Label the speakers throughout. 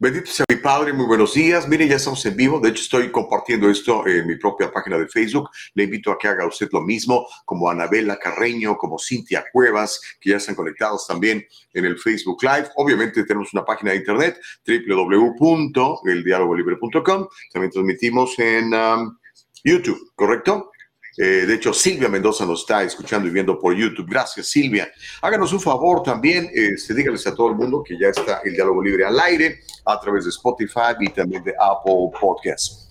Speaker 1: Bendito sea mi Padre, muy buenos días. Mire, ya estamos en vivo. De hecho, estoy compartiendo esto en mi propia página de Facebook. Le invito a que haga usted lo mismo, como Anabela Carreño, como Cintia Cuevas, que ya están conectados también en el Facebook Live. Obviamente tenemos una página de internet, www.eldialogolibre.com. También transmitimos en um, YouTube, ¿correcto? Eh, de hecho, Silvia Mendoza nos está escuchando y viendo por YouTube. Gracias, Silvia. Háganos un favor también, este, díganles a todo el mundo que ya está el diálogo libre al aire a través de Spotify y también de Apple Podcasts.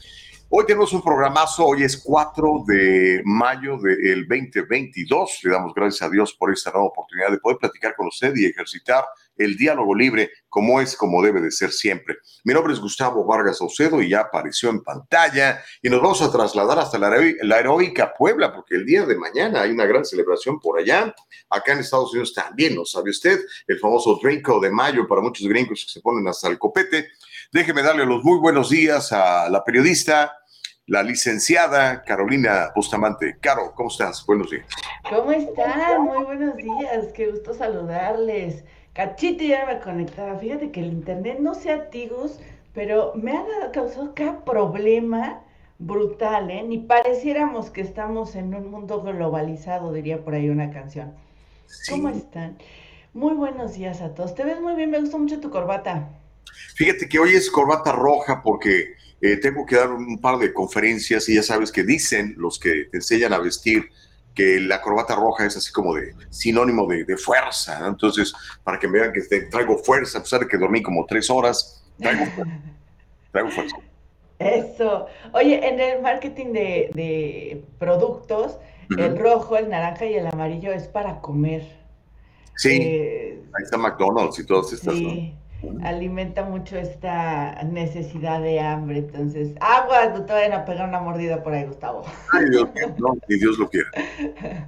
Speaker 1: Hoy tenemos un programazo, hoy es 4 de mayo del 2022. Le damos gracias a Dios por esta nueva oportunidad de poder platicar con usted y ejercitar el diálogo libre como es, como debe de ser siempre. Mi nombre es Gustavo Vargas Saucedo y ya apareció en pantalla y nos vamos a trasladar hasta la, la heroica Puebla porque el día de mañana hay una gran celebración por allá. Acá en Estados Unidos también, ¿lo sabe usted? El famoso Drinko de mayo para muchos gringos que se ponen hasta el copete. Déjeme darle los muy buenos días a la periodista, la licenciada Carolina Bustamante. Caro, ¿cómo estás? Buenos días.
Speaker 2: ¿Cómo están? Muy buenos días. Qué gusto saludarles. Cachito ya me conectaba. Fíjate que el internet, no sé a pero me ha causado cada problema brutal, ¿eh? Ni pareciéramos que estamos en un mundo globalizado, diría por ahí una canción. ¿Cómo están? Muy buenos días a todos. Te ves muy bien, me gusta mucho tu corbata.
Speaker 1: Fíjate que hoy es corbata roja porque eh, tengo que dar un par de conferencias y ya sabes que dicen los que te enseñan a vestir que la corbata roja es así como de sinónimo de, fuerza. Entonces, para que me vean que traigo fuerza, a pesar de que dormí como tres horas, traigo, fuerza.
Speaker 2: Eso. Oye, en el marketing de, productos, el rojo, el naranja y el amarillo es para comer.
Speaker 1: Sí. Eh, ahí está McDonald's y todas estas. Sí
Speaker 2: alimenta mucho esta necesidad de hambre. Entonces, agua, no te vayan a pegar una mordida por ahí, Gustavo.
Speaker 1: Ay, Dios no, ni Dios lo quiera.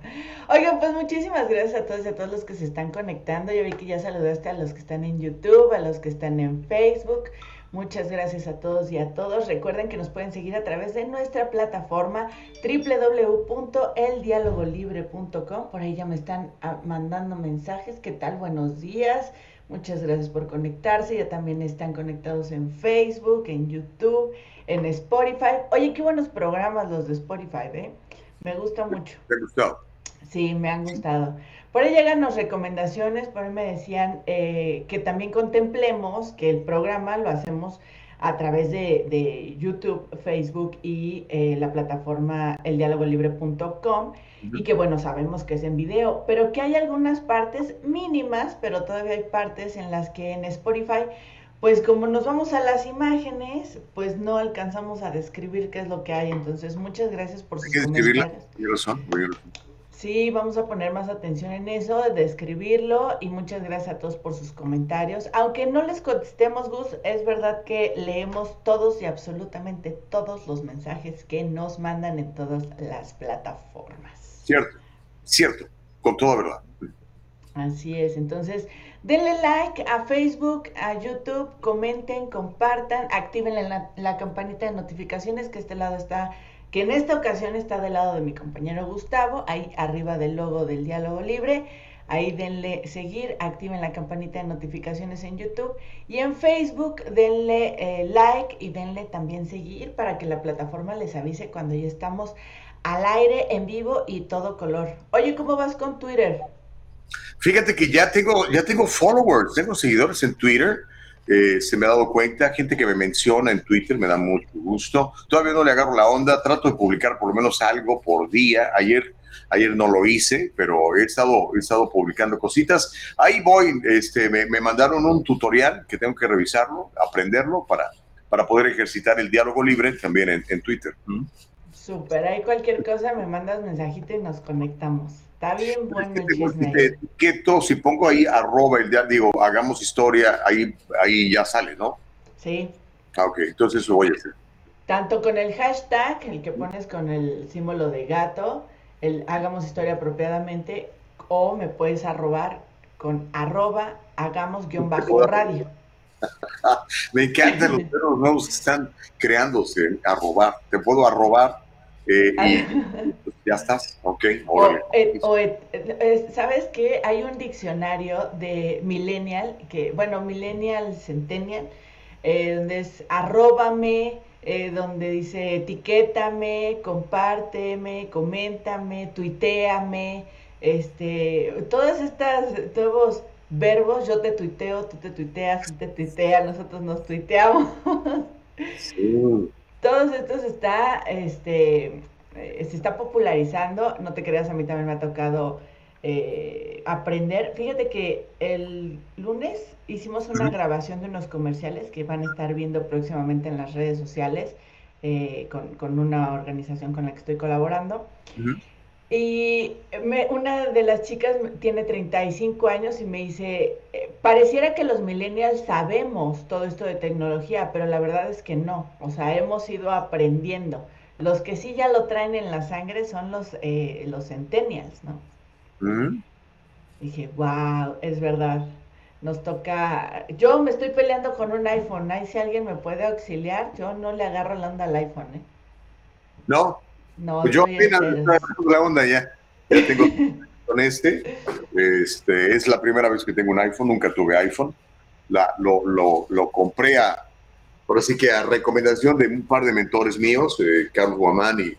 Speaker 2: Oigan, pues muchísimas gracias a todos y a todos los que se están conectando. Yo vi que ya saludaste a los que están en YouTube, a los que están en Facebook. Muchas gracias a todos y a todos. Recuerden que nos pueden seguir a través de nuestra plataforma www.eldialogolibre.com. Por ahí ya me están ah, mandando mensajes. ¿Qué tal? Buenos días. Muchas gracias por conectarse. Ya también están conectados en Facebook, en YouTube, en Spotify. Oye, qué buenos programas los de Spotify, ¿eh? Me gusta mucho.
Speaker 1: ¿Te ha gustado?
Speaker 2: Sí, me han gustado. Por ahí llegan las recomendaciones, por ahí me decían eh, que también contemplemos que el programa lo hacemos a través de, YouTube, Facebook y eh, la plataforma eldialogolibre.com y que bueno, sabemos que es en video, pero que hay algunas partes mínimas, pero todavía hay partes en las que en Spotify, pues como nos vamos a las imágenes, pues no alcanzamos a describir qué es lo que hay. Entonces, muchas gracias por sus comentarios. Sí, vamos a poner más atención en eso, de escribirlo y muchas gracias a todos por sus comentarios. Aunque no les contestemos, Gus, es verdad que leemos todos y absolutamente todos los mensajes que nos mandan en todas las plataformas.
Speaker 1: Cierto, cierto, con toda verdad.
Speaker 2: Así es, entonces denle like a Facebook, a YouTube, comenten, compartan, activen la, la campanita de notificaciones que este lado está que en esta ocasión está del lado de mi compañero Gustavo, ahí arriba del logo del diálogo libre. Ahí denle seguir, activen la campanita de notificaciones en YouTube y en Facebook denle eh, like y denle también seguir para que la plataforma les avise cuando ya estamos al aire, en vivo y todo color. Oye, ¿cómo vas con Twitter?
Speaker 1: Fíjate que ya tengo, ya tengo followers, tengo seguidores en Twitter. Eh, se me ha dado cuenta, gente que me menciona en Twitter, me da mucho gusto. Todavía no le agarro la onda, trato de publicar por lo menos algo por día. Ayer, ayer no lo hice, pero he estado, he estado publicando cositas. Ahí voy, este, me, mandaron un tutorial que tengo que revisarlo, aprenderlo para, para poder ejercitar el diálogo libre también en, Twitter.
Speaker 2: ¿Mm? Súper, ahí cualquier cosa me mandas mensajito y nos conectamos. Está bien bueno el chisme. Te
Speaker 1: etiqueto, si pongo ahí arroba el día, digo, hagamos historia, ahí, ahí ya sale, ¿no?
Speaker 2: Sí.
Speaker 1: Ah, ok, entonces eso voy a hacer.
Speaker 2: Tanto con el hashtag, el que pones con el símbolo de gato, el hagamos historia apropiadamente, o me puedes arrobar con arroba hagamos guion bajo radio.
Speaker 1: Me encantan los perros nuevos que están creándose, arrobar. Te puedo arrobar eh, y ya estás, ok.
Speaker 2: ¿Sabes qué? Hay un diccionario de millennial, que, bueno, millennial, centennial, eh, donde es arróbame, eh, donde dice etiquétame, compárteme, coméntame, tuiteame, este, todas estas, todos verbos, yo te tuiteo, tú te tuiteas, tú te tuiteas, nosotros nos tuiteamos. Todos estos está, este, eh, se está popularizando, no te creas, a mí también me ha tocado eh, aprender. Fíjate que el lunes hicimos una grabación de unos comerciales que van a estar viendo próximamente en las redes sociales eh, con, una organización con la que estoy colaborando. Y una de las chicas tiene 35 años y me dice, eh, pareciera que los millennials sabemos todo esto de tecnología, pero la verdad es que no, o sea, hemos ido aprendiendo. Los que sí ya lo traen en la sangre son los, eh, los centennials, ¿no? Dije, wow, es verdad. Nos toca. Yo me estoy peleando con un iPhone. Ahí si alguien me puede auxiliar, yo no le agarro la onda al iPhone, ¿eh?
Speaker 1: No. No. Pues yo apenas la onda ya. Ya tengo con este. Este es la primera vez que tengo un iPhone. Nunca tuve iPhone. La, lo, lo, lo compré a. Ahora sí que a recomendación de un par de mentores míos, eh, Carlos Guamán y,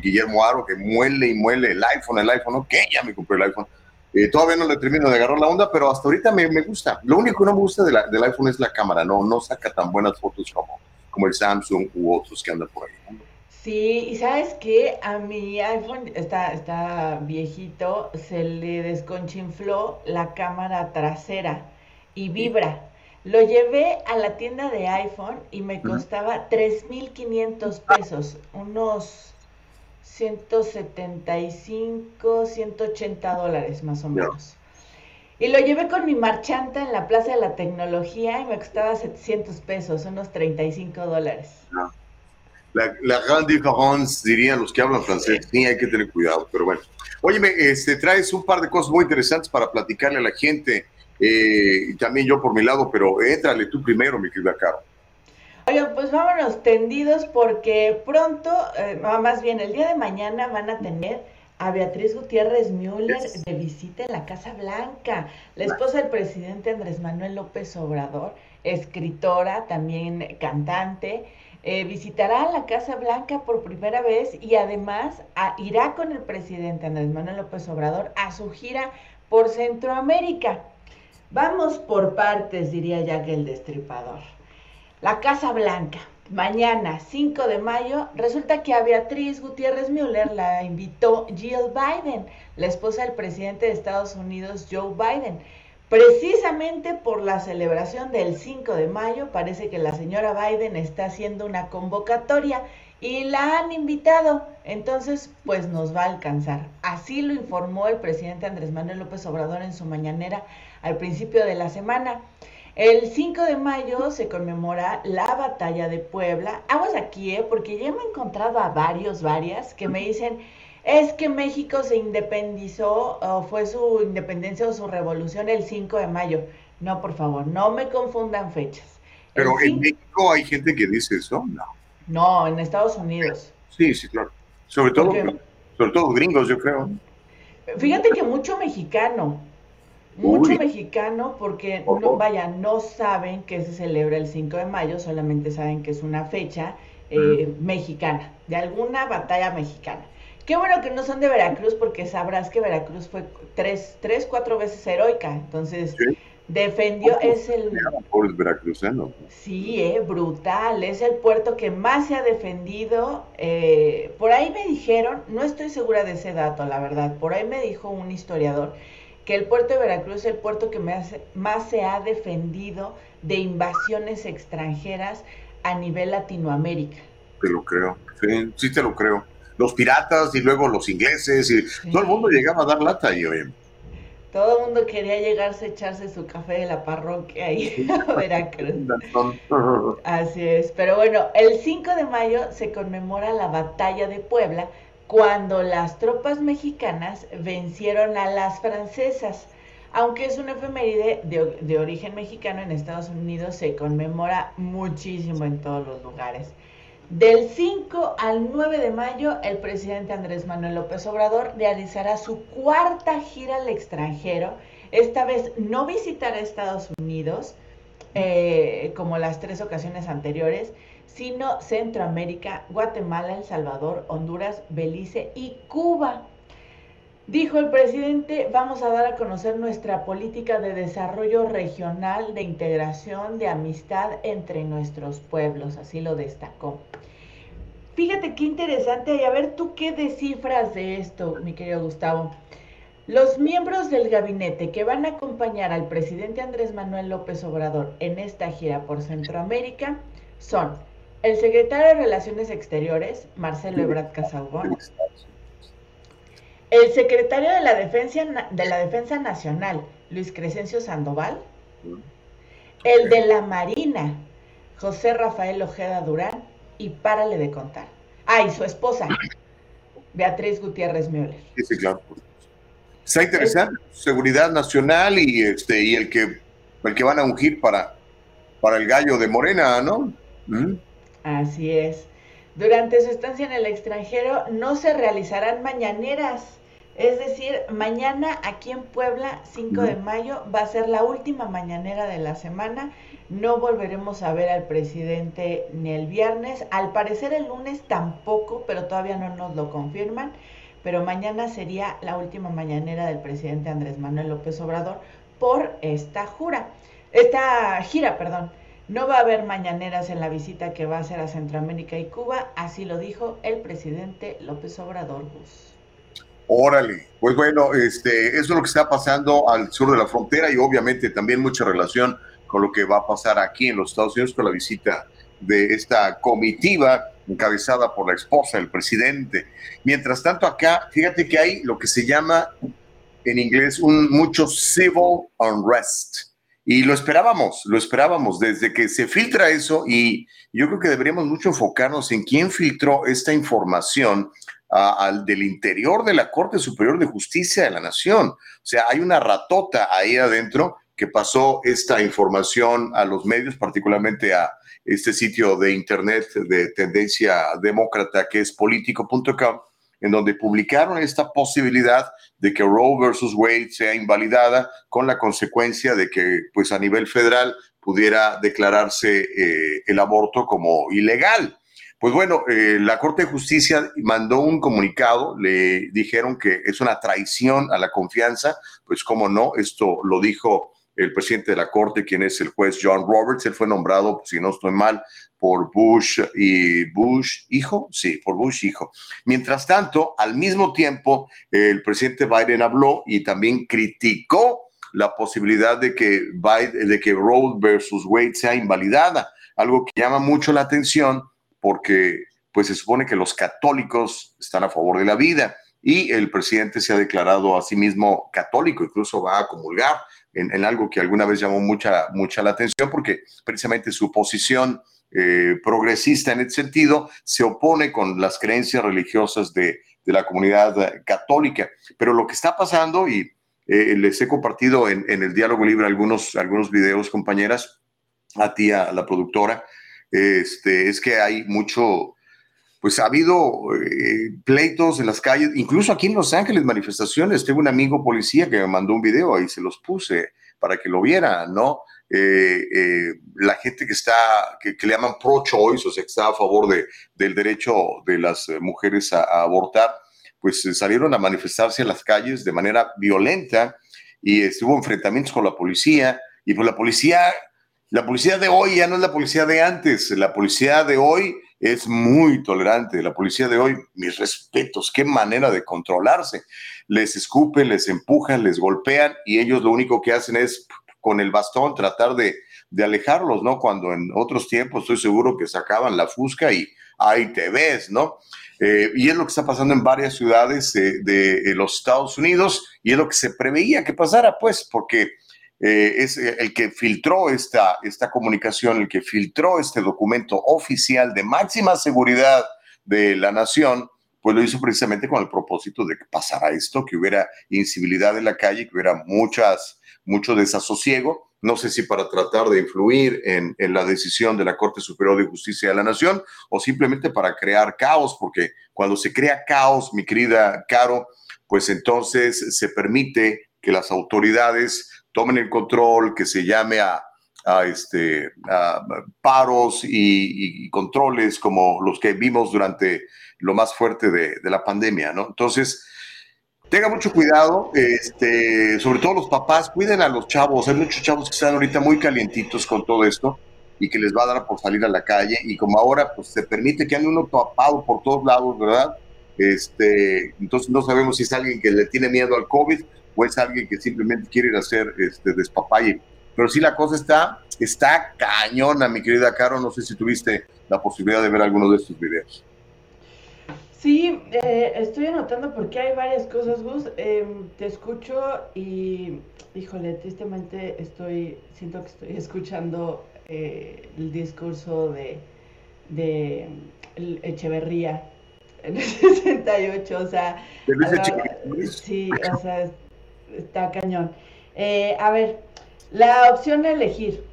Speaker 1: Guillermo Aro, que muele y muele el iPhone, el iPhone, ok, ya me compré el iPhone. Eh, todavía no le termino de agarrar la onda, pero hasta ahorita me, me gusta. Lo único que no me gusta de del iPhone es la cámara, no, no saca tan buenas fotos como, como el Samsung u otros que andan por ahí.
Speaker 2: Sí, y sabes que a mi iPhone está, está viejito, se le desconchinfló la cámara trasera y vibra. Lo llevé a la tienda de iPhone y me costaba 3.500 pesos, unos 175, 180 dólares más o menos. Y lo llevé con mi marchanta en la Plaza de la Tecnología y me costaba 700 pesos, unos 35 dólares.
Speaker 1: La, la grande différence, dirían los que hablan francés. Sí. hay que tener cuidado, pero bueno. Óyeme, este, traes un par de cosas muy interesantes para platicarle a la gente, eh, y también yo por mi lado, pero éntrale tú primero, mi querida Caro.
Speaker 2: Oye, pues vámonos tendidos porque pronto, eh, más bien el día de mañana van a tener a Beatriz Gutiérrez Müller de visita en la Casa Blanca, la esposa del presidente Andrés Manuel López Obrador, escritora, también cantante, eh, visitará la Casa Blanca por primera vez y además irá con el presidente Andrés Manuel López Obrador a su gira por Centroamérica. Vamos por partes, diría Jack el Destripador. La Casa Blanca. Mañana, 5 de mayo, resulta que a Beatriz Gutiérrez Müller la invitó Jill Biden, la esposa del presidente de Estados Unidos, Joe Biden. Precisamente por la celebración del 5 de mayo, parece que la señora Biden está haciendo una convocatoria y la han invitado. Entonces, pues nos va a alcanzar. Así lo informó el presidente Andrés Manuel López Obrador en su mañanera al principio de la semana. El 5 de mayo se conmemora la batalla de Puebla. Aguas aquí, ¿eh? porque ya me he encontrado a varios, varias, que me dicen, es que México se independizó, o fue su independencia o su revolución el 5 de mayo. No, por favor, no me confundan fechas.
Speaker 1: Pero en México hay gente que dice eso, no.
Speaker 2: No, en Estados Unidos.
Speaker 1: Sí, sí, claro. Sobre todo, sobre todo gringos, yo creo.
Speaker 2: Fíjate que mucho mexicano, mucho mexicano porque no, vaya, no saben que se celebra el 5 de mayo, solamente saben que es una fecha eh, mexicana, de alguna batalla mexicana. Qué bueno que no son de Veracruz porque sabrás que Veracruz fue tres, tres cuatro veces heroica, entonces defendió, es el...
Speaker 1: Pobres veracruzanos.
Speaker 2: Sí, eh, brutal, es el puerto que más se ha defendido. Eh, por ahí me dijeron, no estoy segura de ese dato, la verdad, por ahí me dijo un historiador que el puerto de Veracruz es el puerto que más, se ha defendido de invasiones extranjeras a nivel Latinoamérica.
Speaker 1: Te lo creo, sí, sí te lo creo. Los piratas y luego los ingleses y todo el mundo llegaba a dar lata y oye.
Speaker 2: Todo el mundo quería llegarse a echarse su café de la parroquia ahí a Veracruz. Así es, pero bueno, el 5 de mayo se conmemora la batalla de Puebla cuando las tropas mexicanas vencieron a las francesas. Aunque es una efeméride de, origen mexicano en Estados Unidos, se conmemora muchísimo en todos los lugares. Del 5 al 9 de mayo, el presidente Andrés Manuel López Obrador realizará su cuarta gira al extranjero. Esta vez no visitará Estados Unidos, eh, como las tres ocasiones anteriores, sino Centroamérica, Guatemala, El Salvador, Honduras, Belice y Cuba. Dijo el presidente, vamos a dar a conocer nuestra política de desarrollo regional, de integración, de amistad entre nuestros pueblos, así lo destacó. Fíjate qué interesante, y a ver tú qué descifras de esto, mi querido Gustavo. Los miembros del gabinete que van a acompañar al presidente Andrés Manuel López Obrador en esta gira por Centroamérica son el secretario de Relaciones Exteriores, Marcelo Ebrard Casaubon, el secretario de la Defensa, de la Defensa Nacional, Luis Crescencio Sandoval, el de la Marina, José Rafael Ojeda Durán, y párale de contar. Ah, y su esposa, Beatriz Gutiérrez Müller.
Speaker 1: Sí, sí, claro. Está interesante, seguridad nacional y este y el que el que van a ungir para, para el gallo de Morena, ¿no?
Speaker 2: Así es. Durante su estancia en el extranjero no se realizarán mañaneras. Es decir, mañana aquí en Puebla, 5 de mayo, va a ser la última mañanera de la semana. No volveremos a ver al presidente ni el viernes. Al parecer el lunes tampoco, pero todavía no nos lo confirman. Pero mañana sería la última mañanera del presidente Andrés Manuel López Obrador por esta jura, esta gira, perdón. No va a haber mañaneras en la visita que va a hacer a Centroamérica y Cuba, así lo dijo el presidente López Obrador Bus.
Speaker 1: Órale, pues bueno, este, es lo que está pasando al sur de la frontera y obviamente también mucha relación con lo que va a pasar aquí en los Estados Unidos con la visita de esta comitiva encabezada por la esposa del presidente. Mientras tanto acá, fíjate que hay lo que se llama en inglés un mucho civil unrest. Y lo esperábamos, lo esperábamos desde que se filtra eso y yo creo que deberíamos mucho enfocarnos en quién filtró esta información al del interior de la Corte Superior de Justicia de la Nación. O sea, hay una ratota ahí adentro que pasó esta información a los medios, particularmente a este sitio de internet de tendencia demócrata que es político.com, en donde publicaron esta posibilidad de que Roe versus Wade sea invalidada con la consecuencia de que, pues a nivel federal, pudiera declararse eh, el aborto como ilegal. Pues bueno, eh, la Corte de Justicia mandó un comunicado, le dijeron que es una traición a la confianza, pues cómo no, esto lo dijo el presidente de la Corte, quien es el juez John Roberts, él fue nombrado, si no estoy mal, por Bush y Bush hijo, sí, por Bush hijo. Mientras tanto, al mismo tiempo, el presidente Biden habló y también criticó la posibilidad de que, Biden, de que Roe versus Wade sea invalidada, algo que llama mucho la atención porque pues se supone que los católicos están a favor de la vida y el presidente se ha declarado a sí mismo católico, incluso va a comulgar en, algo que alguna vez llamó mucha, mucha la atención porque precisamente su posición eh, progresista en ese sentido se opone con las creencias religiosas de, la comunidad católica. Pero lo que está pasando, y eh, les he compartido en, el diálogo libre algunos, algunos videos, compañeras, a ti, a la productora, este, es que hay mucho, pues ha habido eh, pleitos en las calles, incluso aquí en Los Ángeles, manifestaciones. Tengo un amigo policía que me mandó un video, ahí se los puse para que lo vieran, ¿no? Eh, eh, la gente que está, que, le llaman pro-choice, o sea, que está a favor de, del derecho de las mujeres a, abortar, pues salieron a manifestarse en las calles de manera violenta y estuvo enfrentamientos con la policía y pues la policía, la policía de hoy ya no es la policía de antes, la policía de hoy es muy tolerante. La policía de hoy, mis respetos, qué manera de controlarse. Les escupen, les empujan, les golpean y ellos lo único que hacen es con el bastón tratar de, alejarlos, ¿no? Cuando en otros tiempos estoy seguro que sacaban la fusca y ahí te ves, ¿no? Eh, y es lo que está pasando en varias ciudades de, de, los Estados Unidos y es lo que se preveía que pasara, pues, porque eh, es el que filtró esta, esta comunicación, el que filtró este documento oficial de máxima seguridad de la nación, pues lo hizo precisamente con el propósito de que pasara esto, que hubiera incivilidad en la calle, que hubiera muchas, mucho desasosiego. No sé si para tratar de influir en, en, la decisión de la Corte Superior de Justicia de la Nación o simplemente para crear caos, porque cuando se crea caos, mi querida Caro, pues entonces se permite que las autoridades tomen el control, que se llame a, a, este, a paros y, y, controles como los que vimos durante lo más fuerte de, de, la pandemia, ¿no? Entonces, tenga mucho cuidado, este, sobre todo los papás, cuiden a los chavos, hay muchos chavos que están ahorita muy calientitos con todo esto y que les va a dar por salir a la calle y como ahora pues se permite que ande uno tapado por todos lados, ¿verdad? Este, entonces no sabemos si es alguien que le tiene miedo al COVID o es alguien que simplemente quiere ir a hacer este, despapalle. Pero sí la cosa está, está cañona, mi querida Caro. No sé si tuviste la posibilidad de ver alguno de estos videos.
Speaker 2: Sí, eh, estoy anotando porque hay varias cosas, Gus. Eh, te escucho y, híjole, tristemente estoy, siento que estoy escuchando eh, el discurso de, de Echeverría en el 68, o sea, la, sí, o sea, está cañón. Eh, a ver, la opción de elegir.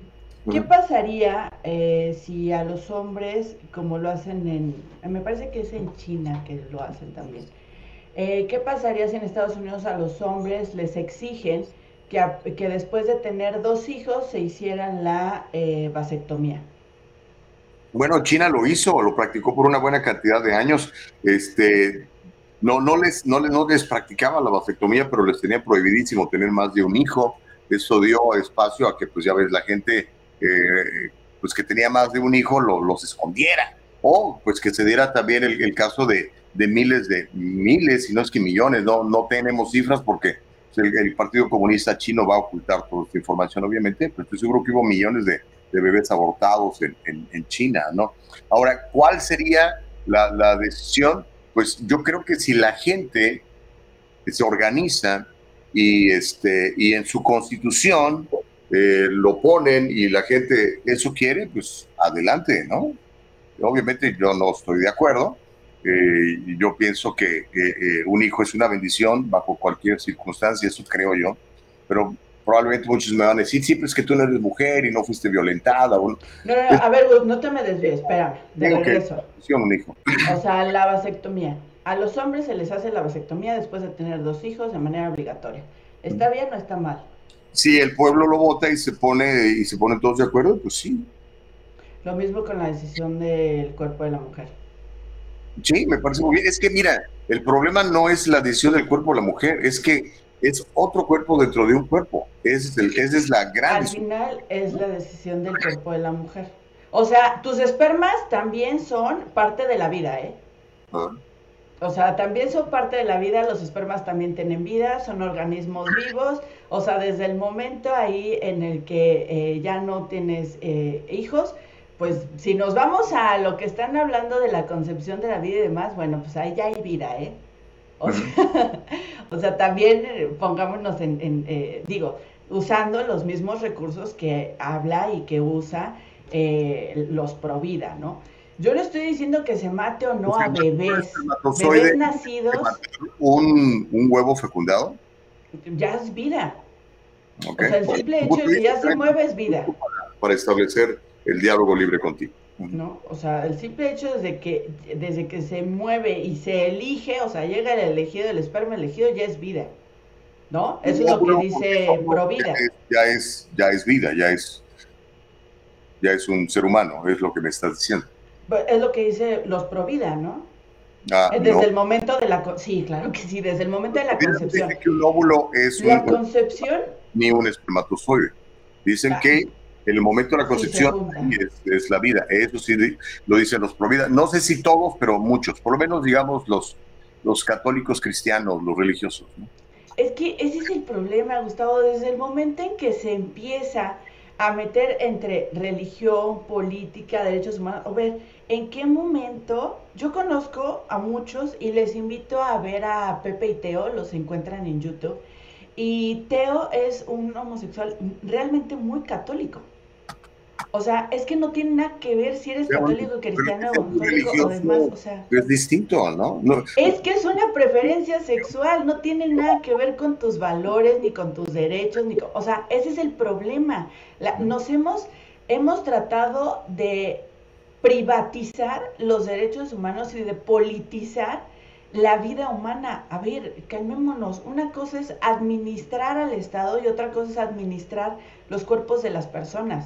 Speaker 2: ¿Qué pasaría eh, si a los hombres, como lo hacen en, me parece que es en China que lo hacen también, eh, ¿qué pasaría si en Estados Unidos a los hombres les exigen que, que después de tener dos hijos se hicieran la eh, vasectomía?
Speaker 1: Bueno, China lo hizo, lo practicó por una buena cantidad de años. Este, no, no, les, no, les, no les practicaba la vasectomía, pero les tenía prohibidísimo tener más de un hijo. Eso dio espacio a que, pues ya ves, la gente eh, pues que tenía más de un hijo lo, los escondiera. O pues que se diera también el, caso de, de, miles de miles, si no es que millones, no, no tenemos cifras porque el, el, Partido Comunista Chino va a ocultar toda esta información, obviamente, pero estoy seguro que hubo millones de, de bebés abortados en, en, en, China, ¿no? Ahora, ¿cuál sería la, la decisión? Pues yo creo que si la gente se organiza y, este, y en su constitución eh, lo ponen y la gente eso quiere, pues adelante, ¿no? Obviamente yo no estoy de acuerdo. Eh, yo pienso que eh, un hijo es una bendición bajo cualquier circunstancia, eso creo yo. Pero probablemente muchos me van a decir, sí, pero es que tú no eres mujer y no fuiste violentada. O...
Speaker 2: No, no, no, a ver, no te me desvíes, espérame, de Digo regreso.
Speaker 1: Que, un hijo.
Speaker 2: O sea, la vasectomía. A los hombres se les hace la vasectomía después de tener dos hijos de manera obligatoria. ¿Está bien o está mal?
Speaker 1: si el pueblo lo vota y se pone y se ponen todos de acuerdo, pues sí.
Speaker 2: Lo mismo con la decisión del cuerpo de la mujer.
Speaker 1: Sí, me parece muy bien. Es que mira, el problema no es la decisión del cuerpo de la mujer, es que es otro cuerpo dentro de un cuerpo. Esa es, el, esa es la gran.
Speaker 2: Al final es la decisión del cuerpo de la mujer. O sea, tus espermas también son parte de la vida, ¿eh? Ah. O sea, también son parte de la vida, los espermas también tienen vida, son organismos vivos. O sea, desde el momento ahí en el que eh, ya no tienes eh, hijos, pues si nos vamos a lo que están hablando de la concepción de la vida y demás, bueno, pues ahí ya hay vida, ¿eh? O sea, o sea también eh, pongámonos en, en eh, digo, usando los mismos recursos que habla y que usa eh, los Provida, ¿no? Yo no estoy diciendo que se mate o no o sea, a bebés, bebés nacidos.
Speaker 1: Un, un, huevo fecundado?
Speaker 2: Ya es vida. Okay. O sea, el simple hecho de que ya se mueve es vida.
Speaker 1: Para establecer el diálogo libre contigo.
Speaker 2: ¿No? O sea, el simple hecho desde que, desde que se mueve y se elige, o sea, llega el elegido, el esperma elegido, ya es vida, ¿no? Eso no, es lo que dice Provida.
Speaker 1: Ya es, ya es vida, ya es, ya es un ser humano, es lo que me estás diciendo.
Speaker 2: Es lo que dice los Provida, ¿no? Ah, desde no. el momento de la... Sí, claro que sí, desde el momento de la concepción.
Speaker 1: Dice que un óvulo es
Speaker 2: la
Speaker 1: un...
Speaker 2: concepción...
Speaker 1: Ni un espermatozoide. Dicen ah. que en el momento de la concepción sí, es, es, la vida. Eso sí lo dicen los Provida. No sé si todos, pero muchos. Por lo menos, digamos, los, los católicos cristianos, los religiosos. ¿no?
Speaker 2: Es que ese es el problema, Gustavo. Desde el momento en que se empieza a meter entre religión, política, derechos humanos, a ver, ¿en qué momento? Yo conozco a muchos y les invito a ver a Pepe y Teo, los encuentran en YouTube. Y Teo es un homosexual realmente muy católico. O sea, es que no tiene nada que ver si eres católico, cristiano, evangélico o demás. O sea,
Speaker 1: es distinto, ¿no?
Speaker 2: Es que es una preferencia sexual, no tiene nada que ver con tus valores, ni con tus derechos, ni con, o sea, ese es el problema. nos hemos, hemos tratado de privatizar los derechos humanos y de politizar la vida humana. A ver, calmémonos. Una cosa es administrar al Estado y otra cosa es administrar los cuerpos de las personas.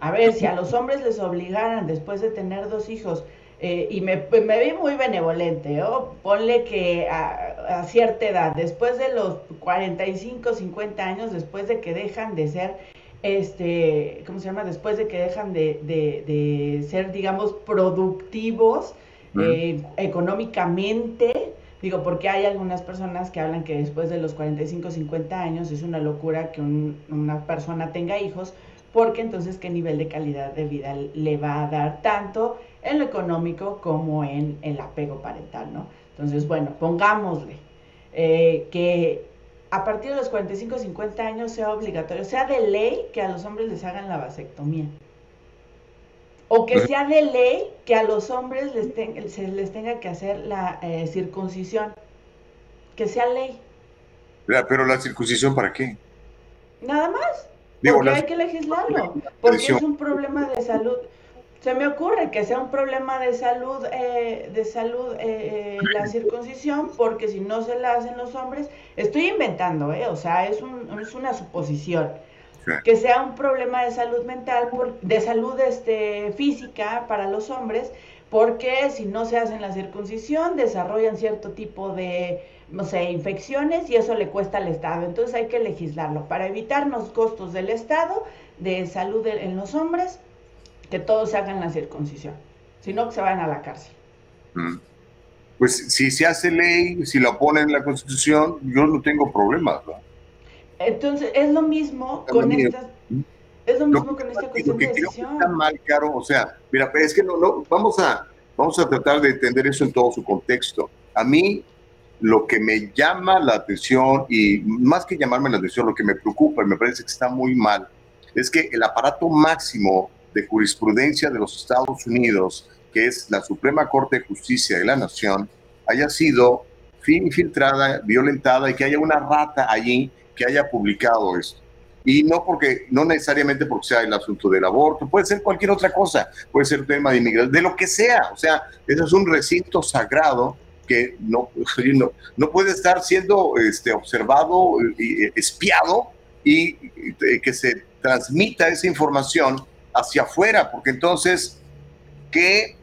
Speaker 2: A ver, si a los hombres les obligaran después de tener dos hijos, eh, y me, me, vi muy benevolente, ¿oh? ponle que a, cierta edad, después de los 45, 50 años, después de que dejan de ser, este, ¿cómo se llama? Después de que dejan de, de, ser, digamos, productivos eh, económicamente, digo, porque hay algunas personas que hablan que después de los 45, 50 años es una locura que una persona tenga hijos, porque entonces qué nivel de calidad de vida le va a dar tanto en lo económico como en el apego parental, ¿no? Entonces, bueno, pongámosle eh, que a partir de los 45 50 años sea obligatorio, sea de ley que a los hombres les hagan la vasectomía. O que sea de ley que a los hombres les se les tenga que hacer la eh, circuncisión. Que sea ley.
Speaker 1: Pero la circuncisión, ¿para qué?
Speaker 2: Nada más porque hay que legislarlo, porque es un problema de salud. Se me ocurre que sea un problema de salud, eh, de salud eh, eh, la circuncisión, porque si no se la hacen los hombres, estoy inventando, ¿eh? o sea, es, un, es una suposición. Que sea un problema de salud mental, de salud este, física para los hombres, porque si no se hacen la circuncisión, desarrollan cierto tipo de no sé, infecciones y eso le cuesta al Estado. Entonces hay que legislarlo para evitarnos costos del Estado de salud en los hombres, que todos hagan la circuncisión, sino que se vayan a la cárcel.
Speaker 1: Mm. Pues si se hace ley, si la ponen en la Constitución, yo no tengo problemas.
Speaker 2: Entonces es lo mismo con esta... Es lo mismo con esta cuestión de decisión.
Speaker 1: Está mal, Caro. O sea, mira, es que no, no, vamos a, vamos a tratar de entender eso en todo su contexto. A mí, lo que me llama la atención y más que llamarme la atención, lo que me preocupa y me parece que está muy mal, es que el aparato máximo de jurisprudencia de los Estados Unidos, que es la Suprema Corte de Justicia de la Nación, haya sido infiltrada, violentada y que haya una rata allí que haya publicado esto. Y no porque, no necesariamente porque sea el asunto del aborto, puede ser cualquier otra cosa, puede ser tema de inmigración, de lo que sea. O sea, eso es un recinto sagrado que no, no, no puede estar siendo este, observado y espiado y, que se transmita esa información hacia afuera, porque entonces, ¿qué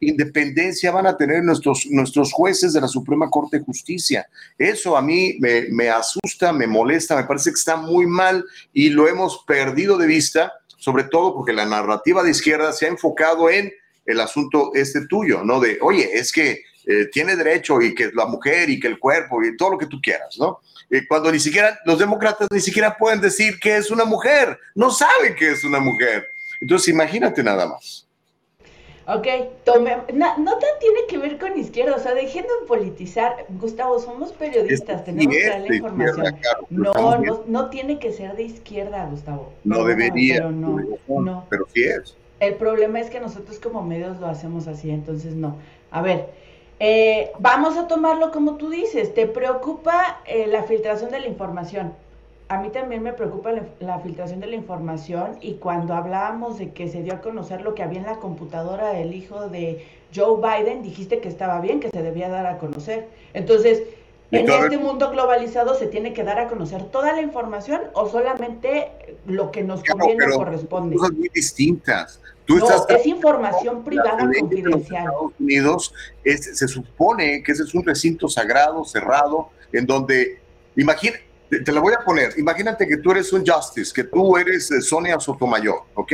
Speaker 1: independencia van a tener nuestros, nuestros jueces de la Suprema Corte de Justicia? Eso a mí me, me asusta, me molesta, me parece que está muy mal y lo hemos perdido de vista, sobre todo porque la narrativa de izquierda se ha enfocado en el asunto este tuyo, ¿no? De, oye, es que eh, tiene derecho y que la mujer y que el cuerpo y todo lo que tú quieras, ¿no? cuando ni siquiera los demócratas ni siquiera pueden decir que es una mujer, no saben que es una mujer. Entonces imagínate nada más.
Speaker 2: Ok, tome, no, no tiene que ver con izquierda, o sea, dejando de politizar, Gustavo, somos periodistas, tenemos que dar la información. no, no, no, tiene que ser de izquierda, Gustavo.
Speaker 1: No, debería, pero no, no, pero sí es.
Speaker 2: El problema es que nosotros como medios lo hacemos así, entonces no. A ver, eh, vamos a tomarlo como tú dices, te preocupa eh, la filtración de la información. A mí también me preocupa la, filtración de la información y cuando hablábamos de que se dio a conocer lo que había en la computadora del hijo de Joe Biden, dijiste que estaba bien, que se debía dar a conocer. Entonces, en este mundo globalizado se tiene que dar a conocer toda la información o solamente lo que nos conviene o corresponde.
Speaker 1: Cosas muy distintas
Speaker 2: no, es información privada confidencial.
Speaker 1: Estados Unidos se supone que ese es un recinto sagrado, cerrado, en donde, imagina, te, lo voy a poner, imagínate que tú eres un justice, que tú eres eh, Sonia Sotomayor, ¿ok?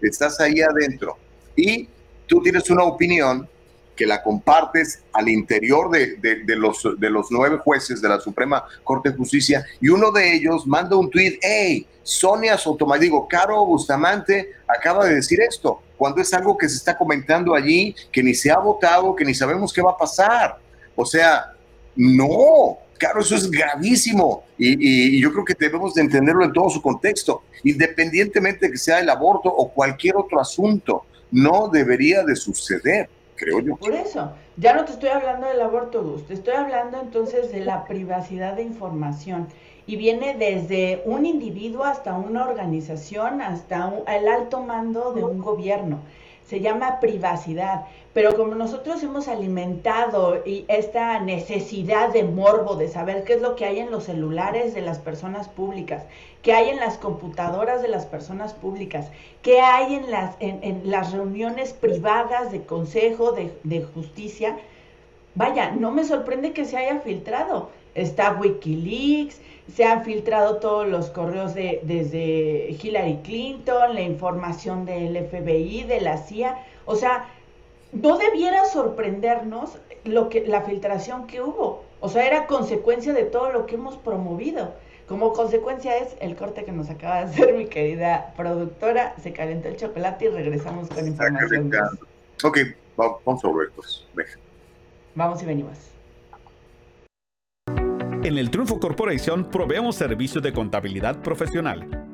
Speaker 1: Estás ahí adentro y tú tienes una opinión que la compartes al interior de, los, de los nueve jueces de la Suprema Corte de Justicia y uno de ellos manda un tweet, hey, Sonia Sotomayor, digo, Caro Bustamante acaba de decir esto, cuando es algo que se está comentando allí, que ni se ha votado, que ni sabemos qué va a pasar. O sea, no, Claro, eso es gravísimo y, yo creo que debemos de entenderlo en todo su contexto, independientemente de que sea el aborto o cualquier otro asunto, no debería de suceder, creo yo.
Speaker 2: Por eso, ya no te estoy hablando del aborto, Gus, te estoy hablando entonces de la privacidad de información y viene desde un individuo hasta una organización, hasta el alto mando de un gobierno se llama privacidad, pero como nosotros hemos alimentado y esta necesidad de morbo, de saber qué es lo que hay en los celulares de las personas públicas, qué hay en las computadoras de las personas públicas, qué hay en las, en, las reuniones privadas de consejo, de, de justicia, vaya, no me sorprende que se haya filtrado. Está Wikileaks, se han filtrado todos los correos de, desde Hillary Clinton, la información del FBI, de la CIA. O sea, no debiera sorprendernos lo que, la filtración que hubo. O sea, era consecuencia de todo lo que hemos promovido. Como consecuencia es el corte que nos acaba de hacer mi querida productora. Se calentó el chocolate y regresamos con información.
Speaker 1: Ok, vamos a ver.
Speaker 2: Vamos y venimos.
Speaker 3: En el Triunfo Corporation proveemos servicios de contabilidad profesional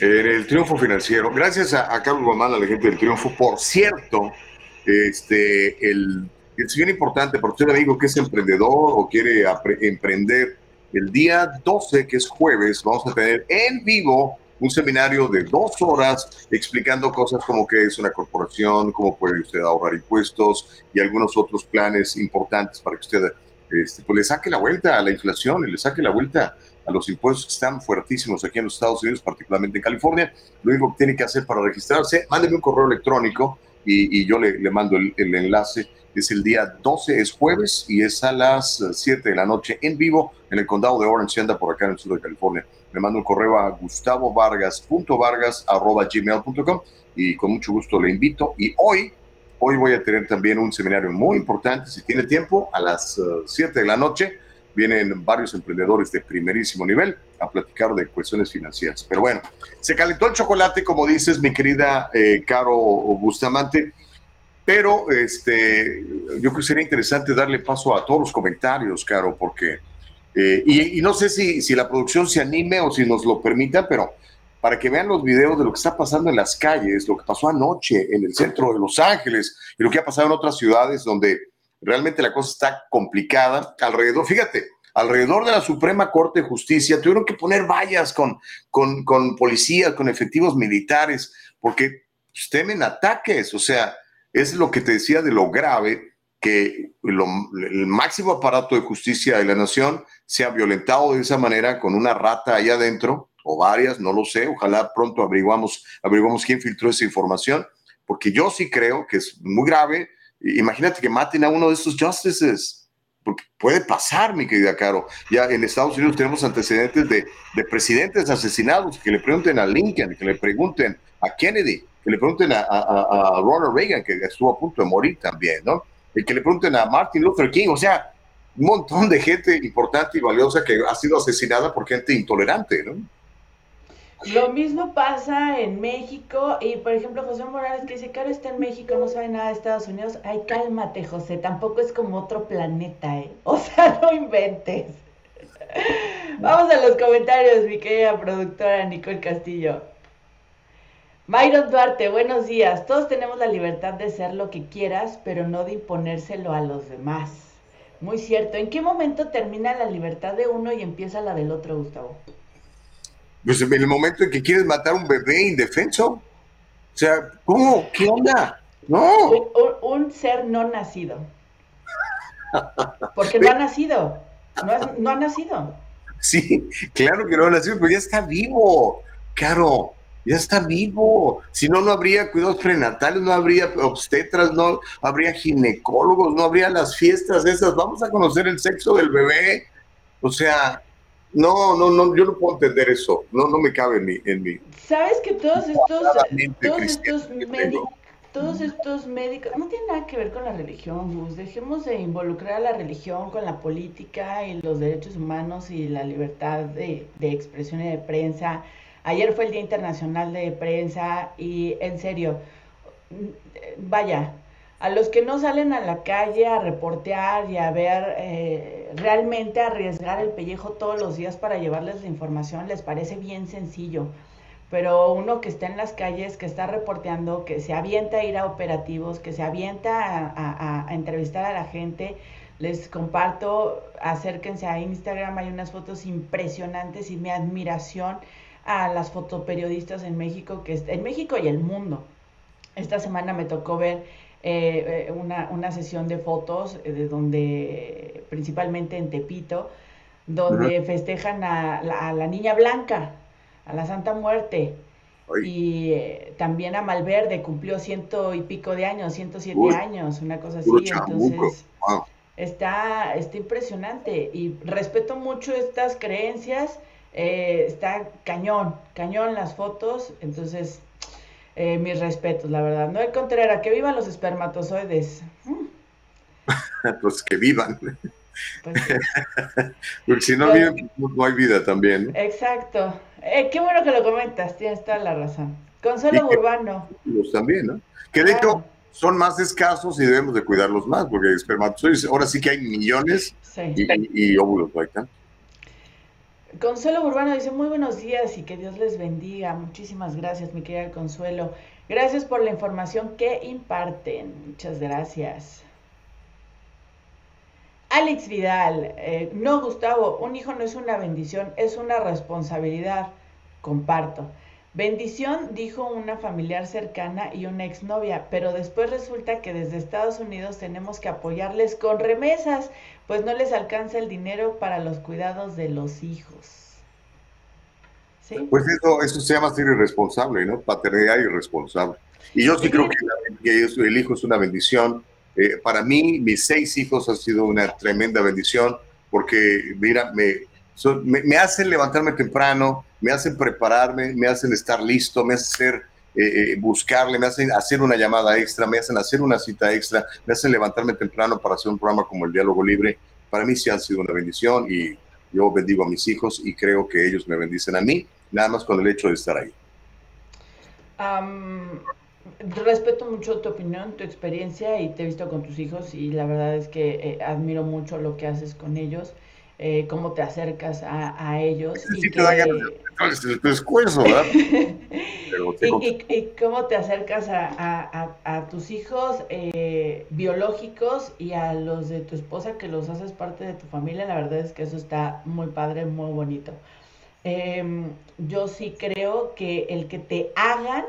Speaker 1: en el triunfo financiero. Gracias a, Carlos Guamán, a la gente del triunfo. Por cierto, este, el, es bien importante para usted, amigo, que es emprendedor o quiere emprender. El día 12, que es jueves, vamos a tener en vivo un seminario de dos horas explicando cosas como qué es una corporación, cómo puede usted ahorrar impuestos y algunos otros planes importantes para que usted este, pues le saque la vuelta a la inflación y le saque la vuelta los impuestos que están fuertísimos aquí en los Estados Unidos, particularmente en California. Lo único que tiene que hacer para registrarse, mándeme un correo electrónico y, yo le, le mando el, enlace. Es el día 12, es jueves y es a las 7 de la noche en vivo en el condado de Orange, anda por acá en el sur de California. Me mando un correo a gustavovargas.vargas.gmail.com y con mucho gusto le invito. Y hoy, hoy voy a tener también un seminario muy importante, si tiene tiempo, a las 7 de la noche vienen varios emprendedores de primerísimo nivel a platicar de cuestiones financieras. Pero bueno, se calentó el chocolate, como dices, mi querida eh, Caro Bustamante, pero este, yo creo que sería interesante darle paso a todos los comentarios, Caro, porque, eh, y, no sé si, si la producción se anime o si nos lo permita, pero para que vean los videos de lo que está pasando en las calles, lo que pasó anoche en el centro de Los Ángeles y lo que ha pasado en otras ciudades donde realmente la cosa está complicada. Alrededor, fíjate, alrededor de la Suprema Corte de Justicia tuvieron que poner vallas con, con, con policías, con efectivos militares, porque temen ataques. O sea, es lo que te decía de lo grave que el máximo aparato de justicia de la nación se ha violentado de esa manera con una rata allá adentro, o varias, no lo sé, ojalá pronto averiguamos, averiguamos quién filtró esa información, porque yo sí creo que es muy grave, Imagínate que maten a uno de estos justices, porque puede pasar, mi querida Caro. Ya en Estados Unidos tenemos antecedentes de, de presidentes asesinados, que le pregunten a Lincoln, que le pregunten a Kennedy, que le pregunten a, Ronald Reagan, que estuvo a punto de morir también, ¿no? Y que le pregunten a Martin Luther King, o sea, un montón de gente importante y valiosa que ha sido asesinada por gente intolerante, ¿no?
Speaker 2: Lo mismo pasa en México y, por ejemplo, José Morales que dice, Caro está en México, no sabe nada de Estados Unidos. Ay, cálmate, José, tampoco es como otro planeta, ¿eh? O sea, no inventes. Vamos a los comentarios, mi querida productora Nicole Castillo. Mayron Duarte, buenos días. Todos tenemos la libertad de ser lo que quieras, pero no de imponérselo a los demás. Muy cierto. ¿En qué momento termina la libertad de uno y empieza la del otro, Gustavo?
Speaker 1: Pues en el momento en que quieres matar a un bebé indefenso. O sea, ¿cómo? ¿Qué onda? No.
Speaker 2: Un, un ser no nacido. Porque no ha nacido. No, no ha nacido.
Speaker 1: Sí, claro que no ha nacido, pero ya está vivo. Claro, ya está vivo. Si no, no habría cuidados prenatales, no habría obstetras, no habría ginecólogos, no habría las fiestas esas. Vamos a conocer el sexo del bebé. O sea, no, no, no, yo no puedo entender eso. No, no me cabe en mi. En mi
Speaker 2: ¿Sabes que todos estos, todos estos médicos todos estos médicos, no tiene nada que ver con la religión, Gus. Dejemos de involucrar a la religión con la política y los derechos humanos y la libertad de, de, expresión y de prensa. Ayer fue el Día Internacional de Prensa y en serio, vaya, a los que no salen a la calle a reportear y a ver, eh, realmente arriesgar el pellejo todos los días para llevarles la información les parece bien sencillo pero uno que está en las calles, que está reporteando, que se avienta a ir a operativos, que se avienta a, entrevistar a la gente, les comparto, acérquense a Instagram, hay unas fotos impresionantes y mi admiración a las fotoperiodistas en México, que en México y el mundo. Esta semana me tocó ver eh, una, una, sesión de fotos eh, de donde, principalmente en Tepito, donde uh -huh. festejan a, a la niña blanca, a la Santa Muerte. Ay. Y eh, también a Malverde, cumplió ciento y pico de años, 107 Uy, años, una cosa así. Entonces, wow. está, está impresionante. Y respeto mucho estas creencias. Eh, está cañón, cañón las fotos. Entonces, eh, mis respetos, la verdad. No hay Contreras, que vivan los espermatozoides.
Speaker 1: pues que vivan. Pues, Porque si no viven, no hay vida también.
Speaker 2: Exacto. Eh, qué bueno que lo comentas, tienes toda la razón. Consuelo Urbano.
Speaker 1: También, ¿no? Que de hecho son más escasos y debemos de cuidarlos más, porque espermatozoides, ahora sí que hay millones sí. y, y, óvulos no hay tanto.
Speaker 2: Consuelo Urbano dice, muy buenos días y que Dios les bendiga. Muchísimas gracias, mi querida Consuelo. Gracias por la información que imparten. Muchas gracias. Alex Vidal, eh, no Gustavo, un hijo no es una bendición, es una responsabilidad. Comparto. Bendición, dijo una familiar cercana y una exnovia, pero después resulta que desde Estados Unidos tenemos que apoyarles con remesas, pues no les alcanza el dinero para los cuidados de los hijos.
Speaker 1: Pues eso, eso se llama ser irresponsable, ¿no? Paternidad irresponsable. Y yo sí, creo que, que el hijo es una bendición eh, para mí, mis seis hijos han sido una tremenda bendición porque, mira, me, son, me, hacen levantarme temprano, me hacen prepararme, me hacen estar listo, me hacen ser, eh, buscarle, me hacen hacer una llamada extra, me hacen hacer una cita extra, me hacen levantarme temprano para hacer un programa como el Diálogo Libre. Para mí sí han sido una bendición y yo bendigo a mis hijos y creo que ellos me bendicen a mí, nada más con el hecho de estar ahí.
Speaker 2: Respeto mucho tu opinión, tu experiencia y te he visto con tus hijos y la verdad es que eh, admiro mucho lo que haces con ellos, eh, cómo te acercas a, a ellos.
Speaker 1: Sí,
Speaker 2: y,
Speaker 1: que... pescuezo, ¿verdad?
Speaker 2: y, y, y, cómo te acercas a, a, a tus hijos eh, biológicos y a los de tu esposa que los haces parte de tu familia, la verdad es que eso está muy padre, muy bonito. Em, yo sí creo que el que te hagan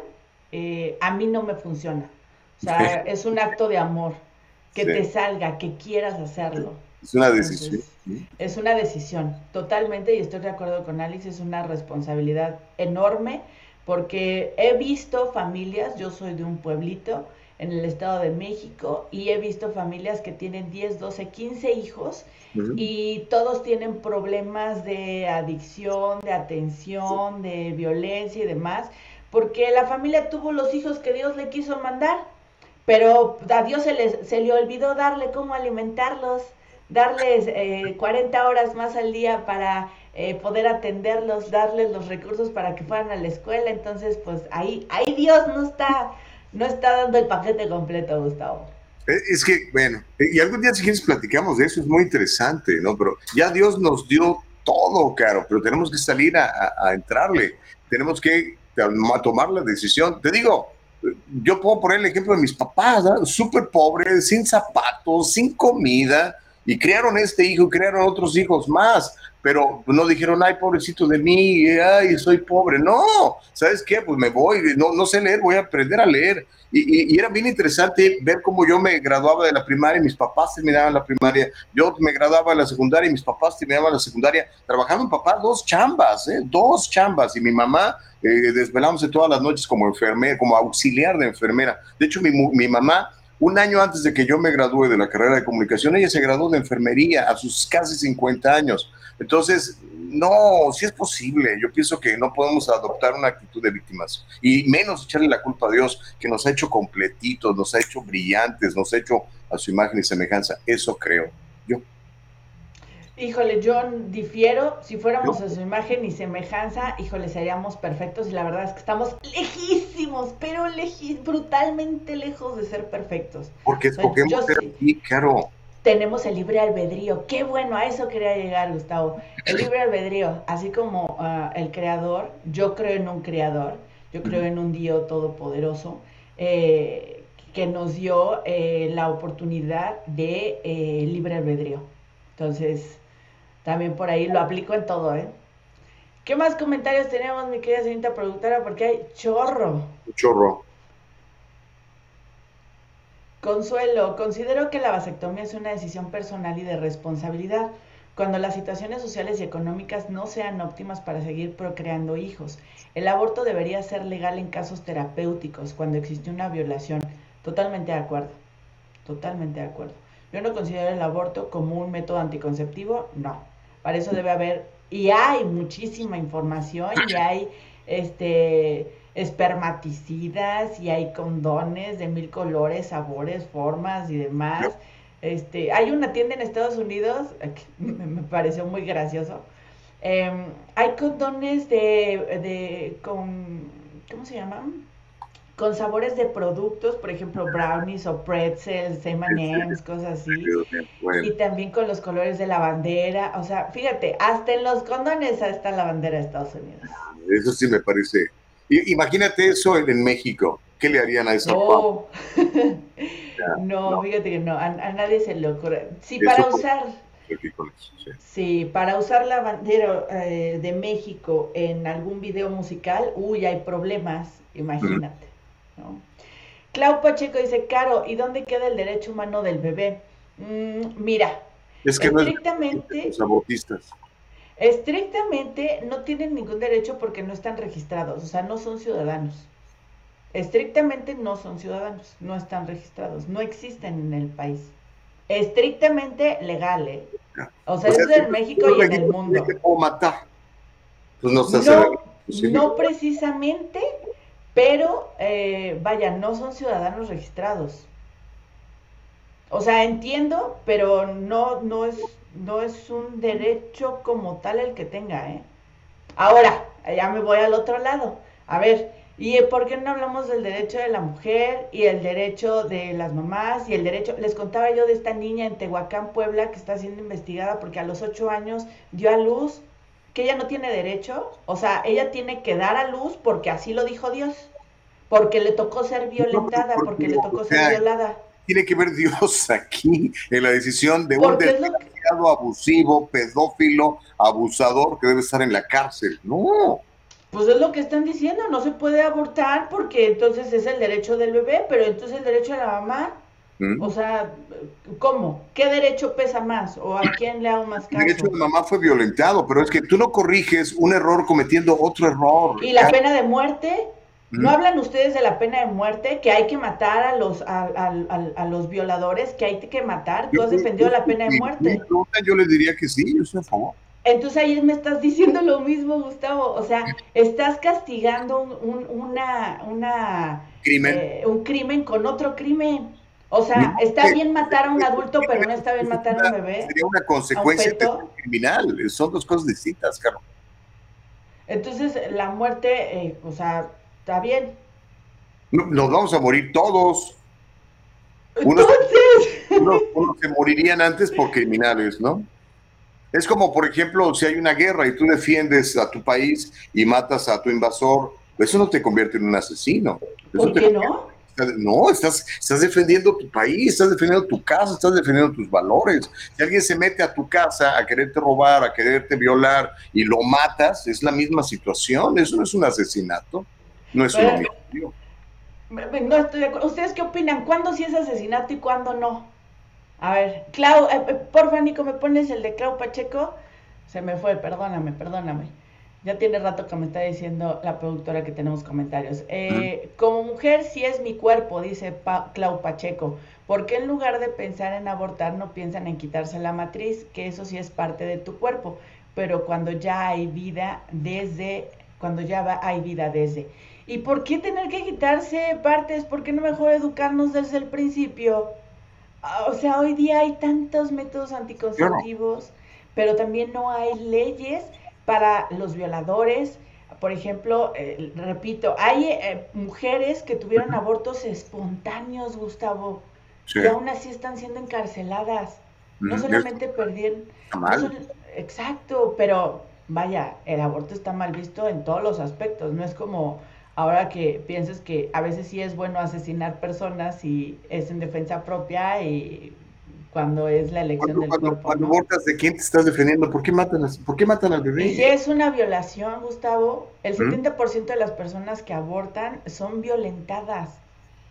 Speaker 2: eh, a mí no me funciona. O sea, es un acto de amor, que sí. te salga, que quieras hacerlo.
Speaker 1: Es una decisión.
Speaker 2: Entonces, es una decisión, totalmente, y estoy de acuerdo con Alex, es una responsabilidad enorme, porque he visto familias, yo soy de un pueblito en el Estado de México, y he visto familias que tienen 10, 12, 15 hijos, uh -huh. y todos tienen problemas de adicción, de atención, de violencia y demás, porque la familia tuvo los hijos que Dios le quiso mandar, pero a Dios se, les, se le olvidó darle cómo alimentarlos, darles eh, 40 horas más al día para eh, poder atenderlos, darles los recursos para que fueran a la escuela, entonces pues ahí, ahí Dios no está, no está dando el paquete completo, Gustavo.
Speaker 1: Eh, es que, bueno, eh, y algún día si quieres platicamos de eso, es muy interesante, ¿no? Pero ya Dios nos dio todo, caro, pero tenemos que salir a, a, entrarle, tenemos que tomar la decisión. Te digo, yo puedo poner el ejemplo de mis papás, ¿no? súper pobres, sin zapatos, sin comida, y crearon este hijo, crearon otros hijos más, pero no dijeron, ay, pobrecito de mí, ay, soy pobre. No, ¿sabes qué? Pues me voy, no, no sé leer, voy a aprender a leer. Y, y, era bien interesante ver cómo yo me graduaba de la primaria y mis papás terminaban la primaria. Yo me graduaba de la secundaria y mis papás terminaban la secundaria. Trabajando en papá dos chambas, ¿eh? dos chambas. Y mi mamá eh, desvelándose todas las noches como enfermera, como auxiliar de enfermera. De hecho, mi, mi mamá un año antes de que yo me gradúe de la carrera de comunicación, ella se graduó de enfermería a sus casi 50 años. Entonces, no, si es posible. Yo pienso que no podemos adoptar una actitud de víctimas y menos echarle la culpa a Dios, que nos ha hecho completitos, nos ha hecho brillantes, nos ha hecho a su imagen y semejanza. Eso creo yo.
Speaker 2: Híjole, yo difiero. Si fuéramos a su imagen y semejanza, híjole, seríamos perfectos. Y la verdad es que estamos lejísimos, pero brutalmente lejos de ser perfectos.
Speaker 1: Porque escogemos ser aquí, claro.
Speaker 2: Tenemos el libre albedrío. Qué bueno, a eso quería llegar, Gustavo. El libre albedrío, así como uh, el creador, yo creo en un creador, yo creo en un Dios todopoderoso. Eh, que nos dio eh, la oportunidad de eh, libre albedrío. Entonces, también por ahí lo aplico en todo, ¿eh? ¿Qué más comentarios tenemos, mi querida señorita productora? Porque hay chorro.
Speaker 1: Chorro.
Speaker 2: Consuelo, considero que la vasectomía es una decisión personal y de responsabilidad cuando las situaciones sociales y económicas no sean óptimas para seguir procreando hijos. El aborto debería ser legal en casos terapéuticos, cuando existe una violación. Totalmente de acuerdo. Totalmente de acuerdo. Yo no considero el aborto como un método anticonceptivo, no. Para eso debe haber, y hay muchísima información, y hay este espermaticidas, y hay condones de mil colores, sabores, formas y demás. Este, hay una tienda en Estados Unidos, me, pareció muy gracioso. Em, hay condones de, de, con, ¿cómo se llaman? Con sabores de productos, por ejemplo, brownies o pretzels, M&M's, cosas así. Y también con los colores de la bandera. O sea, fíjate, hasta en los condones está la bandera de Estados Unidos.
Speaker 1: Eso sí me parece. Imagínate eso en, México. ¿Qué le harían a esa
Speaker 2: No, no, fíjate que no, a, nadie se le ocurre. Sí, para usar... Sí. para usar la bandera eh, de México en algún video musical, uy, hay problemas, imagínate. Clau Pacheco dice, Caro, ¿y dónde queda el derecho humano del bebé? Mm, mira,
Speaker 1: es que estrictamente, los abortistas.
Speaker 2: Estrictamente no tienen ningún derecho porque no están registrados, o sea, no son ciudadanos. Estrictamente no son ciudadanos, no están registrados, no existen en el país. Estrictamente legal, ¿eh? O sea, es en México y en el mundo.
Speaker 1: Matar.
Speaker 2: Pues no, no, no precisamente, pero, eh, vaya, no son ciudadanos registrados. O sea, entiendo, pero no, no, es, no es un derecho como tal el que tenga, ¿eh? Ahora, ya me voy al otro lado. A ver, ¿y por qué no hablamos del derecho de la mujer y el derecho de las mamás y el derecho? Les contaba yo de esta niña en Tehuacán, Puebla, que está siendo investigada porque a los ocho años dio a luz que ella no tiene derecho, o sea, ella tiene que dar a luz porque así lo dijo Dios, porque le tocó ser violentada, porque le tocó ser violada.
Speaker 1: Tiene que ver Dios aquí en la decisión de un desgraciado abusivo, pedófilo, abusador que debe estar en la cárcel. No.
Speaker 2: Pues es lo que están diciendo, no se puede abortar porque entonces es el derecho del bebé, pero entonces el derecho de la mamá. O sea, ¿cómo? ¿Qué derecho pesa más? ¿O a quién le hago más caso?
Speaker 1: El derecho de mamá fue violentado, pero es que tú no corriges un error cometiendo otro error.
Speaker 2: ¿Y la pena de muerte? ¿No hablan ustedes de la pena de muerte? Que hay que matar a los, a, a, los violadores, que hay que matar. Tú has defendido la pena de muerte.
Speaker 1: Yo les diría que sí, yo estoy a favor.
Speaker 2: Entonces ahí me estás diciendo lo mismo, Gustavo. O sea, estás castigando un, una, una,
Speaker 1: ¿Crimen?
Speaker 2: Eh, un crimen con otro crimen. O sea, está bien matar a un adulto, pero no está bien matar a un bebé.
Speaker 1: Sería una consecuencia criminal. Son dos cosas distintas, Carlos.
Speaker 2: Entonces, la muerte, eh, o sea, está bien.
Speaker 1: Nos vamos a morir todos.
Speaker 2: Unos,
Speaker 1: unos, se morirían antes por criminales, ¿no? Es como, por ejemplo, si hay una guerra y tú defiendes a tu país y matas a tu invasor, eso no te convierte en un asesino.
Speaker 2: ¿Por qué no?
Speaker 1: No, estás, estás defendiendo tu país, estás defendiendo tu casa, estás defendiendo tus valores. Si alguien se mete a tu casa a quererte robar, a quererte violar y lo matas, es la misma situación. Eso no es un asesinato, no es un homicidio.
Speaker 2: No estoy de acuerdo. ¿Ustedes qué opinan? ¿Cuándo sí es asesinato y cuándo no? A ver, Clau, eh, eh, porfa, Nico, ¿me pones el de Clau Pacheco? Se me fue, perdóname, perdóname. Ya tiene rato que me está diciendo la productora que tenemos comentarios. Eh, como mujer sí es mi cuerpo, dice Clau Pacheco. ¿Por qué en lugar de pensar en abortar no piensan en quitarse la matriz? Que eso sí es parte de tu cuerpo. Pero cuando ya hay vida desde, cuando ya va, hay vida desde. ¿Y por qué tener que quitarse partes? ¿Por qué no mejor educarnos desde el principio? Ah, o sea, hoy día hay tantos métodos anticonceptivos, pero también no hay leyes para los violadores. Por ejemplo, eh, repito, hay eh, mujeres que tuvieron abortos espontáneos, Gustavo, y aún así están siendo encarceladas. No solamente perdieron... exacto, pero vaya, el aborto está mal visto en todos los aspectos. No es como ahora que pienses que a veces sí es bueno asesinar personas y es en defensa propia y cuando es la elección del cuerpo.
Speaker 1: Cuando votas de quién te estás defendiendo, ¿por qué matan, ¿por qué matan al bebé?
Speaker 2: Y si es una violación, Gustavo, el 70% de las personas que abortan son violentadas.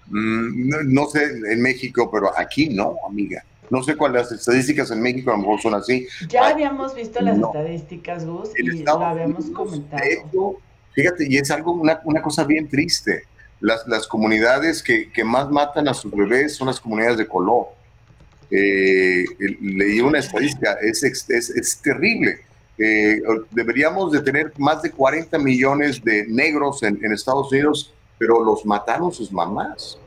Speaker 1: Mm, no, sé en México, pero aquí no, amiga. No sé cuáles las estadísticas en México a lo mejor son así.
Speaker 2: Ya habíamos visto las estadísticas, Gus, y lo habíamos comentado.
Speaker 1: fíjate, y es algo, una, una cosa bien triste. Las, las comunidades que, que más matan a sus bebés son las comunidades de color eh, leí una estadística, es, es, terrible. Eh, deberíamos de tener más de 40 millones de negros en, Estados Unidos, pero los mataron sus mamás.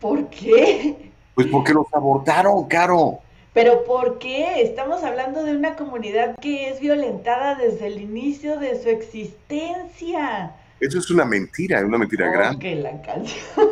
Speaker 2: ¿Por qué?
Speaker 1: Pues porque los abortaron, Caro.
Speaker 2: ¿Pero por qué? Estamos hablando de una comunidad que es violentada desde el inicio de su existencia.
Speaker 1: Eso es una mentira, una mentira grande.
Speaker 2: Que la canción.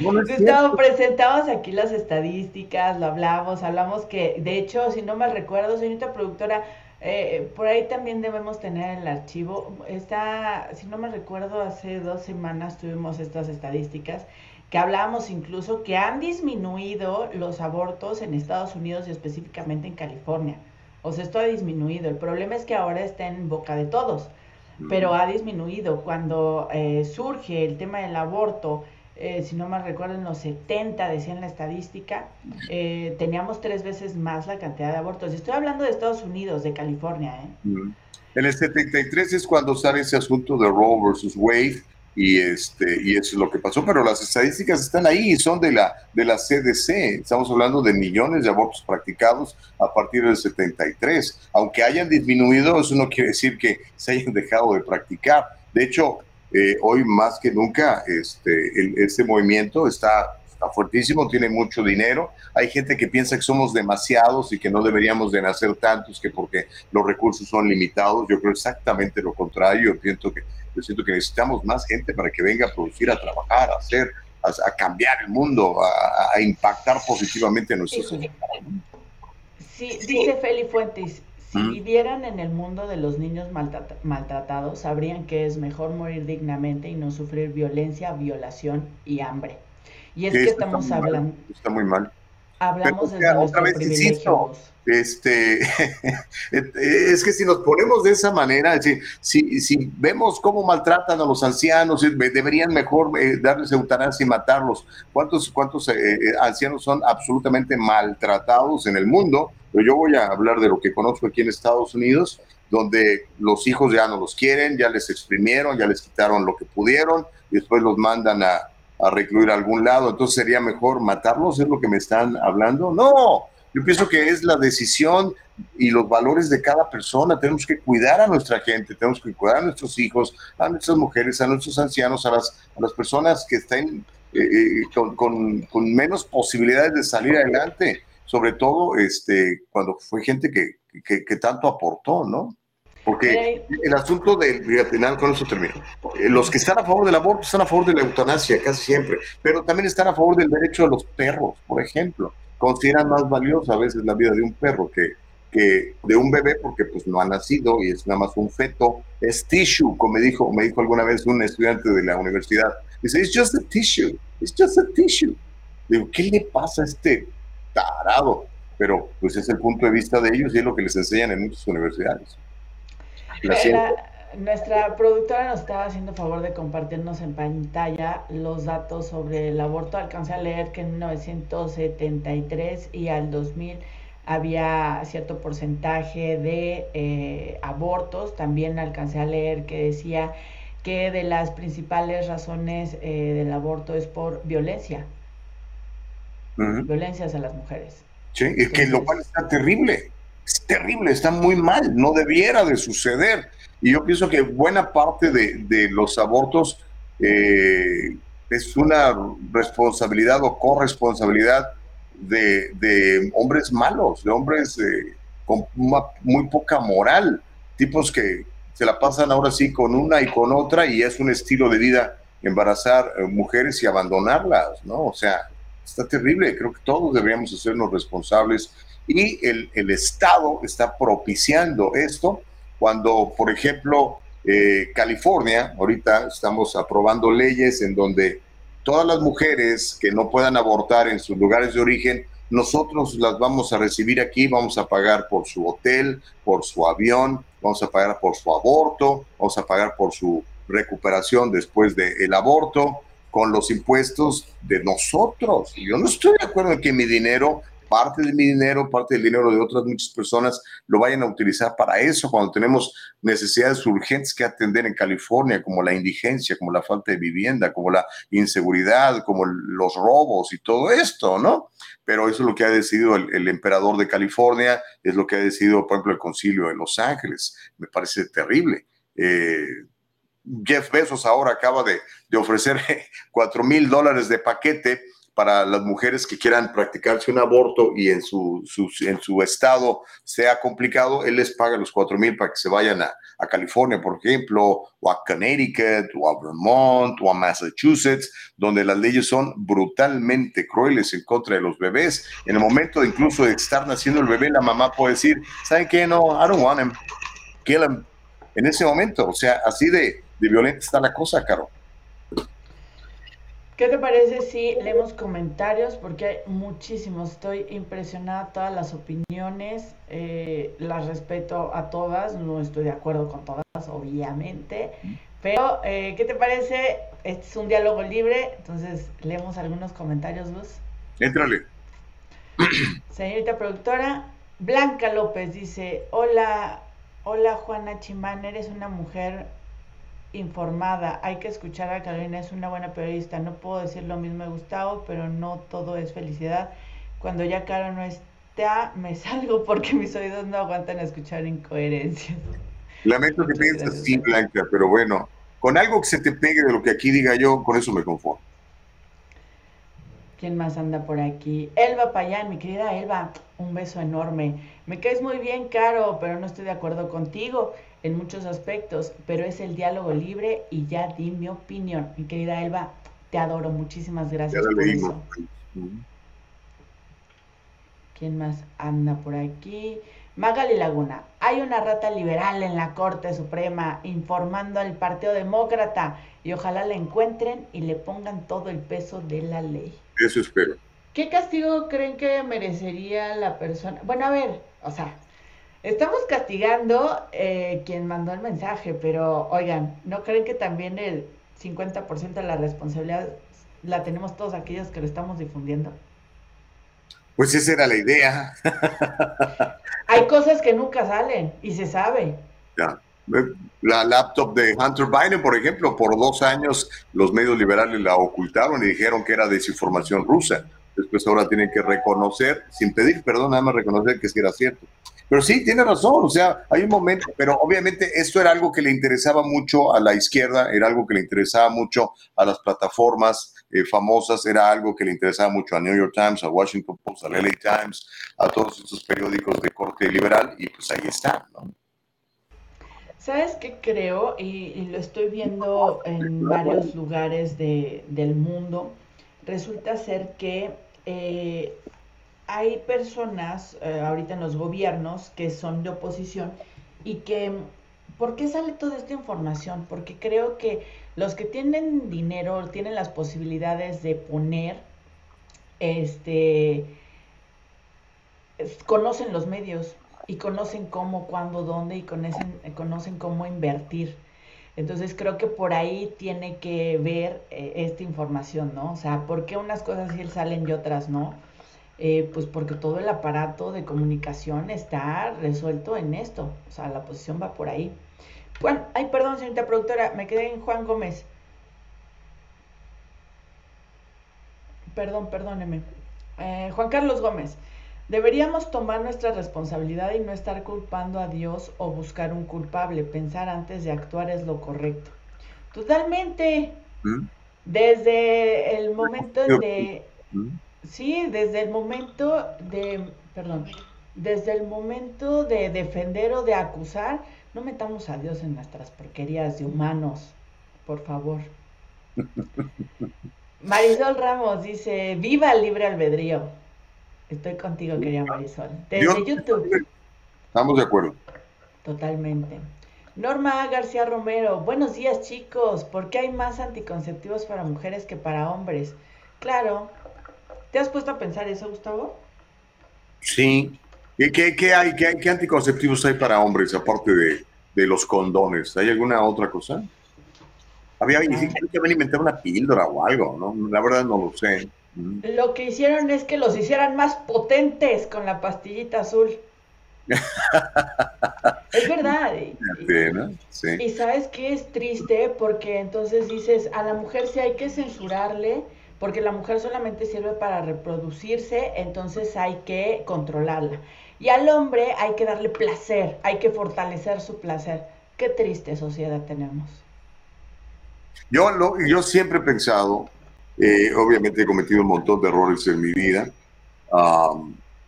Speaker 2: Gustavo, presentamos aquí las estadísticas, lo hablamos, hablamos que, de hecho, si no me recuerdo, señorita productora, eh, por ahí también debemos tener el archivo. Está, si no me recuerdo, hace dos semanas tuvimos estas estadísticas que hablábamos incluso que han disminuido los abortos en Estados Unidos y específicamente en California. O sea, esto ha disminuido. El problema es que ahora está en boca de todos pero ha disminuido. Cuando eh, surge el tema del aborto, eh, si no me recuerdo, en los 70, decían la estadística, eh, teníamos tres veces más la cantidad de abortos. Estoy hablando de Estados Unidos, de California.
Speaker 1: En el 73 es cuando sale ese asunto de Roe versus Wade, y este y eso es lo que pasó pero las estadísticas están ahí y son de la de la CDC estamos hablando de millones de abortos practicados a partir del 73 aunque hayan disminuido eso no quiere decir que se hayan dejado de practicar de hecho eh, hoy más que nunca este este movimiento está está fuertísimo, tiene mucho dinero. Hay gente que piensa que somos demasiados y que no deberíamos de nacer tantos, que porque los recursos son limitados. Yo creo exactamente lo contrario. Yo pienso que, yo siento que necesitamos más gente para que venga a producir, a trabajar, a hacer, a, cambiar el mundo, a, impactar positivamente en nuestra sociedad.
Speaker 2: Sí, dice Feli Fuentes, si vivieran en el mundo de los niños maltratados, sabrían que es mejor morir dignamente y no sufrir violencia, violación y hambre. Y es que estamos hablando.
Speaker 1: está muy mal.
Speaker 2: Hablamos de otra vez insisto,
Speaker 1: este, es que si nos ponemos de esa manera, si, si, si vemos cómo maltratan a los ancianos, deberían mejor eh, darles eutanasia y matarlos. ¿Cuántos, cuántos eh, eh, ancianos son absolutamente maltratados en el mundo? Pero yo voy a hablar de lo que conozco aquí en Estados Unidos, donde los hijos ya no los quieren, ya les exprimieron, ya les quitaron lo que pudieron y después los mandan a, a recluir a algún lado, entonces sería mejor matarlos, es lo que me están hablando. No, yo pienso que es la decisión y los valores de cada persona. Tenemos que cuidar a nuestra gente, tenemos que cuidar a nuestros hijos, a nuestras mujeres, a nuestros ancianos, a las, a las personas que estén eh, eh, con, con, menos posibilidades de salir adelante, sobre todo este, cuando fue gente que, que, que tanto aportó, ¿no? Porque el asunto del, fíjate, con eso termino. Eh, los que están a favor del aborto están a favor de la eutanasia, casi siempre, pero también están a favor del derecho de los perros, por ejemplo. Consideran más valiosa a veces la vida de un perro que, que de un bebé porque pues no ha nacido y es nada más un feto. Es tissue, como me dijo, me dijo alguna vez un estudiante de la universidad. Dice, it's just a tissue. it's just a tissue. Digo, ¿qué le pasa a este tarado? Pero pues es el punto de vista de ellos y es lo que les enseñan en muchas universidades.
Speaker 2: Nuestra productora nos estaba haciendo favor de compartirnos en pantalla los datos sobre el aborto. Alcancé a leer que en 1973 y al 2000 había cierto porcentaje de eh, abortos. También alcancé a leer que decía que de las principales razones eh, del aborto es por violencia. Violencias a las mujeres.
Speaker 1: Sí, es que lo cual está terrible. Es terrible, está muy mal, no debiera de suceder. Y yo pienso que buena parte de, los abortos eh, es una responsabilidad o corresponsabilidad de, hombres malos, de hombres eh, con muy poca moral, tipos que se la pasan ahora sí con una y con otra y es un estilo de vida embarazar eh, mujeres y abandonarlas, ¿no? O sea, está terrible, creo que todos deberíamos hacernos responsables y el, el Estado está propiciando esto cuando, por ejemplo, eh, California, ahorita estamos aprobando leyes en donde todas las mujeres que no puedan abortar en sus lugares de origen, nosotros las vamos a recibir aquí, vamos a pagar por su hotel, por su avión, vamos a pagar por su aborto, vamos a pagar por su recuperación después del aborto, con los impuestos de nosotros. Yo no estoy de acuerdo en que mi dinero parte de mi dinero, parte del dinero de otras muchas personas lo vayan a utilizar para eso cuando tenemos necesidades urgentes que atender en California, como la indigencia, como la falta de vivienda, como la inseguridad, como los robos y todo esto, ¿no? Pero eso es lo que ha decidido el, emperador de California, es lo que ha decidido, por ejemplo, el concilio de Los Ángeles. Me parece terrible. Eh, Jeff Bezos ahora acaba de, ofrecer 4 mil dólares de paquete para las mujeres que quieran practicarse un aborto y en su, en su estado sea complicado, él les paga los cuatro mil para que se vayan a, a, California, por ejemplo, o a Connecticut, o a Vermont, o a Massachusetts, donde las leyes son brutalmente crueles en contra de los bebés. En el momento de incluso de estar naciendo el bebé, la mamá puede decir, ¿saben qué? No, I don't want him. Kill him. En ese momento, o sea, así de, de violenta está la cosa, Caro.
Speaker 2: ¿Qué te parece si leemos comentarios? Porque hay muchísimos. Estoy impresionada, todas las opiniones, eh, las respeto a todas, no estoy de acuerdo con todas, obviamente. Pero, eh, ¿qué te parece? Este es un diálogo libre, entonces leemos algunos comentarios, Luz.
Speaker 1: Éntrale.
Speaker 2: Señorita productora, Blanca López dice, hola, hola Juana Chimán, eres una mujer informada. Hay que escuchar a Carolina, es una buena periodista. No puedo decir lo mismo de Gustavo, pero no todo es felicidad. Cuando ya Caro no está, me salgo porque mis oídos no aguantan escuchar incoherencias.
Speaker 1: Lamento que pienses así, Blanca, pero bueno, con algo que se te pegue de lo que aquí diga yo, con eso me conformo.
Speaker 2: ¿Quién más anda por aquí? Elba Payán, mi querida Elba, un beso enorme. Me caes muy bien, Caro, pero no estoy de acuerdo contigo en muchos aspectos, pero es el diálogo libre y ya di mi opinión. Mi querida Elba, te adoro, muchísimas gracias por eso. ¿Quién más anda por aquí? Magali Laguna, hay una rata liberal en la Corte Suprema informando al Partido Demócrata y ojalá la encuentren y le pongan todo el peso de la ley.
Speaker 1: Eso espero.
Speaker 2: ¿Qué castigo creen que merecería la persona? Bueno, a ver, o sea, Estamos castigando eh, quien mandó el mensaje, pero oigan, ¿no creen que también el 50% de la responsabilidad la tenemos todos aquellos que lo estamos difundiendo?
Speaker 1: Pues esa era la idea.
Speaker 2: Hay cosas que nunca salen y se sabe.
Speaker 1: Ya. La laptop de Hunter Biden, por ejemplo, por dos años los medios liberales la ocultaron y dijeron que era desinformación rusa. Después ahora tienen que reconocer, sin pedir perdón, nada más reconocer que sí era cierto. Pero sí, tiene razón, o sea, hay un momento, pero obviamente esto era algo que le interesaba mucho a la izquierda, era algo que le interesaba mucho a las plataformas eh, famosas, era algo que le interesaba mucho a New York Times, a Washington Post, a LA Times, a todos estos periódicos de corte liberal, y pues ahí está, ¿no?
Speaker 2: ¿Sabes qué creo? Y, lo estoy viendo en varios lugares del mundo. Resulta ser que eh, hay personas eh, ahorita en los gobiernos que son de oposición y que, ¿por qué sale toda esta información? Porque creo que Los que tienen dinero, tienen las posibilidades de poner, este, conocen los medios y conocen cómo, cuándo, dónde y conocen, conocen cómo invertir. Entonces creo que por ahí tiene que ver eh, esta información, ¿no? O sea, ¿por qué unas cosas sí salen y otras no? Eh, pues porque todo el aparato de comunicación está resuelto en esto. O sea, la posición va por ahí. Juan, ay, perdón, señorita productora, me quedé en Juan Gómez. Perdón, perdóneme. Eh, Juan Carlos Gómez. Deberíamos tomar nuestra responsabilidad y no estar culpando a Dios o buscar un culpable. Pensar antes de actuar es lo correcto. Totalmente. ¿Mm? Desde el momento de... Sí, desde el momento de... Perdón. Desde el momento de defender o de acusar, no metamos a Dios en nuestras porquerías de humanos, por favor. Marisol Ramos dice, viva el libre albedrío. Estoy contigo, querida Marisol. Desde YouTube.
Speaker 1: Estamos de acuerdo.
Speaker 2: Totalmente. Norma García Romero, buenos días chicos. ¿Por qué hay más anticonceptivos para mujeres que para hombres? Claro. ¿Te has puesto a pensar eso, Gustavo?
Speaker 1: Sí. ¿Qué, qué, hay, qué, qué anticonceptivos hay para hombres aparte de, de los condones? ¿Hay alguna otra cosa? Había, que habían inventado una píldora o algo, ¿no? La verdad no lo sé.
Speaker 2: Lo que hicieron es que los hicieran más potentes con la pastillita azul. es verdad. Y, sabes que es triste porque entonces dices, a la mujer sí hay que censurarle, porque la mujer solamente sirve para reproducirse, entonces hay que controlarla. Y al hombre hay que darle placer, hay que fortalecer su placer. Qué triste sociedad tenemos.
Speaker 1: Yo, lo, yo siempre he pensado eh, obviamente he cometido un montón de errores en mi vida,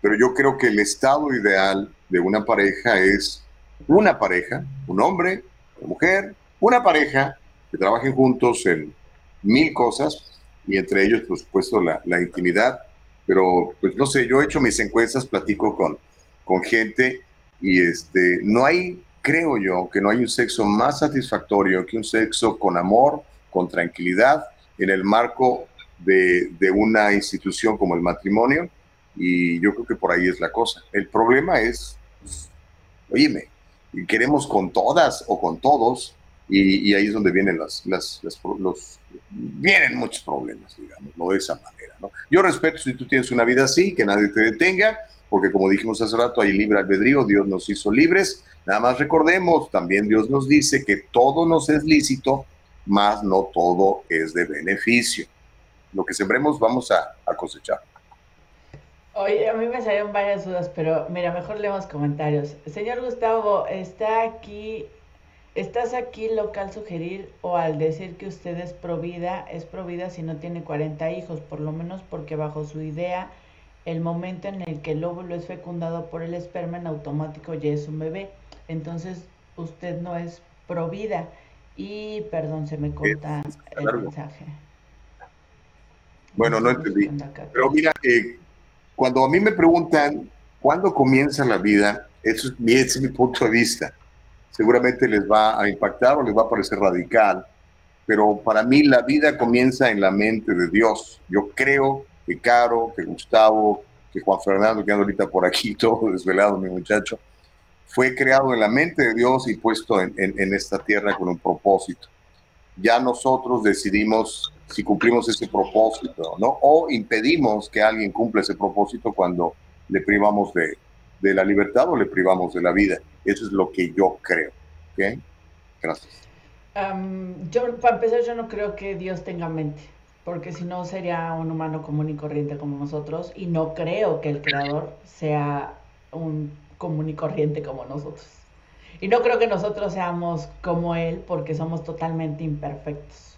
Speaker 1: pero yo creo que el estado ideal de una pareja es una pareja, un hombre, una mujer, una pareja que trabajen juntos en mil cosas y entre ellos, por supuesto, la, la intimidad. Pero, pues no sé, yo he hecho mis encuestas, platico con, con gente y este, no hay, creo yo, que no hay un sexo más satisfactorio que un sexo con amor, con tranquilidad en el marco de, una institución como el matrimonio y yo creo que por ahí es la cosa. El problema es, oíme, queremos con todas o con todos y, ahí es donde vienen las, las, los, vienen muchos problemas, digamos, no de esa manera. ¿no? Yo respeto si tú tienes una vida así, que nadie te detenga, porque como dijimos hace rato, hay libre albedrío, Dios nos hizo libres. Nada más recordemos, también Dios nos dice que todo nos es lícito, más no todo es de beneficio. Lo que sembremos vamos a, cosechar.
Speaker 2: Oye, a mí me salieron varias dudas, pero mira, mejor leemos comentarios. Señor Gustavo, ¿está aquí, estás aquí local sugerir o al decir que usted es provida, es provida si no tiene 40 hijos, por lo menos porque bajo su idea, el momento en el que el óvulo es fecundado por el esperma en automático ya es un bebé. Entonces, usted no es provida. Y perdón, se me corta el mensaje.
Speaker 1: Bueno, no entendí. Pero mira, eh, cuando a mí me preguntan cuándo comienza la vida, eso es, ese es mi punto de vista. Seguramente les va a impactar o les va a parecer radical, pero para mí la vida comienza en la mente de Dios. Yo creo que Caro, que Gustavo, que Juan Fernando, que anda ahorita por aquí, todo desvelado, mi muchacho, fue creado en la mente de Dios y puesto en, esta tierra con un propósito. Ya nosotros decidimos si cumplimos ese propósito, ¿no? O impedimos que alguien cumpla ese propósito cuando le privamos de, la libertad o le privamos de la vida. Eso es lo que yo creo. Gracias.
Speaker 2: yo, para empezar, yo no creo que Dios tenga mente, porque si no sería un humano común y corriente como nosotros, y no creo que el creador sea un común y corriente como nosotros. Y no creo que nosotros seamos como Él porque somos totalmente imperfectos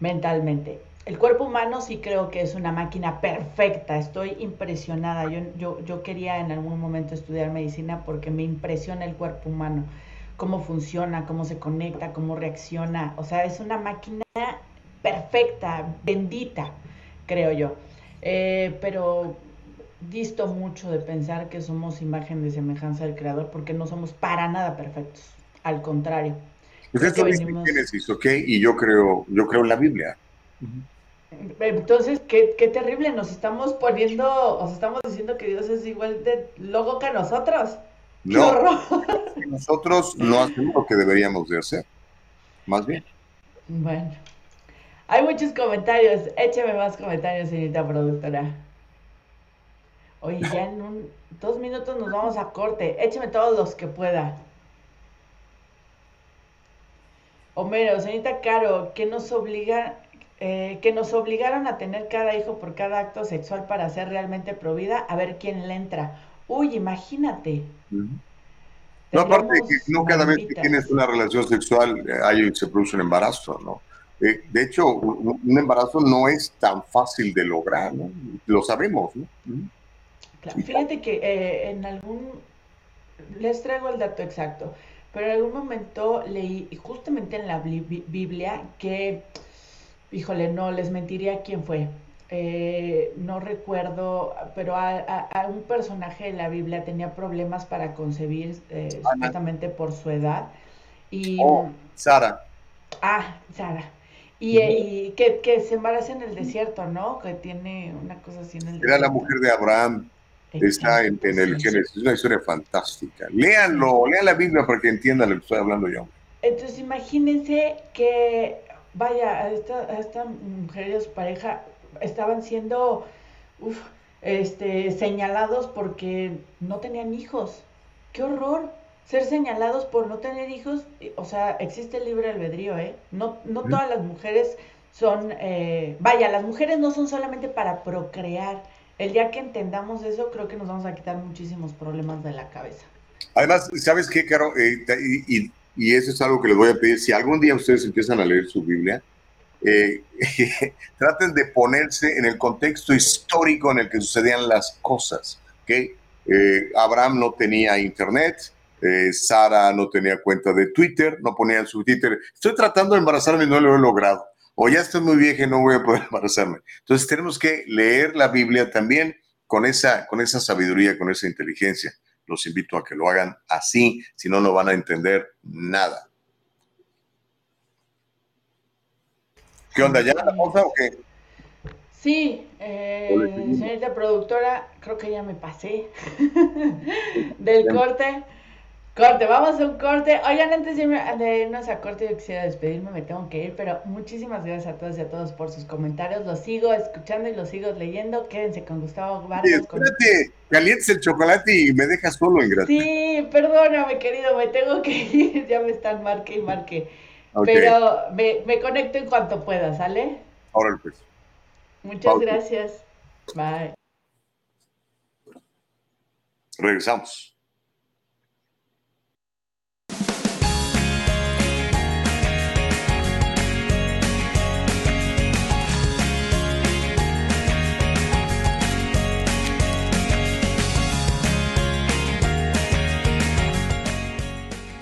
Speaker 2: mentalmente. El cuerpo humano sí creo que es una máquina perfecta, estoy impresionada. Yo, yo, yo quería en algún momento estudiar medicina porque me impresiona el cuerpo humano, cómo funciona, cómo se conecta, cómo reacciona. O sea, es una máquina perfecta, bendita, creo yo. Eh, pero disto mucho de pensar que somos imagen de semejanza del Creador porque no somos para nada perfectos. Al contrario,
Speaker 1: Pues esto dice Génesis, ¿ok? Y yo creo, yo creo en la Biblia.
Speaker 2: Entonces, qué, qué terrible, nos estamos poniendo, os estamos diciendo que Dios es igual de loco que nosotros.
Speaker 1: No, nosotros no hacemos lo que deberíamos de hacer, más bien.
Speaker 2: Bueno, hay muchos comentarios, écheme más comentarios, señorita productora. Oye, ya en un, dos minutos nos vamos a corte, écheme todos los que pueda. Homero, señorita Caro, que nos obliga, eh, que nos obligaron a tener cada hijo por cada acto sexual para ser realmente provida, a ver quién le entra. Uy, imagínate.
Speaker 1: No, aparte de que no cada vez que tienes una relación sexual eh, hay, se produce un embarazo, ¿no? Eh, de hecho, un, embarazo no es tan fácil de lograr, ¿no? Lo sabemos, ¿no?
Speaker 2: Fíjate que en algún, les traigo el dato exacto, pero en algún momento leí justamente en la Biblia que, híjole, no les mentiría quién fue. Eh, no recuerdo, pero a, un personaje de la Biblia tenía problemas para concebir, eh, supuestamente por su edad. Y,
Speaker 1: oh, Sara.
Speaker 2: Ah, Sara. Y, que, que, se embaraza en el desierto, ¿no? Que tiene una cosa así en el
Speaker 1: Era la mujer de Abraham. Está en, el Génesis, es una historia fantástica. Léanlo, lean la Biblia para que entiendan lo que estoy hablando yo.
Speaker 2: Entonces imagínense que, vaya, a esta, a esta mujer y a su pareja estaban siendo este, señalados porque no tenían hijos. ¡Qué horror! Ser señalados por no tener hijos, o sea, existe el libre albedrío, ¿eh? No, no todas las mujeres son, eh, vaya, las mujeres no son solamente para procrear, el día que entendamos eso, creo que nos vamos a quitar muchísimos problemas de la cabeza.
Speaker 1: Además, ¿sabes qué, Caro? Eh, y, eso es algo que les voy a pedir. Si algún día ustedes empiezan a leer su Biblia, eh, traten de ponerse en el contexto histórico en el que sucedían las cosas. ¿okay? Eh, Abraham no tenía internet, Sara no tenía cuenta de Twitter, no ponía su Twitter, estoy tratando de embarazarme y no lo he logrado o ya estoy muy vieja y no voy a poder embarazarme. Entonces tenemos que leer la Biblia también con esa, con esa sabiduría, con esa inteligencia. Los invito a que lo hagan así, si no, no van a entender nada. ¿Qué onda? ¿Ya la pausa o qué?
Speaker 2: Sí, eh, señorita productora, creo que ya me pasé del corte. Corte, vamos a un corte. Oigan, antes de irnos a corte, yo quisiera despedirme, me tengo que ir, pero muchísimas gracias a todos y a todos por sus comentarios. Los sigo escuchando y los sigo leyendo. Quédense con Gustavo Vargas.
Speaker 1: espérate, calientes el chocolate y me dejas solo en gracia.
Speaker 2: Sí, perdóname, querido, me tengo que ir. ya me están marque y marque. Pero me, me, conecto en cuanto pueda, ¿sale?
Speaker 1: Ahora pues.
Speaker 2: Muchas gracias. Bye.
Speaker 1: Regresamos.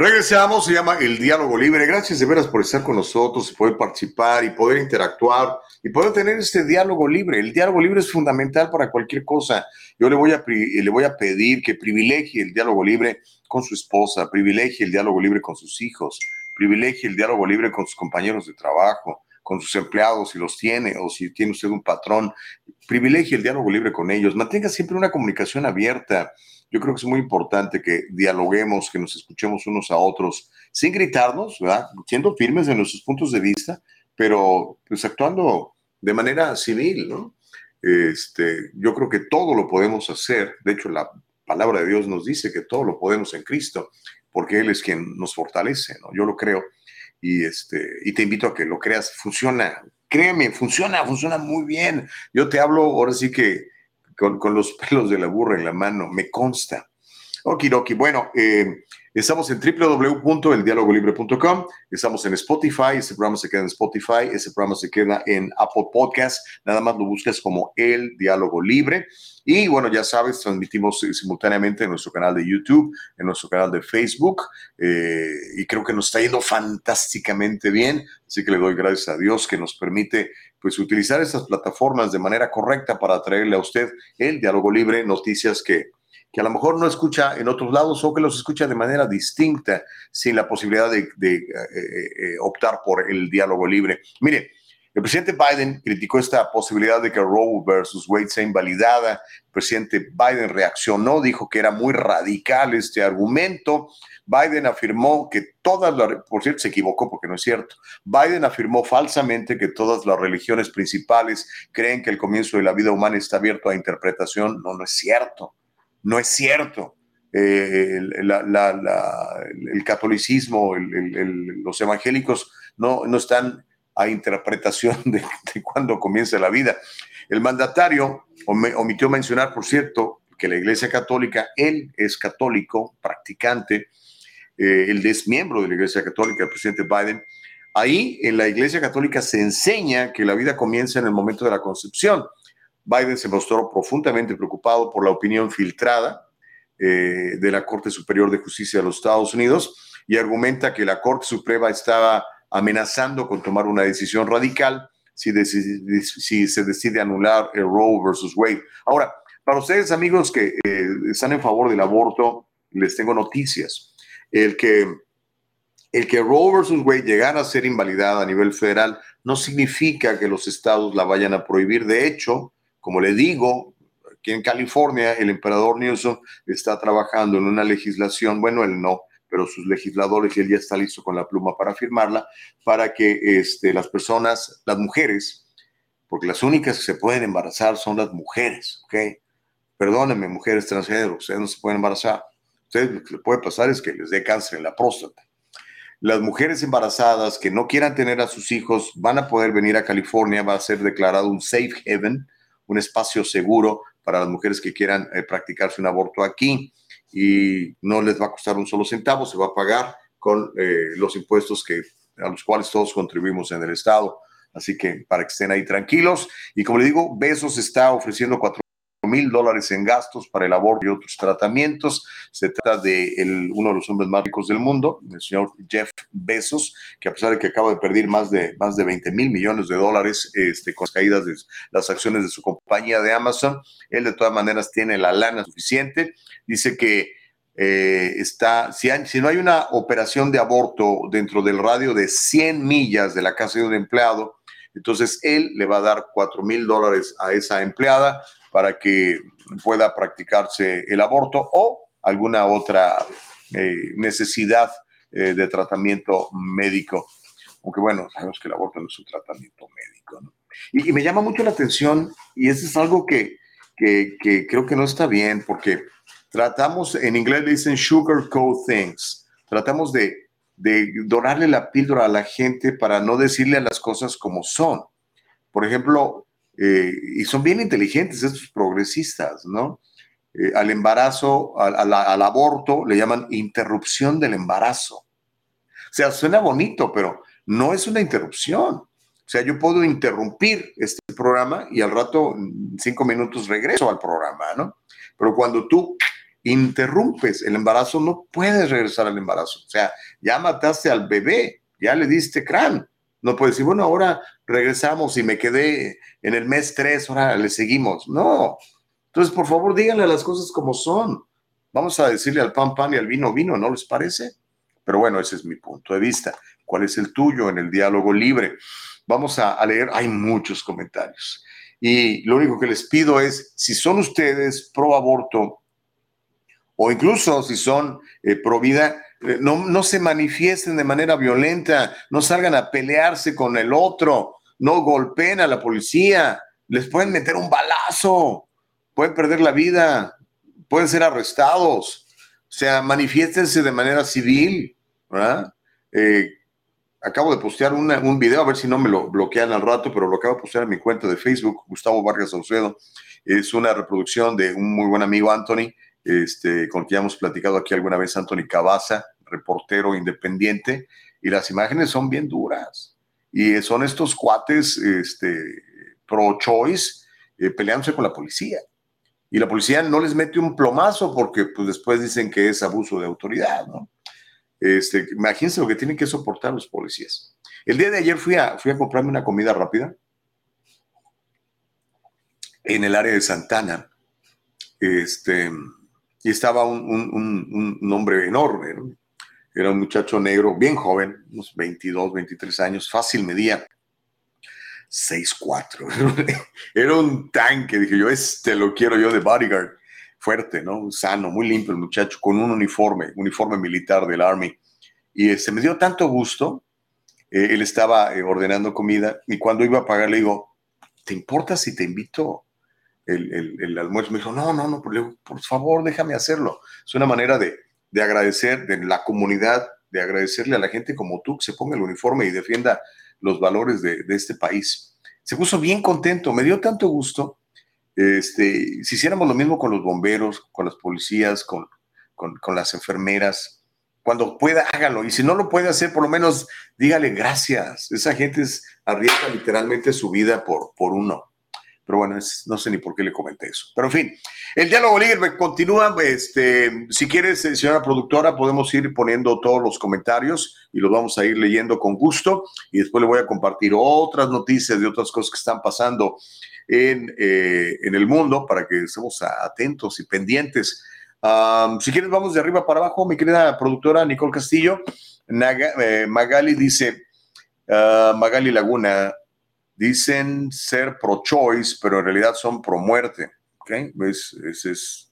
Speaker 1: Regresamos, se llama El Diálogo Libre. Gracias de veras por estar con nosotros poder participar y poder interactuar y poder tener este diálogo libre. El diálogo libre es fundamental para cualquier cosa. Yo le voy a, le voy a pedir que privilegie el diálogo libre con su esposa, privilegie el diálogo libre con sus hijos, privilegie el diálogo libre con sus compañeros de trabajo, con sus empleados si los tiene o si tiene usted un patrón. Privilegie el diálogo libre con ellos. Mantenga siempre una comunicación abierta yo creo que es muy importante que dialoguemos, que nos escuchemos unos a otros, sin gritarnos, ¿verdad? Siendo firmes en nuestros puntos de vista, pero pues actuando de manera civil, ¿no? Este, yo creo que todo lo podemos hacer. De hecho, la palabra de Dios nos dice que todo lo podemos en Cristo, porque Él es quien nos fortalece, ¿no? Yo lo creo. Y, este, y te invito a que lo creas. Funciona, créeme, funciona, funciona muy bien. Yo te hablo ahora sí que con, los pelos de la burra en la mano, me consta. Okidoki, bueno, eh, Estamos en www.eldialogolibre.com, estamos en Spotify, ese programa se queda en Spotify, ese programa se queda en Apple Podcast, nada más lo buscas como El Diálogo Libre. Y bueno, ya sabes, transmitimos simultáneamente en nuestro canal de YouTube, en nuestro canal de Facebook, eh, y creo que nos está yendo fantásticamente bien, así que le doy gracias a Dios que nos permite pues utilizar estas plataformas de manera correcta para traerle a usted el diálogo libre, noticias que que a lo mejor no escucha en otros lados o que los escucha de manera distinta, sin la posibilidad de, eh, eh, eh, optar por el diálogo libre. Mire, el presidente Biden criticó esta posibilidad de que Roe versus Wade sea invalidada. El presidente Biden reaccionó, dijo que era muy radical este argumento. Biden afirmó que todas las, por cierto, se equivocó porque no es cierto. Biden afirmó falsamente que todas las religiones principales creen que el comienzo de la vida humana está abierto a interpretación. No, no es cierto. No es cierto. Eh, el catolicismo, los evangélicos no, no, están a interpretación de, cuándo comienza la vida. El mandatario omitió mencionar, por cierto, que la Iglesia Católica, él es católico, practicante, eh, él es miembro de la Iglesia Católica, el presidente Biden. Ahí en la Iglesia Católica se enseña que la vida comienza en el momento de la concepción. Biden se mostró profundamente preocupado por la opinión filtrada eh, de la Corte Superior de Justicia de los Estados Unidos y argumenta que la Corte Suprema estaba amenazando con tomar una decisión radical si, si se decide anular el Roe versus Wade. Ahora, para ustedes amigos que eh, están en favor del aborto, les tengo noticias. El que, el que Roe versus Wade llegara a ser invalidada a nivel federal no significa que los estados la vayan a prohibir. De hecho, como le digo, aquí en California el emperador Newsom está trabajando en una legislación, bueno, él no, pero sus legisladores y él ya está listo con la pluma para firmarla, para que este, las personas, las mujeres, porque las únicas que se pueden embarazar son las mujeres, ¿ok? Perdónenme, mujeres transgénero, ustedes no se pueden embarazar. Ustedes lo que les puede pasar es que les dé cáncer en la próstata. Las mujeres embarazadas que no quieran tener a sus hijos van a poder venir a California, va a ser declarado un safe haven, un espacio seguro para las mujeres que quieran eh, practicarse un aborto aquí y no les va a costar un solo centavo, se va a pagar con eh, los impuestos que, a los cuales todos contribuimos en el Estado. Así que para que estén ahí tranquilos. Y como le digo, Besos está ofreciendo cuatro mil dólares en gastos para el aborto y otros tratamientos. Se trata de uno de los hombres más ricos del mundo, el señor Jeff Bezos, que a pesar de que acaba de perder más de, más de 20 mil millones de dólares este, con las caídas de las acciones de su compañía de Amazon, él de todas maneras tiene la lana suficiente. Dice que eh, está, si, si, no hay una operación de aborto dentro del radio de 100 millas de la casa de un empleado, entonces él le va a dar 4 mil dólares a esa empleada para que pueda practicarse el aborto o alguna otra eh, necesidad eh, de tratamiento médico. Aunque bueno, sabemos que el aborto no es un tratamiento médico. Y, me llama mucho la atención, y eso es algo que, que, creo que no está bien, porque tratamos, en inglés le dicen sugarcoat things, tratamos de, de dorarle la píldora a la gente para no decirle a las cosas como son. Por ejemplo, eh, y son bien inteligentes estos progresistas, ¿no? Eh, al embarazo, al, al, aborto, le llaman interrupción del embarazo. O sea, suena bonito, pero no es una interrupción. O sea, yo puedo interrumpir este programa y al rato, cinco minutos, regreso al programa, ¿no? Pero cuando tú interrumpes el embarazo, no puedes regresar al embarazo. O sea, ya mataste al bebé, ya le diste crán. No puedes decir, bueno, ahora regresamos y me quedé en el mes 3, ahora le seguimos. No. Entonces, por favor, díganle las cosas como son. Vamos a decirle al pan pan y al vino vino, ¿no les parece? Pero bueno, ese es mi punto de vista. ¿Cuál es el tuyo en el diálogo libre? Vamos a, leer, hay muchos comentarios. Y lo único que les pido es, si son ustedes pro aborto o incluso si son eh, pro vida, no, se manifiesten de manera violenta, no salgan a pelearse con el otro, no golpeen a la policía, les pueden meter un balazo, pueden perder la vida, pueden ser arrestados. O sea, manifiéstense de manera civil, ¿verdad? Eh, acabo de postear un video, a ver si no me lo bloquean al rato, pero lo acabo de postear en mi cuenta de Facebook, Gustavo Vargas Saucedo. Es una reproducción de un muy buen amigo Anthony, este, con quien hemos platicado aquí alguna vez, Anthony Cabaza, reportero independiente, y las imágenes son bien duras. Y son estos cuates este, pro-choice eh, peleándose con la policía. Y la policía no les mete un plomazo porque pues, después dicen que es abuso de autoridad, ¿no? Este, imagínense lo que tienen que soportar los policías. El día de ayer fui a, fui a comprarme una comida rápida en el área de Santana. Este, y estaba un, un, hombre enorme, era un muchacho negro, bien joven, unos 22, 23 años, fácil medía 6'4. era un tanque, dije yo, este lo quiero yo de bodyguard fuerte, ¿no? Sano, muy limpio el muchacho, con un uniforme, uniforme militar del Army. Y este, me dio tanto gusto. Eh, él estaba eh, ordenando comida y cuando iba a pagar le digo, ¿te importa si te invito el, el, almuerzo? Me dijo, no, no, no, por, favor, déjame hacerlo. Es una manera de, de agradecer de la comunidad, de agradecerle a la gente como tú que se ponga el uniforme y defienda los valores de, este país. Se puso bien contento, me dio tanto gusto este, si hiciéramos lo mismo con los bomberos, con las policías, con, con, las enfermeras, cuando pueda, hágalo. Y si no lo puede hacer, por lo menos dígale gracias. Esa gente es, arriesga literalmente su vida por, por uno. Pero bueno, no sé ni por qué le comenté eso. Pero en fin, el diálogo libre continúa. Este, si quieres, eh, señora productora, podemos ir poniendo todos los comentarios y los vamos a ir leyendo con gusto. Y después le voy a compartir otras noticias de otras cosas que están pasando en, eh, en el mundo para que estemos atentos y pendientes. si quieres, vamos de arriba para abajo, mi querida productora Nicole Castillo. Eh, Magali dice, ah, Magali Laguna, dicen ser pro-choice, pero en realidad son pro-muerte. ¿Okay? ¿Ves? Ese es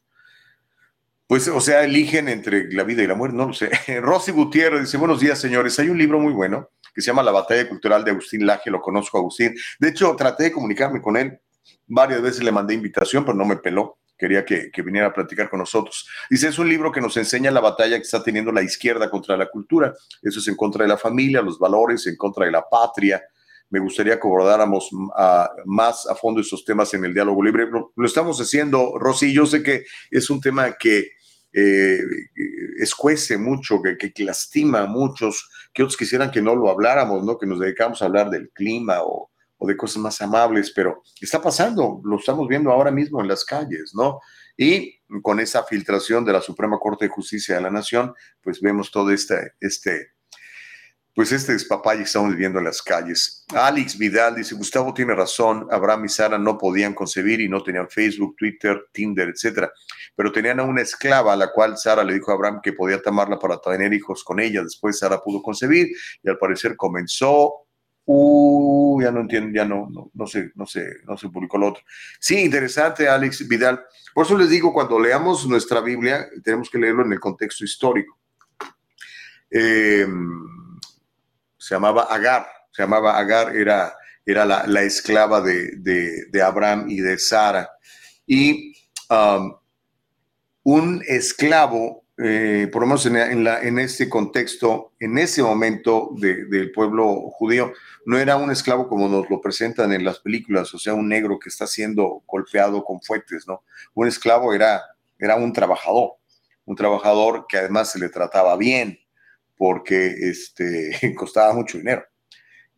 Speaker 1: pues, o sea, eligen entre la vida y la muerte, no lo sé. Rosy Gutiérrez dice, buenos días, señores. Hay un libro muy bueno que se llama La batalla cultural de Agustín Laje, lo conozco Agustín. De hecho, traté de comunicarme con él Varias veces le mandé invitación, pero no me peló. Quería que, viniera a platicar con nosotros. Dice, es un libro que nos enseña la batalla que está teniendo la izquierda contra la cultura. Eso es en contra de la familia, los valores, en contra de la patria. Me gustaría que abordáramos más a fondo esos temas en el diálogo libre. Lo, estamos haciendo, Rosy. Yo sé que es un tema que eh, escuece mucho, que, lastima a muchos, que otros quisieran que no lo habláramos, ¿no? Que nos dedicamos a hablar del clima o, o de cosas más amables, pero está pasando, lo estamos viendo ahora mismo en las calles, ¿no? Y con esa filtración de la Suprema Corte de Justicia de la Nación, pues vemos todo este, este, pues este despapalle que estamos viviendo en las calles. Alex Vidal dice, Gustavo tiene razón, Abraham y Sara no podían concebir y no tenían Facebook, Twitter, Tinder, etcétera, pero tenían a una esclava a la cual Sara le dijo a Abraham que podía tomarla para tener hijos con ella. Después Sara pudo concebir y al parecer comenzó Uh, ya no entiendo, ya no, no, no sé, no sé, no se publicó lo otro. Sí, interesante, Alex Vidal. Por eso les digo, cuando leamos nuestra Biblia, tenemos que leerlo en el contexto histórico. Em, se llamaba Agar, se llamaba Agar, era, era la, esclava de, Abraham y de Sara. Y um, un esclavo eh, por lo menos en, en, este contexto, en ese momento del pueblo judío, no era un esclavo como nos lo presentan en las películas, o sea, un negro que está siendo golpeado con fuetes, ¿no? Un esclavo era, era un trabajador, un trabajador que además se le trataba bien, porque este, costaba mucho dinero.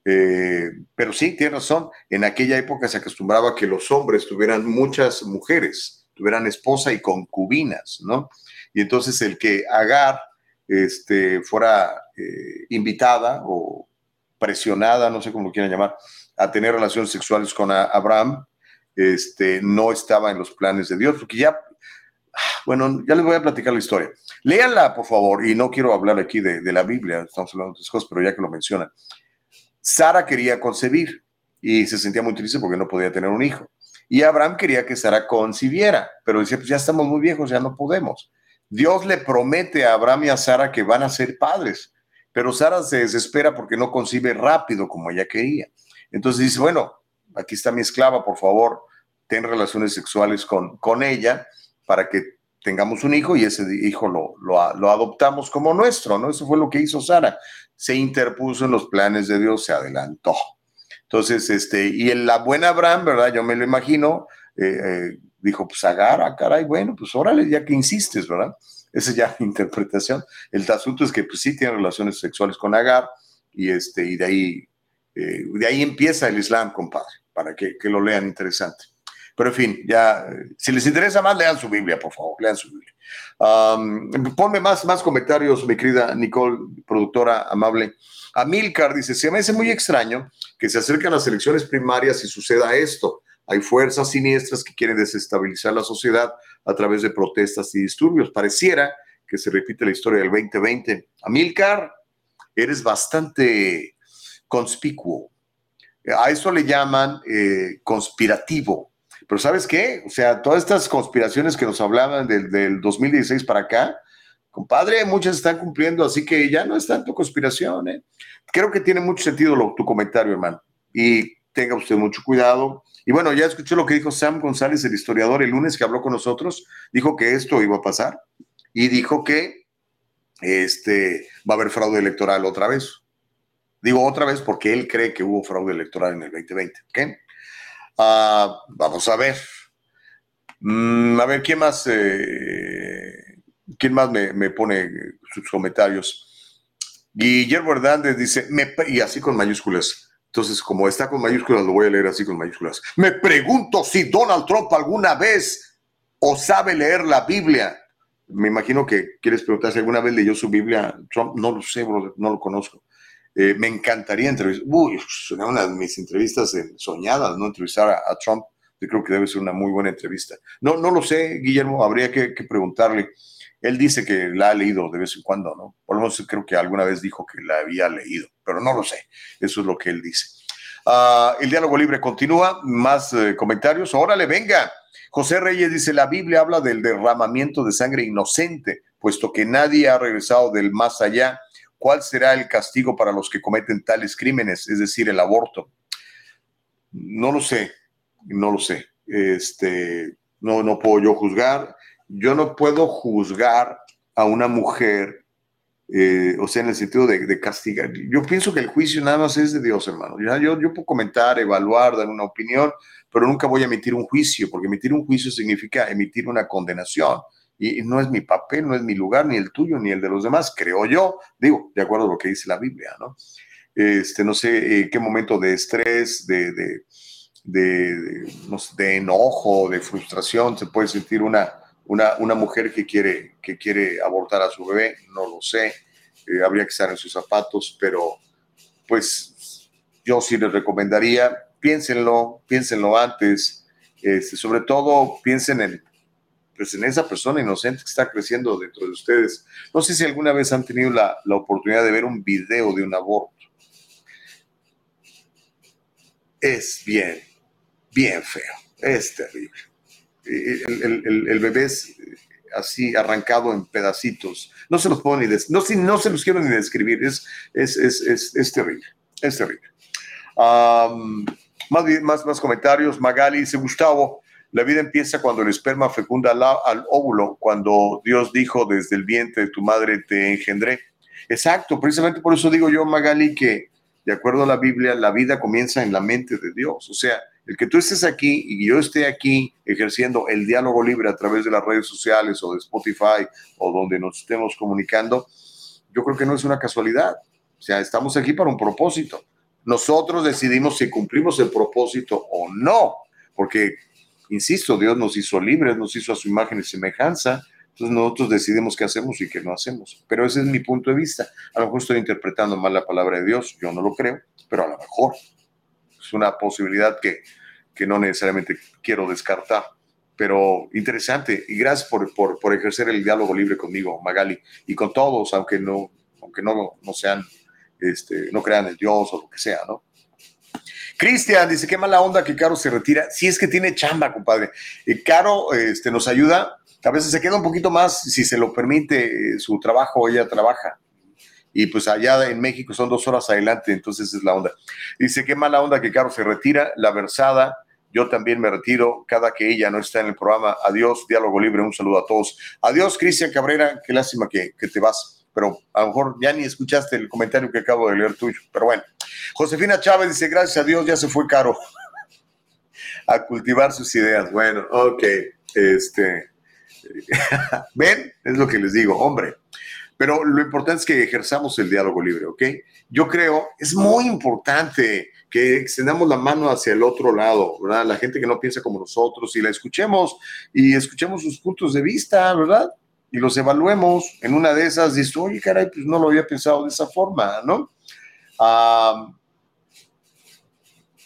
Speaker 1: Eh, pero sí, tiene razón, en aquella época se acostumbraba que los hombres tuvieran muchas mujeres, tuvieran esposa y concubinas, ¿no? y entonces el que Agar este, fuera eh, invitada o presionada, no sé cómo lo quieran llamar, a tener relaciones sexuales con Abraham, este, no estaba en los planes de Dios, porque ya, bueno, ya les voy a platicar la historia. Léanla, por favor, y no quiero hablar aquí de, de la Biblia, estamos hablando de otras cosas, pero ya que lo mencionan. Sara quería concebir y se sentía muy triste porque no podía tener un hijo. Y Abraham quería que Sara concibiera, pero decía, pues ya estamos muy viejos, ya no podemos. Dios le promete a Abraham y a Sara que van a ser padres, pero Sara se desespera porque no concibe rápido como ella quería. Entonces dice, bueno, aquí está mi esclava, por favor, ten relaciones sexuales con, con ella para que tengamos un hijo y ese hijo lo, lo, adoptamos como nuestro, ¿no? Eso fue lo que hizo Sara. Se interpuso en los planes de Dios, se adelantó. Entonces, este, y en la buena Abraham, ¿verdad? Yo me lo imagino, eh, eh, dijo, pues agarra, ah, caray, bueno, pues órale, ya que insistes, ¿verdad? Esa es ya la interpretación. El asunto es que pues sí tiene relaciones sexuales con Agar y, este, y de, ahí, eh, de ahí empieza el Islam, compadre, para que, lo lean interesante. Pero en fin, ya, si les interesa más, lean su Biblia, por favor, lean su Biblia. Ponme más, más comentarios, mi querida Nicole, productora amable. Amilcar dice, se me hace muy extraño que se acerquen las elecciones primarias y suceda esto. Hay fuerzas siniestras que quieren desestabilizar la sociedad a través de protestas y disturbios. Pareciera que se repite la historia del 2020. Amilcar, eres bastante conspicuo. A eso le llaman eh, conspirativo. Pero ¿sabes qué? O sea, todas estas conspiraciones que nos hablaban del, del 2016 para acá, compadre, muchas están cumpliendo, así que ya no es tanto conspiración. ¿eh? Creo que tiene mucho sentido tu comentario, hermano. Y tenga usted mucho cuidado. Y bueno, ya escuché lo que dijo Sam González, el historiador, el lunes que habló con nosotros. Dijo que esto iba a pasar y dijo que este, va a haber fraude electoral otra vez. Digo otra vez porque él cree que hubo fraude electoral en el 2020. ¿okay? Uh, vamos a ver. Mm, a ver, ¿quién más, eh, ¿quién más me, pone sus comentarios? Guillermo Hernández dice, y así con mayúsculas. Entonces, como está con mayúsculas, lo voy a leer así con mayúsculas. Me pregunto si Donald Trump alguna vez o sabe leer la Biblia. Me imagino que quieres preguntar si alguna vez leyó su Biblia. Trump, no lo sé, bro, no lo conozco. Eh, me encantaría entrevistar. Uy, una de mis entrevistas soñadas, ¿no? Entrevistar a, Trump. Yo creo que debe ser una muy buena entrevista. No, no lo sé, Guillermo, habría que, preguntarle. Él dice que la ha leído de vez en cuando, ¿no? Por lo menos creo que alguna vez dijo que la había leído, pero no lo sé. Eso es lo que él dice. Uh, el diálogo libre continúa. Más eh, comentarios. Órale, venga. José Reyes dice: La Biblia habla del derramamiento de sangre inocente, puesto que nadie ha regresado del más allá ¿Cuál será el castigo para los que cometen tales crímenes, es decir, el aborto? No lo sé, no lo sé. Este, no, no puedo yo juzgar. Yo no puedo juzgar a una mujer, eh, o sea, en el sentido de, de, castigar. Yo pienso que el juicio nada más es de Dios, hermano. Yo, yo puedo comentar, evaluar, dar una opinión, pero nunca voy a emitir un juicio, porque emitir un juicio significa emitir una condenación y no es mi papel, no es mi lugar, ni el tuyo, ni el de los demás, creo yo, digo, de acuerdo a lo que dice la Biblia, ¿no? Este, no sé eh, qué momento de estrés, de, de, de, no sé, de, enojo, de frustración se puede sentir una, una, una, mujer que quiere, que quiere abortar a su bebé, no lo sé, eh, habría que estar en sus zapatos, pero pues yo sí les recomendaría, piénsenlo, piénsenlo antes, este, sobre todo piensen en pues en esa persona inocente que está creciendo dentro de ustedes. No sé si alguna vez han tenido la, la oportunidad de ver un video de un aborto. Es bien, bien feo, es terrible. El, el, el, bebé es así arrancado en pedacitos. No se los puedo ni no, no se los quiero ni describir. Es, es, es, es, es terrible, es terrible. Um, más, más, más comentarios. Magali dice, Gustavo, la vida empieza cuando el esperma fecunda al, óvulo, cuando Dios dijo desde el vientre de tu madre te engendré. Exacto, precisamente por eso digo yo, Magali, que de acuerdo a la Biblia, la vida comienza en la mente de Dios. O sea, el que tú estés aquí y yo esté aquí ejerciendo el diálogo libre a través de las redes sociales o de Spotify o donde nos estemos comunicando, yo creo que no es una casualidad. O sea, estamos aquí para un propósito. Nosotros decidimos si cumplimos el propósito o no, porque Insisto, Dios nos hizo libres, nos hizo a su imagen y semejanza, entonces nosotros decidimos qué hacemos y qué no hacemos. Pero ese es mi punto de vista. A lo mejor estoy interpretando mal la palabra de Dios, yo no lo creo, pero a lo mejor es una posibilidad que, que no necesariamente quiero descartar. Pero interesante y gracias por, por, por, ejercer el diálogo libre conmigo, Magali, y con todos, aunque no, aunque no, no sean, este, no crean en Dios o lo que sea, ¿no? Cristian dice, qué mala onda que Caro se retira. Si es que tiene chamba, compadre. Eh, Caro este, nos ayuda. A veces se queda un poquito más, si se lo permite, eh, su trabajo, ella trabaja. y pues allá en México son dos horas adelante, entonces es la onda. Dice, qué mala onda que Caro se retira, la versada, yo también me retiro cada que ella no está en el programa. Adiós, diálogo libre, un saludo a todos. Adiós, Cristian Cabrera, qué lástima que, que te vas, pero a lo mejor ya ni escuchaste el comentario que acabo de leer tuyo, pero bueno. Josefina Chávez dice, gracias a Dios ya se fue Caro a cultivar sus ideas. Bueno, ok, este, ven, es lo que les digo, hombre. Pero lo importante es que ejerzamos el diálogo libre, ¿ok? Yo creo, es muy importante que extendamos la mano hacia el otro lado, ¿verdad? La gente que no piensa como nosotros y la escuchemos y escuchemos sus puntos de vista, ¿verdad? Y los evaluemos. En una de esas dices, oye, caray, pues no lo había pensado de esa forma, ¿no?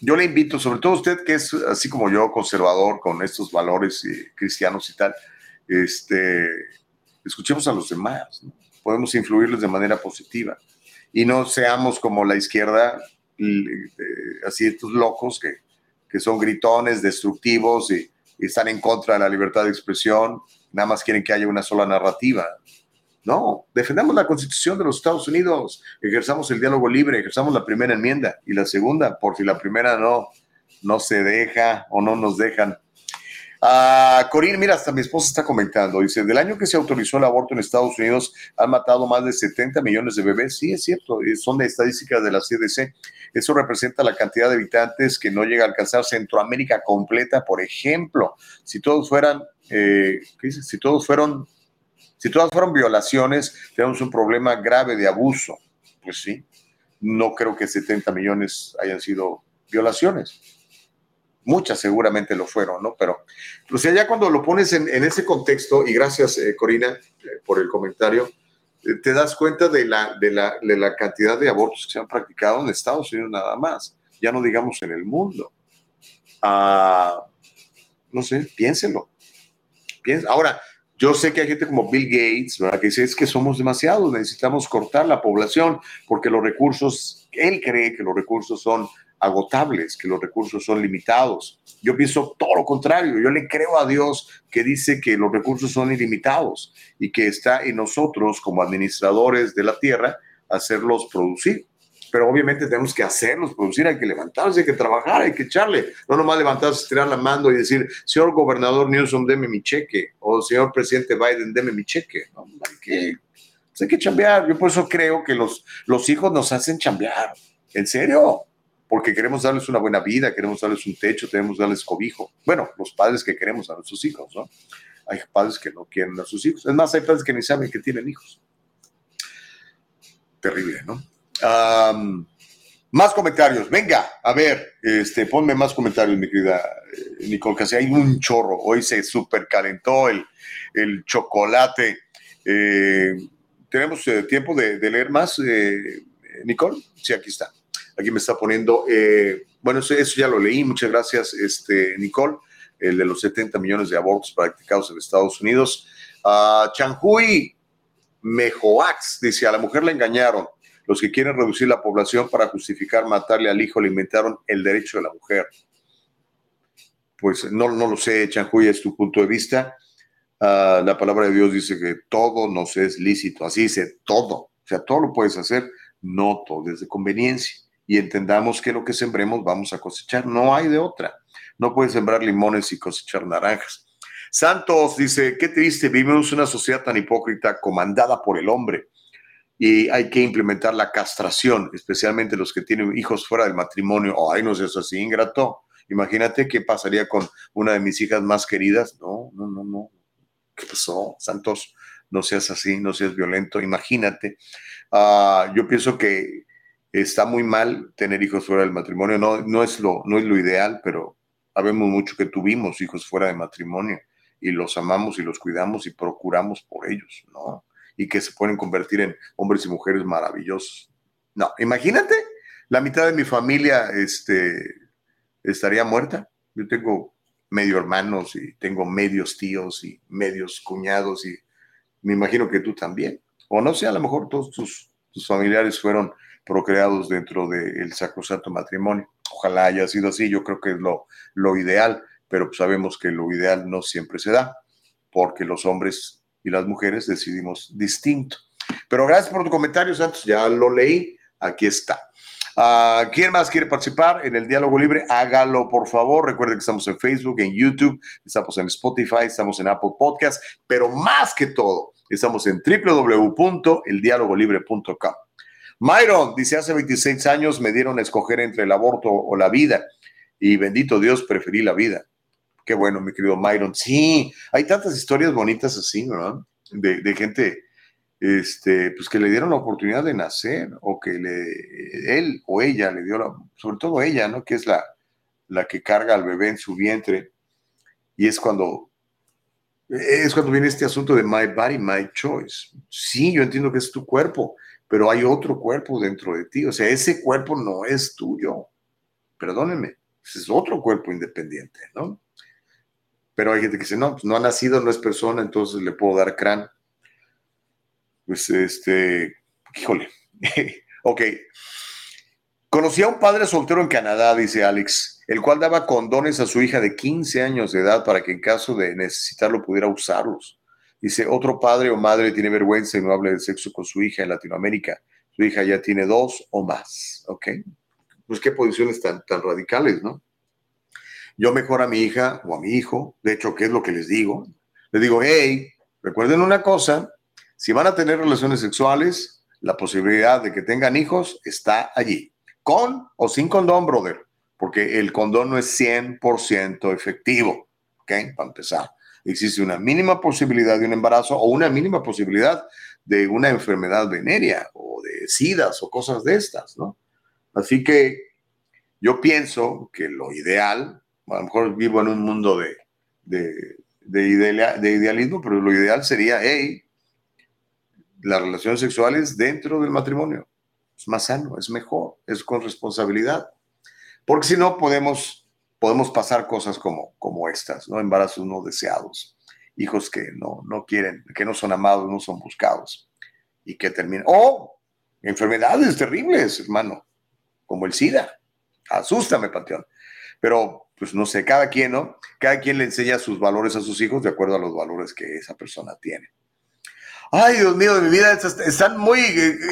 Speaker 1: yo le invito, sobre todo usted que es así como yo, conservador, con estos valores eh, cristianos y tal, este, escuchemos a los demás, ¿no? podemos influirles de manera positiva y no seamos como la izquierda, así estos locos que, que son gritones, destructivos y, están en contra de la libertad de expresión, nada más quieren que haya una sola narrativa. No, defendamos la constitución de los Estados Unidos, ejerzamos el diálogo libre, ejerzamos la primera enmienda y la segunda, por si la primera no, no se deja o no nos dejan Ah, Corín, mira, hasta mi esposa está comentando, dice, del año que se autorizó el aborto en Estados Unidos han matado más de 70 millones de bebés. Sí, es cierto, son de estadísticas de la CDC. Eso representa la cantidad de habitantes que no llega a alcanzar Centroamérica completa, por ejemplo. Si todos fueran, eh. Si todos fueron, si todas fueron violaciones, tenemos un problema grave de abuso. Pues sí, no creo que 70 millones hayan sido violaciones muchas seguramente lo fueron, ¿no? Pero, o ya cuando lo pones en, ese contexto, y gracias, eh, Corina, eh, por el comentario, te das cuenta de la, de, la, de la cantidad de abortos que se han practicado en Estados Unidos nada más, ya no digamos en el mundo. Ah, no sé, piénselo. Ahora, yo sé que hay gente como Bill Gates, ¿verdad? Que dice, es que somos demasiados, necesitamos cortar la población porque los recursos, él cree que los recursos son agotables, que los recursos son limitados. Yo pienso todo lo contrario, yo le creo a Dios que dice que los recursos son ilimitados y que está en nosotros como administradores de la tierra hacerlos producir. Pero obviamente tenemos que hacerlos producir, hay que levantarse, hay que trabajar, hay que echarle. No nomás levantarse, estirar la mano y decir, señor gobernador Newsom, deme mi cheque, o señor presidente Biden, deme mi cheque. No, hay que, pues hay que chambear. Yo por eso creo que los, los hijos nos hacen chambear. ¿En serio? porque queremos darles una buena vida, queremos darles un techo, queremos darles cobijo. Bueno, los padres que queremos a nuestros hijos, ¿no? Hay padres que no quieren a sus hijos. Es más, hay padres que ni saben que tienen hijos. Terrible, ¿no? Más comentarios. Venga, a ver, este, ponme más comentarios, mi querida eh, Nicole, que hay un chorro. Hoy se super calentó el, el chocolate. Eh, ¿Tenemos eh, tiempo de, leer más, Nicole? Sí, aquí está. Aquí me está poniendo, bueno, eso, ya lo leí, muchas gracias, este, Nicole, el de los 70 millones de abortos practicados en Estados Unidos. Uh, Chanhui Mejoax dice, a la mujer la engañaron. Los que quieren reducir la población para justificar matarle al hijo le inventaron el derecho de la mujer. Pues no, no lo sé, Chanhui, es tu punto de vista. Ah, la palabra de Dios dice que todo nos es lícito, así dice, todo. O sea, todo lo puedes hacer, no todo es conveniencia y entendamos que lo que sembremos vamos a cosechar. No hay de otra. No puedes sembrar limones y cosechar naranjas. Santos dice, qué triste, vivimos una sociedad tan hipócrita comandada por el hombre y hay que implementar la castración, especialmente los que tienen hijos fuera del matrimonio. Ay, no seas así, ingrato. Imagínate qué pasaría con una de mis hijas más queridas. No, no, no, no. ¿Qué pasó, Santos? No seas así, no seas violento. Imagínate. Ah, yo pienso que está muy mal tener hijos fuera del matrimonio, no, no, es, lo, no es lo ideal, pero sabemos mucho que tuvimos hijos fuera de matrimonio y los amamos y los cuidamos y procuramos por ellos, ¿no? Y que se pueden convertir en hombres y mujeres maravillosos. No, imagínate, la mitad de mi familia este, estaría muerta. Yo tengo medio hermanos y tengo medios tíos y medios cuñados y me imagino que tú también. O no sé, a lo mejor todos tus, familiares fueron procreados dentro del sacrosanto matrimonio. Ojalá haya sido así, yo creo que es lo, lo ideal, pero sabemos que lo ideal no siempre se da, porque los hombres y las mujeres decidimos distinto. Pero gracias por tu comentario, Santos. Ya lo leí. Aquí está. Uh, ¿Quién más quiere participar en el diálogo libre? Hágalo, por favor. Recuerden que estamos en Facebook, en YouTube, estamos en Spotify, estamos en Apple Podcast, pero más que todo, estamos en www.eldialogolibre.com. Myron dice, hace 26 años me dieron a escoger entre el aborto o la vida y bendito Dios, preferí la vida. Qué bueno, mi querido Myron. Sí, hay tantas historias bonitas así, ¿no? De, de gente este, pues que le dieron la oportunidad de nacer o que le, él o ella le dio la, sobre todo ella, ¿no? Que es la, la que carga al bebé en su vientre y es cuando, es cuando viene este asunto de my body, my choice. Sí, yo entiendo que es tu cuerpo, pero hay otro cuerpo dentro de ti, o sea, ese cuerpo no es tuyo, perdónenme, es otro cuerpo independiente, ¿no? Pero hay gente que dice, no, pues no ha nacido, no es persona, entonces le puedo dar crán pues este, híjole, ok. Conocí a un padre soltero en Canadá, dice Alex, el cual daba condones a su hija de 15 años de edad para que en caso de necesitarlo pudiera usarlos. Dice, otro padre o madre tiene vergüenza y no habla de sexo con su hija en Latinoamérica. Su hija ya tiene dos o más, ¿ok? Pues qué posiciones tan, tan radicales, ¿no? Yo mejor a mi hija o a mi hijo, de hecho, ¿qué es lo que les digo? Les digo, hey, recuerden una cosa, si van a tener relaciones sexuales, la posibilidad de que tengan hijos está allí, con o sin condón, brother, porque el condón no es 100% efectivo, ¿ok? Para empezar. Existe una mínima posibilidad de un embarazo o una mínima posibilidad de una enfermedad venérea o de sidas o cosas de estas, ¿no? Así que yo pienso que lo ideal, a lo mejor vivo en un mundo de, de, de, de idealismo, pero lo ideal sería, hey, las relaciones sexuales dentro del matrimonio. Es más sano, es mejor, es con responsabilidad. Porque si no, podemos, podemos pasar cosas como, como estas, ¿no? Embarazos no deseados, hijos que no, no quieren, que no son amados, no son buscados y que terminan. O enfermedades terribles, hermano, como el SIDA. Asústame, Panteón. Pero, pues no sé, cada quien, ¿no? Cada quien le enseña sus valores a sus hijos de acuerdo a los valores que esa persona tiene. Ay, Dios mío, de mi vida están muy,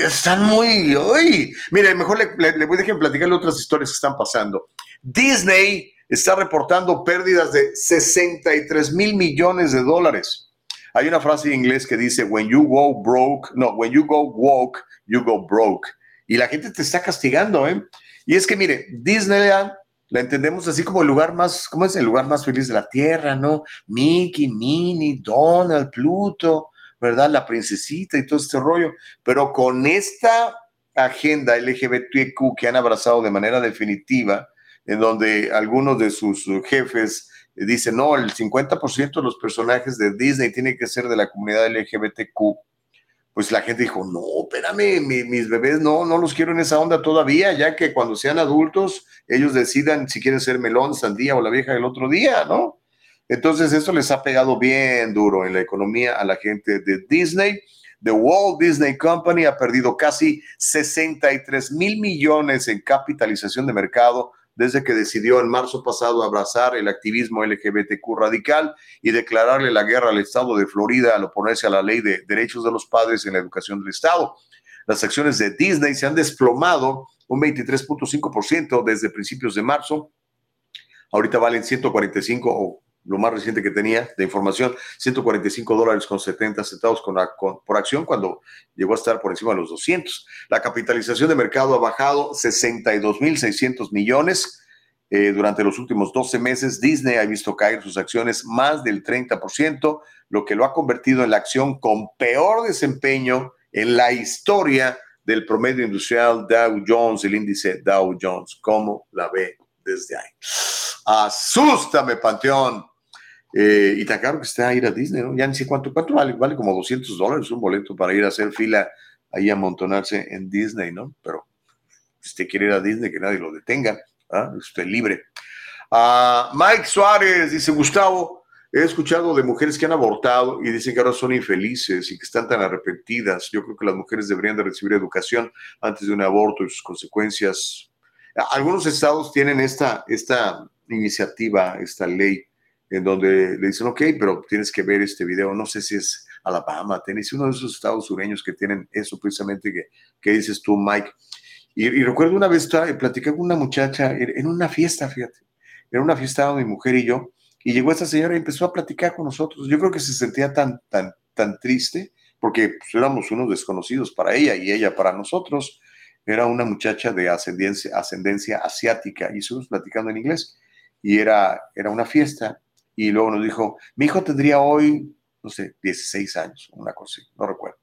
Speaker 1: están muy, uy. Mire, mejor le, voy a dejar platicarle otras historias que están pasando. Disney está reportando pérdidas de 63 mil millones de dólares. Hay una frase en inglés que dice, when you go broke, no, when you go woke, you go broke. Y la gente te está castigando, ¿eh? Y es que, mire, Disneyland la entendemos así como el lugar más, ¿cómo es el lugar más feliz de la tierra, no? Mickey, Minnie, Donald, Pluto. ¿verdad? La princesita y todo este rollo, pero con esta agenda LGBTQ que han abrazado de manera definitiva, en donde algunos de sus jefes dicen, no, el 50% de los personajes de Disney tiene que ser de la comunidad LGBTQ, pues la gente dijo, no, espérame, mis bebés no, no los quiero en esa onda todavía, ya que cuando sean adultos, ellos decidan si quieren ser melón, sandía o la vieja del otro día, ¿no? Entonces, eso les ha pegado bien duro en la economía a la gente de Disney. The Walt Disney Company ha perdido casi 63 mil millones en capitalización de mercado desde que decidió en marzo pasado abrazar el activismo LGBTQ radical y declararle la guerra al Estado de Florida al oponerse a la ley de derechos de los padres en la educación del Estado. Las acciones de Disney se han desplomado un 23.5% desde principios de marzo. Ahorita valen 145 o lo más reciente que tenía de información, 145 dólares con 70 centavos por acción cuando llegó a estar por encima de los 200. La capitalización de mercado ha bajado 62.600 millones. Eh, durante los últimos 12 meses, Disney ha visto caer sus acciones más del 30%, lo que lo ha convertido en la acción con peor desempeño en la historia del promedio industrial Dow Jones, el índice Dow Jones. ¿Cómo la ve desde ahí? Asústame, Panteón. Eh, y tan caro que está ir a Disney, ¿no? Ya ni sé cuánto, cuánto vale, vale como 200 dólares un boleto para ir a hacer fila ahí amontonarse en Disney, ¿no? Pero si usted quiere ir a Disney, que nadie lo detenga, ¿ah? usted libre. Uh, Mike Suárez dice, Gustavo, he escuchado de mujeres que han abortado y dicen que ahora son infelices y que están tan arrepentidas. Yo creo que las mujeres deberían de recibir educación antes de un aborto y sus consecuencias. Algunos estados tienen esta, esta iniciativa, esta ley en donde le dicen, ok, pero tienes que ver este video, no sé si es Alabama, Tennessee, uno de esos estados sureños que tienen eso precisamente que, que dices tú, Mike. Y, recuerdo una vez, platicé con una muchacha en una fiesta, fíjate, era una fiesta mi mujer y yo, y llegó esta señora y empezó a platicar con nosotros. Yo creo que se sentía tan, tan, tan triste porque pues, éramos unos desconocidos para ella y ella para nosotros. Era una muchacha de ascendencia, ascendencia asiática y estuvimos platicando en inglés. Y era, era una fiesta. Y luego nos dijo, mi hijo tendría hoy, no sé, 16 años, una cosa así, no recuerdo.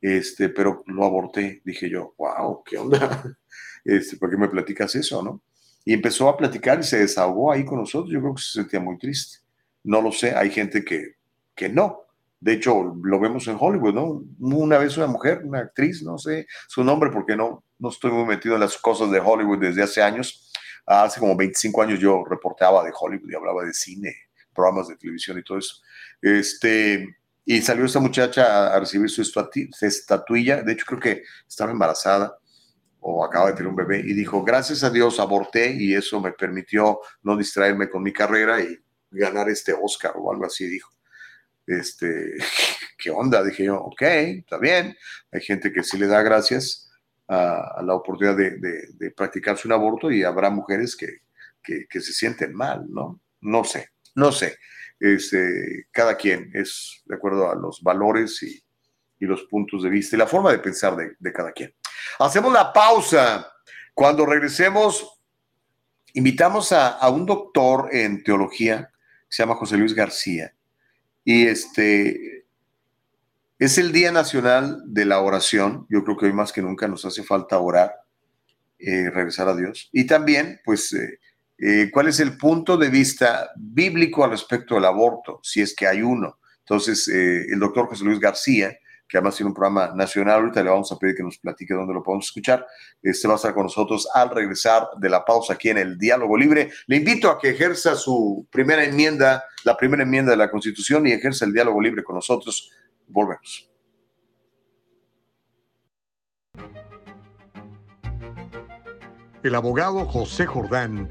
Speaker 1: Este, pero lo aborté. Dije yo, wow, ¿qué onda? Este, ¿Por qué me platicas eso, no? Y empezó a platicar y se desahogó ahí con nosotros. Yo creo que se sentía muy triste. No lo sé, hay gente que, que no. De hecho, lo vemos en Hollywood, ¿no? Una vez una mujer, una actriz, no sé su nombre porque no, no estoy muy metido en las cosas de Hollywood desde hace años. Hace como 25 años yo reporteaba de Hollywood y hablaba de cine, programas de televisión y todo eso. Este, y salió esta muchacha a recibir su estatuilla. De hecho, creo que estaba embarazada o acaba de tener un bebé y dijo, gracias a Dios aborté y eso me permitió no distraerme con mi carrera y ganar este Oscar o algo así, dijo. Este, ¿qué onda? Dije yo, ok, está bien. Hay gente que sí le da gracias a, la oportunidad de, practicarse un aborto y habrá mujeres que, que, se sienten mal, ¿no? No sé, no sé. Este, cada quien es de acuerdo a los valores y, los puntos de vista y la forma de pensar de, de cada quien. Hacemos la pausa. Cuando regresemos, invitamos a, un doctor en teología, que se llama José Luis García, y este es el Día Nacional de la Oración. Yo creo que hoy más que nunca nos hace falta orar, eh, regresar a Dios. Y también, pues, eh, eh, cuál es el punto de vista bíblico al respecto del aborto, si es que hay uno. Entonces, el doctor José Luis García que además tiene un programa nacional. Ahorita le vamos a pedir que nos platique dónde lo podemos escuchar. Este va a estar con nosotros al regresar de la pausa aquí en el Diálogo Libre. Le invito a que ejerza su primera enmienda, la primera enmienda de la Constitución y ejerza el diálogo libre con nosotros. Volvemos.
Speaker 4: El abogado José Jordán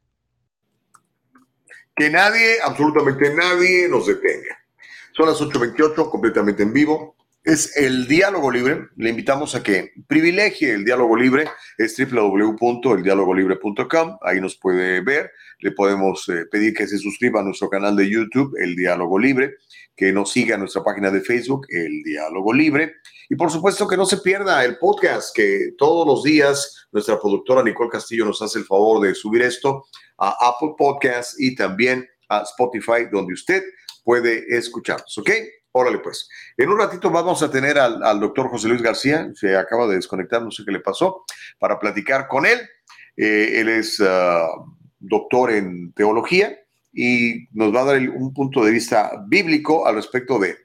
Speaker 1: que nadie, absolutamente nadie nos detenga. Son las 8.28, completamente en vivo. Es el diálogo libre. Le invitamos a que privilegie el diálogo libre. Es www.eldialogolibre.com. Ahí nos puede ver. Le podemos eh, pedir que se suscriba a nuestro canal de YouTube, El Diálogo Libre, que nos siga en nuestra página de Facebook, El Diálogo Libre. Y por supuesto que no se pierda el podcast, que todos los días nuestra productora Nicole Castillo nos hace el favor de subir esto a Apple Podcasts y también a Spotify, donde usted puede escucharnos, ¿ok? Órale, pues. En un ratito vamos a tener al, doctor José Luis García, se acaba de desconectar, no sé qué le pasó, para platicar con él. Eh, él es ah, doctor en teología y nos va a dar un punto de vista bíblico al respecto de,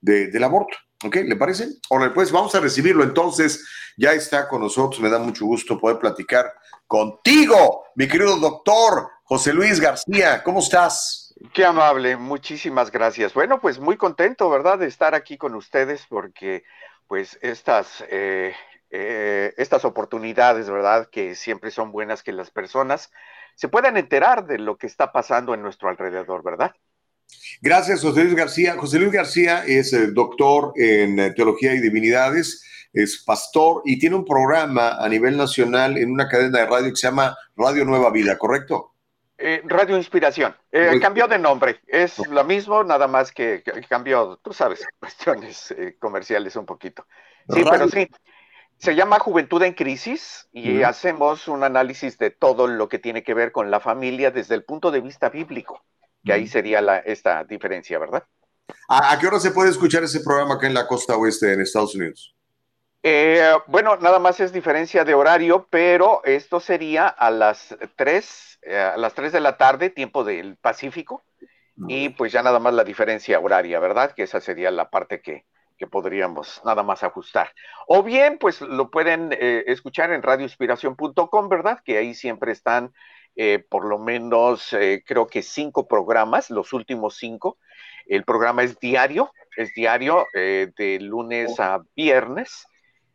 Speaker 1: del aborto. ¿Ok? ¿Le parece? Órale, pues vamos a recibirlo. Entonces, ya está con nosotros. Me da mucho gusto poder platicar contigo, mi querido doctor José Luis García. ¿Cómo estás?
Speaker 5: Qué amable, muchísimas gracias. Bueno, pues muy contento, ¿verdad?, de estar aquí con ustedes porque, pues, estas, eh, eh, estas oportunidades, ¿verdad?, que siempre son buenas que las personas se puedan enterar de lo que está pasando en nuestro alrededor, ¿verdad?
Speaker 1: Gracias, José Luis García. José Luis García es eh, doctor en Teología y Divinidades es pastor y tiene un programa a nivel nacional en una cadena de radio que se llama Radio Nueva Vida, ¿correcto?
Speaker 5: Eh, radio Inspiración. Eh, cambió de nombre. Es lo mismo, nada más que, cambió, tú sabes, cuestiones eh, comerciales un poquito. Sí, pero sí. Se llama Juventud en Crisis y hacemos un análisis de todo lo que tiene que ver con la familia desde el punto de vista bíblico, que ahí sería la, esta diferencia, ¿verdad?
Speaker 1: ¿A, ¿A, qué hora se puede escuchar ese programa acá en la costa oeste en Estados Unidos?
Speaker 5: Eh, bueno, nada más es diferencia de horario, pero esto sería a las 3, eh, a las 3 de la tarde, tiempo del Pacífico, y pues ya nada más la diferencia horaria, ¿verdad? Que esa sería la parte que, que podríamos nada más ajustar. O bien, pues lo pueden eh, escuchar en radioinspiración.com, ¿verdad? Que ahí siempre están eh, por lo menos, eh, creo que cinco programas, los últimos cinco. El programa es diario, es diario de lunes a viernes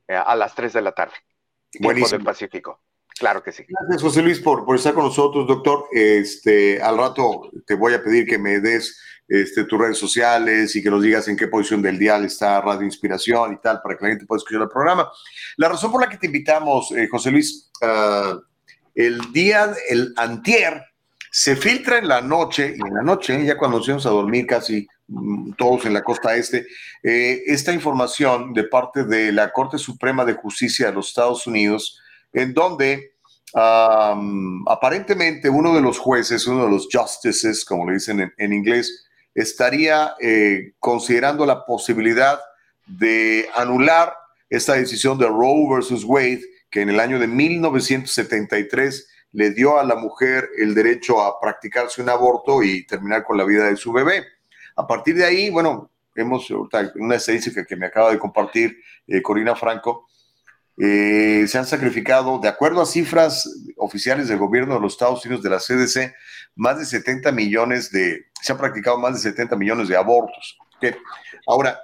Speaker 5: a las 3 de la tarde. Tiempo del Pacífico. Claro que sí.
Speaker 1: Gracias, José Luis, por, por, estar con nosotros, doctor. Este, al rato te voy a pedir que me des este, tus redes sociales y que nos digas en qué posición del dial está Radio Inspiración y tal, para que la gente pueda escuchar el programa. La razón por la que te invitamos, eh, José Luis, uh, el día, el antier, se filtra en la noche, y en la noche, ya cuando nos íbamos a dormir casi mm, todos en la costa este, eh, esta información de parte de la Corte Suprema de Justicia de los Estados Unidos, en donde um, aparentemente uno de los jueces, uno de los justices, como le dicen en, inglés, estaría eh, considerando la posibilidad de anular esta decisión de Roe versus Wade, que en el año de 1973 le dio a la mujer el derecho a practicarse un aborto y terminar con la vida de su bebé. A partir de ahí, bueno, hemos una estadística que me acaba de compartir eh, Corina Franco, eh, se han sacrificado, de acuerdo a cifras oficiales del gobierno de los Estados Unidos, de la CDC, más de 70 millones de, se han practicado más de 70 millones de abortos. Ahora,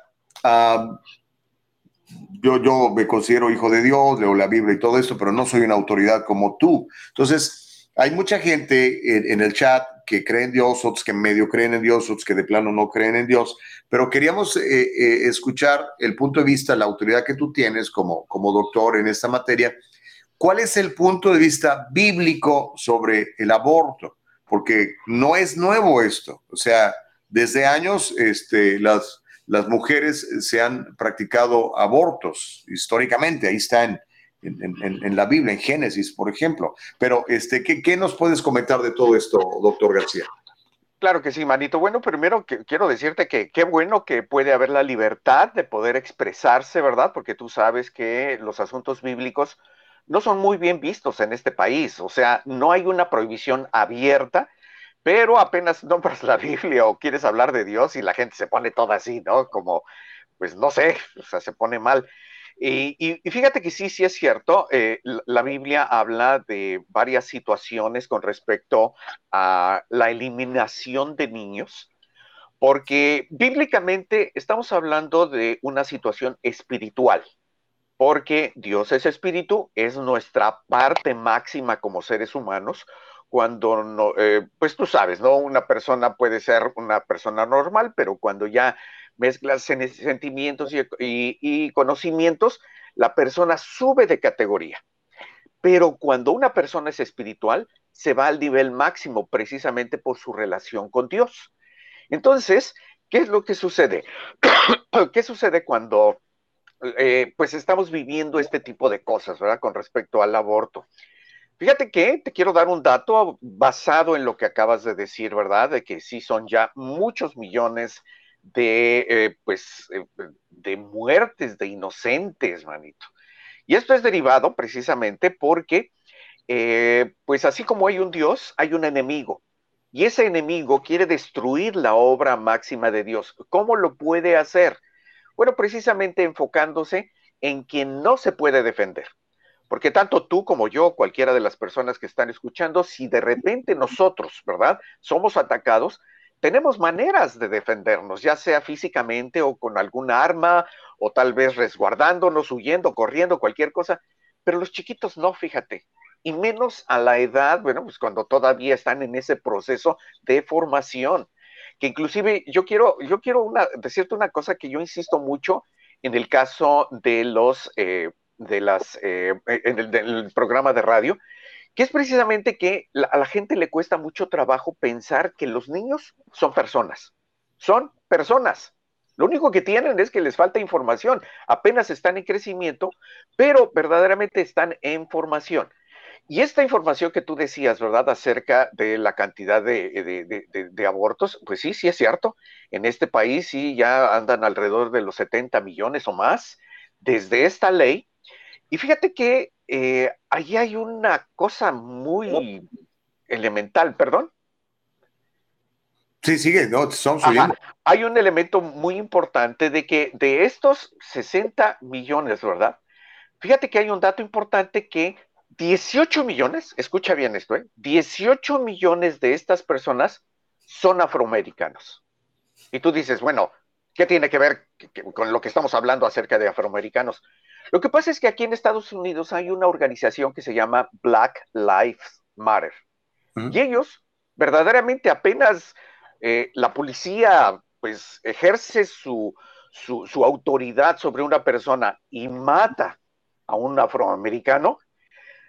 Speaker 1: yo, yo me considero hijo de Dios, leo la Biblia y todo esto, pero no soy una autoridad como tú. Entonces, hay mucha gente en, el chat que cree en Dios, otros que medio creen en Dios, otros que de plano no creen en Dios, pero queríamos eh, eh, escuchar el punto de vista, la autoridad que tú tienes como, como doctor en esta materia. ¿Cuál es el punto de vista bíblico sobre el aborto? Porque no es nuevo esto. O sea, desde años este, las, las mujeres se han practicado abortos históricamente. Ahí está en, en, la Biblia, en Génesis, por ejemplo. Pero, este, ¿qué, ¿qué, nos puedes comentar de todo esto, doctor García?
Speaker 5: Claro que sí, manito. Bueno, primero quiero decirte que qué bueno que puede haber la libertad de poder expresarse, ¿verdad? Porque tú sabes que los asuntos bíblicos no son muy bien vistos en este país. O sea, no hay una prohibición abierta, pero apenas nombras la Biblia o quieres hablar de Dios y la gente se pone toda así, ¿no? Como, pues no sé, o sea, se pone mal. Y, fíjate que sí, sí es cierto, eh, la Biblia habla de varias situaciones con respecto a la eliminación de niños, porque bíblicamente estamos hablando de una situación espiritual, porque Dios es espíritu, es nuestra parte máxima como seres humanos, cuando no, eh, pues tú sabes, ¿no? Una persona puede ser una persona normal, pero cuando ya mezclas sentimientos y, conocimientos, la persona sube de categoría. Pero cuando una persona es espiritual, se va al nivel máximo precisamente por su relación con Dios. Entonces, ¿qué es lo que sucede? ¿Qué sucede cuando eh, pues estamos viviendo este tipo de cosas, ¿verdad? Con respecto al aborto. Fíjate que te quiero dar un dato basado en lo que acabas de decir, ¿verdad? De que sí son ya muchos millones de, eh, pues, eh, de muertes de inocentes, manito. Y esto es derivado precisamente porque, eh, pues así como hay un Dios, hay un enemigo. Y ese enemigo quiere destruir la obra máxima de Dios. ¿Cómo lo puede hacer? Bueno, precisamente enfocándose en quien no se puede defender. Porque tanto tú como yo, cualquiera de las personas que están escuchando, si de repente nosotros, ¿verdad? Somos atacados, tenemos maneras de defendernos, ya sea físicamente o con algún arma, o tal vez resguardándonos, huyendo, corriendo, cualquier cosa, pero los chiquitos no, fíjate, y menos a la edad, bueno, pues cuando todavía están en ese proceso de formación, que inclusive yo quiero, yo quiero una, decirte una cosa que yo insisto mucho en el caso de los, eh, de las, eh, el, del programa de radio, que es precisamente que a la gente le cuesta mucho trabajo pensar que los niños son personas, son personas. Lo único que tienen es que les falta información, apenas están en crecimiento, pero verdaderamente están en formación. Y esta información que tú decías, ¿verdad?, acerca de la cantidad de, abortos, pues sí, sí es cierto. En este país sí ya andan alrededor de los 70 millones o más desde esta ley. Y fíjate que eh, ahí hay una cosa muy elemental, perdón.
Speaker 1: Sí, sigue, no, estamos
Speaker 5: Hay un elemento muy importante de que de estos 60 millones, ¿verdad? Fíjate que hay un dato importante que 18 millones, escucha bien esto, ¿eh? 18 millones de estas personas son afroamericanos. Y tú dices, bueno, ¿qué tiene que ver con lo que estamos hablando acerca de afroamericanos? Lo que pasa es que aquí en Estados Unidos hay una organización que se llama Black Lives Matter. Y ellos verdaderamente apenas eh, la policía pues ejerce su, su, autoridad sobre una persona y mata a un afroamericano,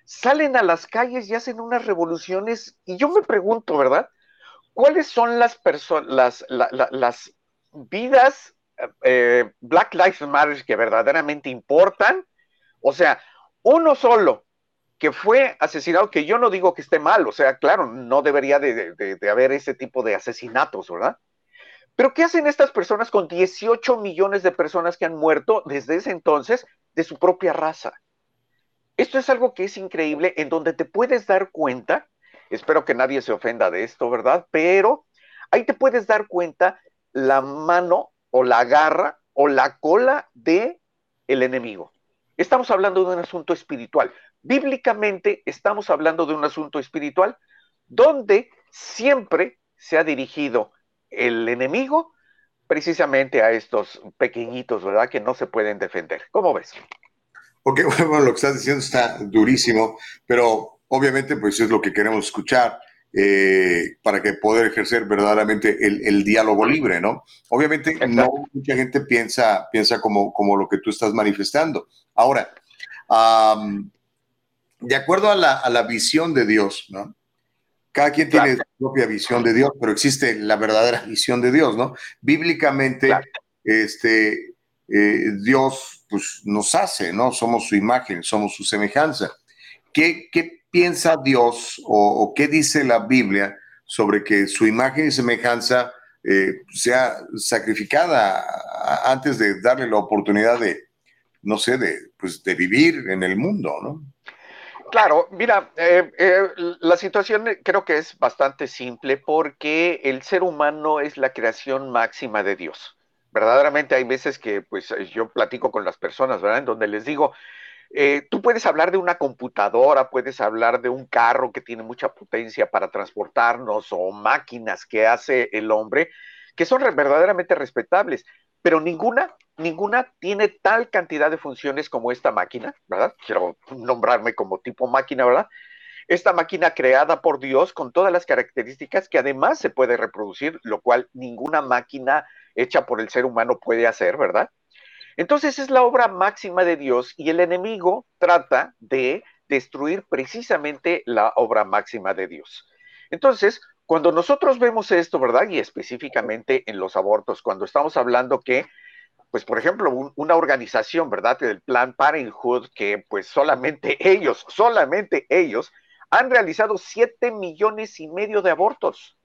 Speaker 5: salen a las calles y hacen unas revoluciones y yo me pregunto, ¿verdad? ¿Cuáles son las personas, las, las vidas eh, Black Lives Matter que verdaderamente importan? O sea, uno solo que fue asesinado, que yo no digo que esté mal, o sea, claro, no debería de, haber ese tipo de asesinatos, ¿verdad? Pero ¿qué hacen estas personas con 18 millones de personas que han muerto desde ese entonces de su propia raza? Esto es algo que es increíble, en donde te puedes dar cuenta, espero que nadie se ofenda de esto, ¿verdad? Pero ahí te puedes dar cuenta la mano o la garra o la cola de el enemigo. Estamos hablando de un asunto espiritual. Bíblicamente estamos hablando de un asunto espiritual donde siempre se ha dirigido el enemigo precisamente a estos pequeñitos, ¿verdad? Que no se pueden defender. ¿Cómo ves?
Speaker 1: Porque, bueno, lo que estás diciendo está durísimo, pero obviamente pues es lo que queremos escuchar. Eh, para que poder ejercer verdaderamente el, diálogo libre, ¿no? Obviamente no mucha gente piensa, piensa como, como lo que tú estás manifestando. Ahora, de acuerdo a la, visión de Dios, ¿no? Cada quien tiene su propia visión de Dios, pero existe la verdadera visión de Dios, ¿no? Bíblicamente, este, eh, Dios pues, nos hace, ¿no? Somos su imagen, somos su semejanza. ¿Qué, piensa Dios o, qué dice la Biblia sobre que su imagen y semejanza eh, sea sacrificada antes de darle la oportunidad de, no sé, de, pues, de vivir en el mundo, ¿no?
Speaker 5: Claro, mira, eh, eh, la situación creo que es bastante simple porque el ser humano es la creación máxima de Dios. Verdaderamente hay veces que pues yo platico con las personas, ¿verdad? En donde les digo, eh, tú puedes hablar de una computadora, puedes hablar de un carro que tiene mucha potencia para transportarnos o máquinas que hace el hombre, que son verdaderamente respetables, pero ninguna, ninguna tiene tal cantidad de funciones como esta máquina, ¿verdad? Quiero nombrarme como tipo máquina, ¿verdad? Esta máquina creada por Dios con todas las características que además se puede reproducir, lo cual ninguna máquina hecha por el ser humano puede hacer, ¿verdad? Entonces es la obra máxima de Dios y el enemigo trata de destruir precisamente la obra máxima de Dios. Entonces, cuando nosotros vemos esto, ¿verdad? Y específicamente en los abortos, cuando estamos hablando que, pues, por ejemplo, una organización, ¿verdad? Del Plan Parenthood, que pues solamente ellos, solamente ellos, han realizado siete millones y medio de abortos.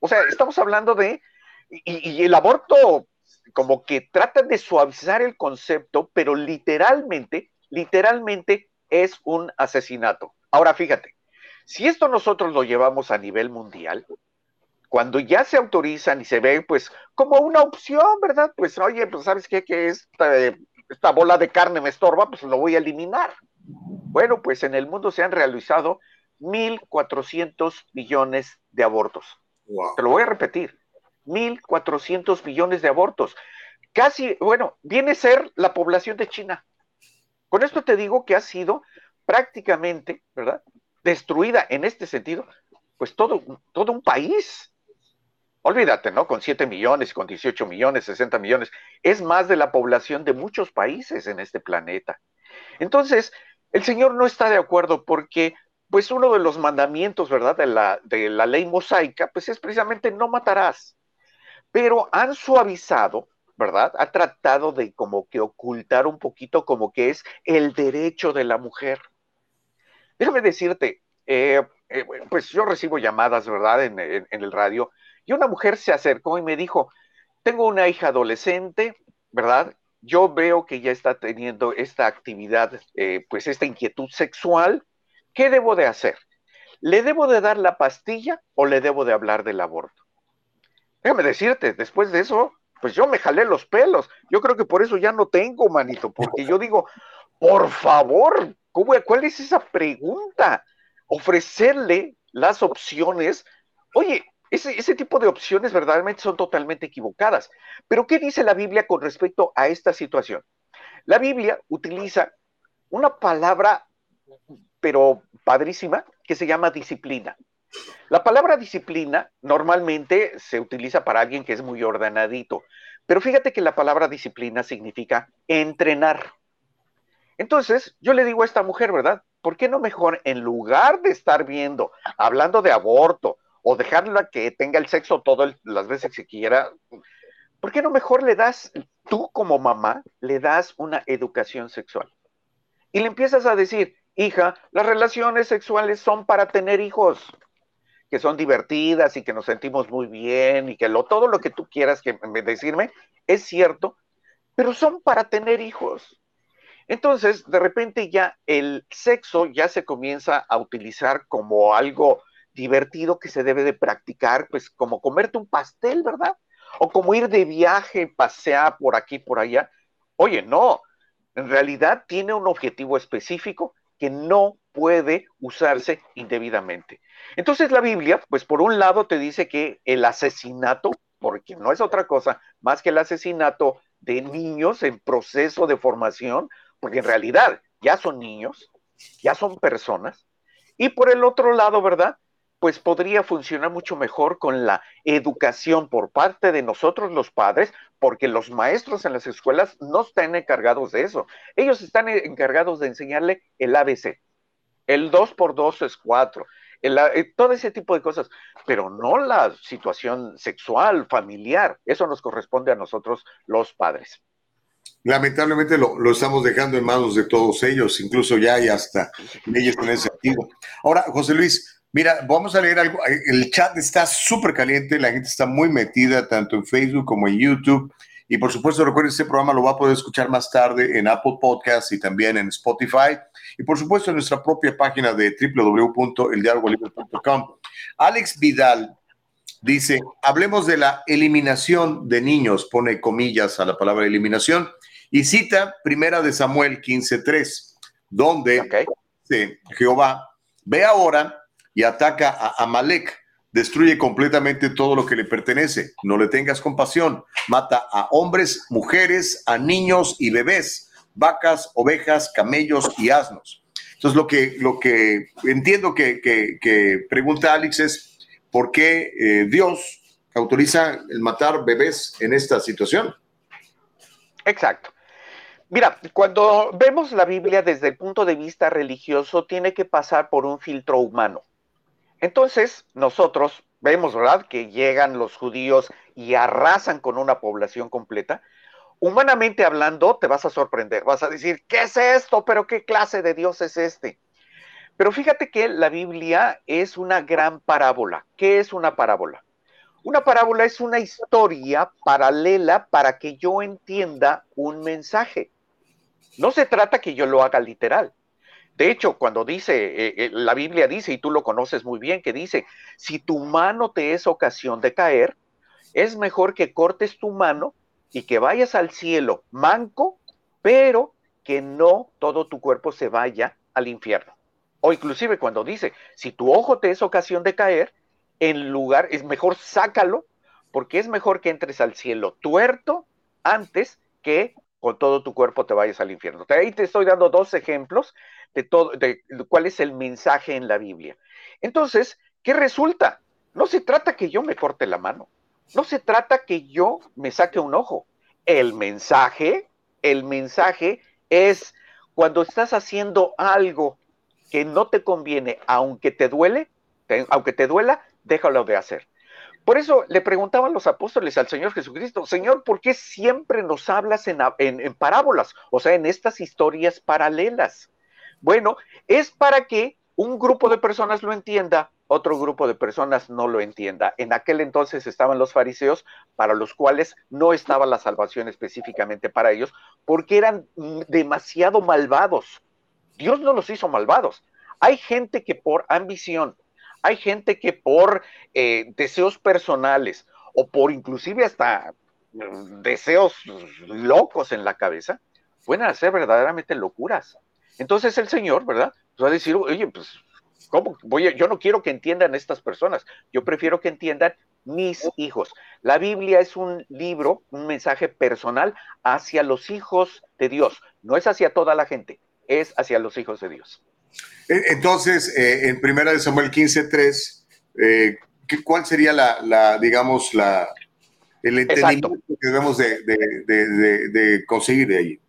Speaker 5: O sea, estamos hablando de, y, y el aborto como que tratan de suavizar el concepto, pero literalmente, literalmente es un asesinato. Ahora fíjate, si esto nosotros lo llevamos a nivel mundial, cuando ya se autorizan y se ve, pues, como una opción, ¿verdad? Pues, oye, pues, ¿sabes qué? Que esta, esta bola de carne me estorba, pues lo voy a eliminar. Bueno, pues en el mundo se han realizado 1.400 millones de abortos. Te lo voy a repetir, 1.400 millones de abortos. Casi, bueno, viene a ser la población de China. Con esto te digo que ha sido prácticamente, ¿verdad? destruida en este sentido, pues todo, todo un país. Olvídate, ¿no? Con 7 millones, con 18 millones, 60 millones, es más de la población de muchos países en este planeta. Entonces, el Señor no está de acuerdo porque, pues uno de los mandamientos, ¿verdad? De la, de la ley mosaica, pues es precisamente no matarás. Pero han suavizado, ¿verdad? Ha tratado de como que ocultar un poquito como que es el derecho de la mujer. Déjame decirte, eh, eh, pues yo recibo llamadas, ¿verdad?, en, el radio, y una mujer se acercó y me dijo, tengo una hija adolescente, ¿verdad? Yo veo que ya está teniendo esta actividad, eh, pues esta inquietud sexual, ¿qué debo de hacer? ¿Le debo de dar la pastilla o le debo de hablar del aborto? Déjame decirte, después de eso, pues yo me jalé los pelos. Yo creo que por eso ya no tengo, manito, porque yo digo, por favor, ¿cuál es esa pregunta? Ofrecerle las opciones. Oye, ese, ese, tipo de opciones verdaderamente son totalmente equivocadas. Pero ¿qué dice la Biblia con respecto a esta situación? La Biblia utiliza una palabra, pero padrísima, que se llama disciplina. La palabra disciplina normalmente se utiliza para alguien que es muy ordenadito, pero fíjate que la palabra disciplina significa entrenar. Entonces, yo le digo a esta mujer, ¿verdad? ¿Por qué no mejor, en lugar de estar viendo, hablando de aborto o dejarla que tenga el sexo todas las veces que quiera, ¿por qué no mejor le das, tú como mamá, le das una educación sexual? Y le empiezas a decir, hija, las relaciones sexuales son para tener hijos que son divertidas y que nos sentimos muy bien y que lo, todo lo que tú quieras que decirme es cierto, pero son para tener hijos. Entonces, de repente ya el sexo ya se comienza a utilizar como algo divertido que se debe de practicar, pues como comerte un pastel, ¿verdad? O como ir de viaje, pasear por aquí, por allá. Oye, no, en realidad tiene un objetivo específico que no puede usarse indebidamente. Entonces la Biblia, pues por un lado te dice que el asesinato, porque no es otra cosa más que el asesinato de niños en proceso de formación, porque en realidad ya son niños, ya son personas, y por el otro lado, ¿verdad? Pues podría funcionar mucho mejor con la educación por parte de nosotros los padres, porque los maestros en las escuelas no están encargados de eso. Ellos están encargados de enseñarle el ABC. El 2 por 2 es 4. Eh, todo ese tipo de cosas, pero no la situación sexual, familiar. Eso nos corresponde a nosotros los padres.
Speaker 1: Lamentablemente lo, lo, estamos dejando en manos de todos ellos, incluso ya hay hasta leyes en ese sentido. Ahora, José Luis, mira, vamos a leer algo. El chat está súper caliente, la gente está muy metida tanto en Facebook como en YouTube. Y por supuesto, recuerden, este programa lo va a poder escuchar más tarde en Apple Podcasts y también en Spotify. Y por supuesto, en nuestra propia página de www.eldialogolibre.com. Alex Vidal dice, hablemos de la eliminación de niños, pone comillas a la palabra eliminación, y cita primera de Samuel 15.3, donde Jehová, ve ahora y ataca a Amalek destruye completamente todo lo que le pertenece. No le tengas compasión. Mata a hombres, mujeres, a niños y bebés, vacas, ovejas, camellos y asnos. Entonces, lo que, lo que entiendo que, pregunta Alex es, ¿por qué eh, Dios autoriza el matar bebés en esta situación?
Speaker 5: Exacto. Mira, cuando vemos la Biblia desde el punto de vista religioso, tiene que pasar por un filtro humano. Entonces, nosotros vemos, ¿verdad?, que llegan los judíos y arrasan con una población completa. Humanamente hablando, te vas a sorprender, vas a decir, ¿qué es esto? ¿Pero qué clase de Dios es este? Pero fíjate que la Biblia es una gran parábola. ¿Qué es una parábola? Una parábola es una historia paralela para que yo entienda un mensaje. No se trata que yo lo haga literal. De hecho, cuando dice, eh, eh, la Biblia dice, y tú lo conoces muy bien, que dice, si tu mano te es ocasión de caer, es mejor que cortes tu mano y que vayas al cielo manco, pero que no todo tu cuerpo se vaya al infierno. O inclusive cuando dice, si tu ojo te es ocasión de caer, en lugar, es mejor sácalo, porque es mejor que entres al cielo tuerto antes que con todo tu cuerpo te vayas al infierno. Ahí te estoy dando dos ejemplos de, todo, de cuál es el mensaje en la Biblia. Entonces, ¿qué resulta? No se trata que yo me corte la mano, no se trata que yo me saque un ojo. El mensaje, el mensaje es cuando estás haciendo algo que no te conviene, aunque te duele, aunque te duela, déjalo de hacer. Por eso le preguntaban los apóstoles al Señor Jesucristo, Señor, ¿por qué siempre nos hablas en, parábolas? O sea, en estas historias paralelas. Bueno, es para que un grupo de personas lo entienda, otro grupo de personas no lo entienda. En aquel entonces estaban los fariseos, para los cuales no estaba la salvación específicamente para ellos, porque eran demasiado malvados. Dios no los hizo malvados. Hay gente que por ambición, hay gente que por eh, deseos personales o por inclusive hasta mm, deseos locos en la cabeza, pueden hacer verdaderamente locuras. Entonces el Señor, ¿verdad? Pues va a decir, oye, pues, ¿cómo? Voy yo no quiero que entiendan estas personas, yo prefiero que entiendan mis hijos. La Biblia es un libro, un mensaje personal hacia los hijos de Dios, no es hacia toda la gente, es hacia los hijos de Dios.
Speaker 1: E, entonces, eh, en primera de Samuel 15.3, eh, ¿cuál sería la, digamos, la, el entendimiento que debemos de, de conseguir de ahí?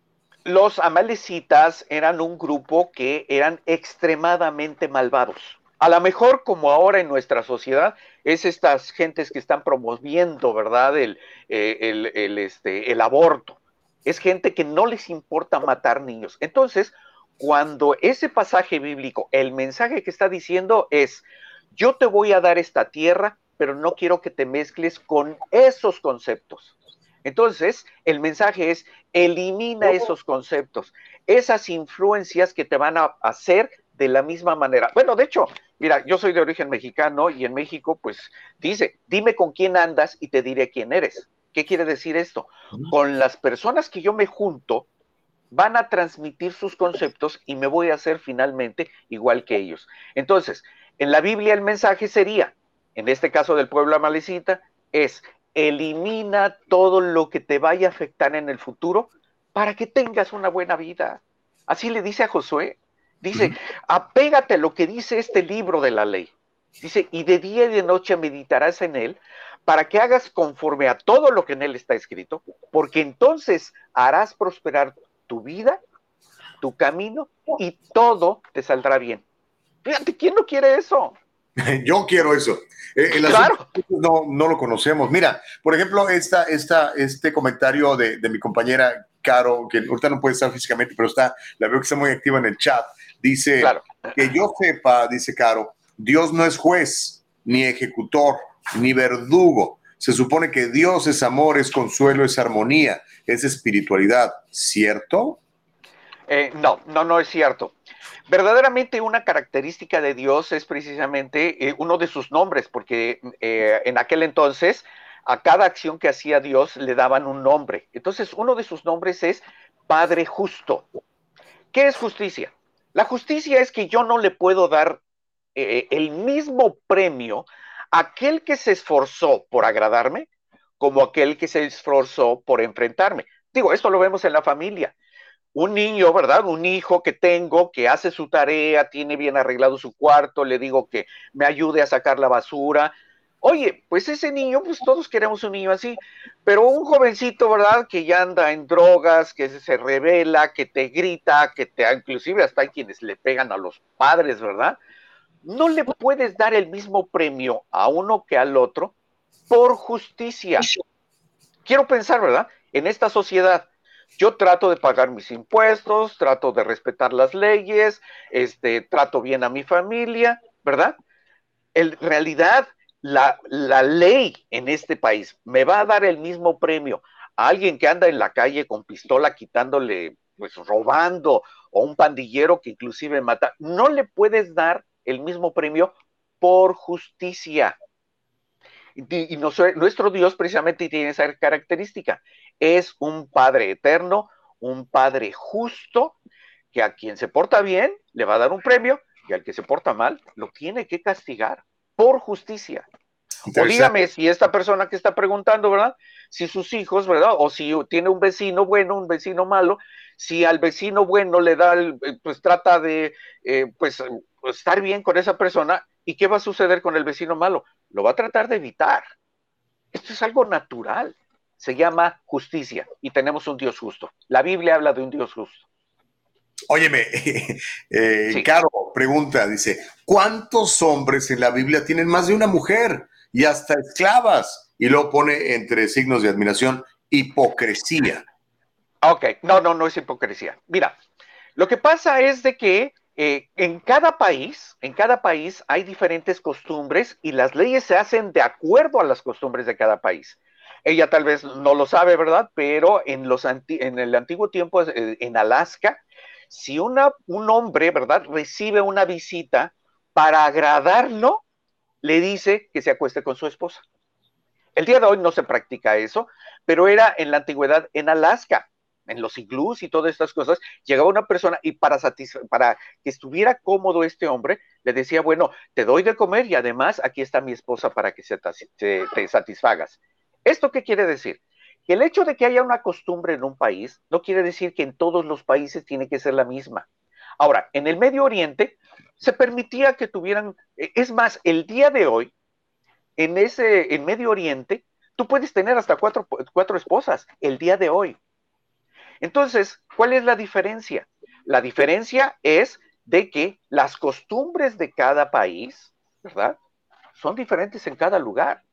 Speaker 5: Los amalecitas eran un grupo que eran extremadamente malvados. A lo mejor como ahora en nuestra sociedad es estas gentes que están promoviendo, ¿verdad? El, eh, el, este, el aborto. Es gente que no les importa matar niños. Entonces, cuando ese pasaje bíblico, el mensaje que está diciendo es, yo te voy a dar esta tierra, pero no quiero que te mezcles con esos conceptos. Entonces, el mensaje es, elimina esos conceptos, esas influencias que te van a hacer de la misma manera. Bueno, de hecho, mira, yo soy de origen mexicano y en México, pues dice, dime con quién andas y te diré quién eres. ¿Qué quiere decir esto? Con las personas que yo me junto, van a transmitir sus conceptos y me voy a hacer finalmente igual que ellos. Entonces, en la Biblia el mensaje sería, en este caso del pueblo amalecita, es elimina todo lo que te vaya a afectar en el futuro para que tengas una buena vida. Así le dice a Josué. Dice, apégate a lo que dice este libro de la ley. Dice, y de día y de noche meditarás en él para que hagas conforme a todo lo que en él está escrito, porque entonces harás prosperar tu vida, tu camino y todo te saldrá bien. Fíjate, ¿quién no quiere eso?
Speaker 1: Yo quiero eso. Eh, claro. no, no, lo conocemos. Mira, por ejemplo, esta, esta, este comentario de, de, mi compañera Caro, que ahorita no puede estar físicamente, pero está, la veo que está muy activa en el chat. Dice que yo sepa, dice Caro, Dios no es juez, ni ejecutor, ni verdugo. Se supone que Dios es amor, es consuelo, es armonía, es espiritualidad. ¿Cierto?
Speaker 5: Eh, no, no, no es cierto. Verdaderamente una característica de Dios es precisamente eh, uno de sus nombres, porque eh, en aquel entonces a cada acción que hacía Dios le daban un nombre. Entonces uno de sus nombres es Padre Justo. ¿Qué es justicia? La justicia es que yo no le puedo dar el mismo premio aquel que se esforzó por agradarme como aquel que se esforzó por enfrentarme. Digo, esto lo vemos en la familia un niño, ¿verdad? Un hijo que tengo que hace su tarea, tiene bien arreglado su cuarto, le digo que me ayude a sacar la basura. Oye, pues ese niño, pues todos queremos un niño así, pero un jovencito, ¿verdad? Que ya anda en drogas, que se revela, que te grita, que te, inclusive hasta hay quienes le pegan a los padres, ¿verdad? No le puedes dar el mismo premio a uno que al otro por justicia. Quiero pensar, ¿verdad? En esta sociedad, yo trato de pagar mis impuestos, trato de respetar las leyes, este, trato bien a mi familia, ¿verdad? En realidad, la, la ley en este país me va a dar el mismo premio a alguien que anda en la calle con pistola quitándole, pues robando, o un pandillero que inclusive mata. No le puedes dar el mismo premio por justicia. Y, nuestro Dios precisamente tiene esa característica. Es un Padre eterno, un Padre justo, que a quien se porta bien le va a dar un premio y al que se porta mal lo tiene que castigar por justicia. O dígame si esta persona que está preguntando, ¿verdad? Si sus hijos, ¿verdad? O si tiene un vecino bueno, un vecino malo, si al vecino bueno le da, el, pues trata de, eh, pues, estar bien con esa persona, ¿y qué va a suceder con el vecino malo? lo va a tratar de evitar. Esto es algo natural. Se llama justicia y tenemos un Dios justo. La Biblia habla de un Dios justo.
Speaker 1: Óyeme, eh, Caro pregunta, dice, ¿cuántos hombres en la Biblia tienen más de una mujer y hasta esclavas? Y lo pone entre signos de admiración, hipocresía.
Speaker 5: Ok, no, no, no es hipocresía. Mira, lo que pasa es de que eh, en cada país, en cada país hay diferentes costumbres y las leyes se hacen de acuerdo a las costumbres de cada país. Ella tal vez no lo sabe, ¿verdad? Pero en, los en el antiguo tiempo, eh, en Alaska, si una, un hombre, ¿verdad?, recibe una visita para agradarlo, le dice que se acueste con su esposa. El día de hoy no se practica eso, pero era en la antigüedad en Alaska, en los iglús y todas estas cosas, llegaba una persona y para, para que estuviera cómodo este hombre, le decía, bueno, te doy de comer y además aquí está mi esposa para que se te satisfagas. ¿Esto qué quiere decir? Que el hecho de que haya una costumbre en un país no quiere decir que en todos los países tiene que ser la misma. Ahora, en el Medio Oriente se permitía que tuvieran, e, es más, el día de hoy, en ese, en Medio Oriente, tú puedes tener hasta cuatro, cuatro esposas, el día de hoy. Entonces, ¿cuál es la diferencia? La diferencia es de que las costumbres de cada país, ¿verdad? Son diferentes en cada lugar.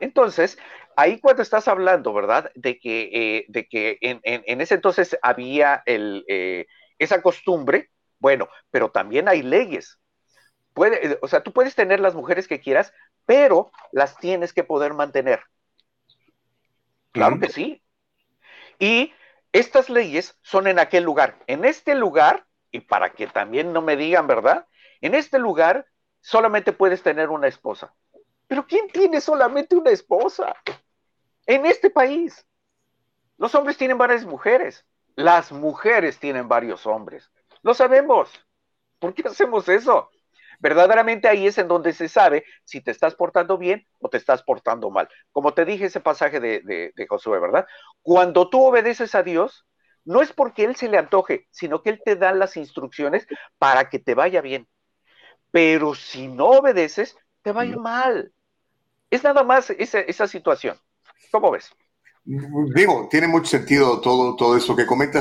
Speaker 5: Entonces, ahí cuando estás hablando, ¿verdad? De que, eh, de que en, ese entonces había el, eh, esa costumbre, bueno, pero también hay leyes. Puede, o sea, tú puedes tener las mujeres que quieras, pero las tienes que poder mantener. Claro que sí. Y estas leyes son en aquel lugar. En este lugar, y para que también no me digan, ¿verdad? En este lugar solamente puedes tener una esposa. Pero ¿quién tiene solamente una esposa? En este país. Los hombres tienen varias mujeres. Las mujeres tienen varios hombres. Lo sabemos. ¿Por qué hacemos eso? Verdaderamente ahí es en donde se sabe si te estás portando bien o te estás portando mal. Como te dije ese pasaje de, Josué, ¿verdad? Cuando tú obedeces a Dios, no es porque Él se le antoje, sino que Él te da las instrucciones para que te vaya bien. Pero si no obedeces, te va a ir mal. Es nada más esa, esa situación. ¿Cómo ves?
Speaker 1: Digo, tiene mucho sentido todo, todo eso que comentas.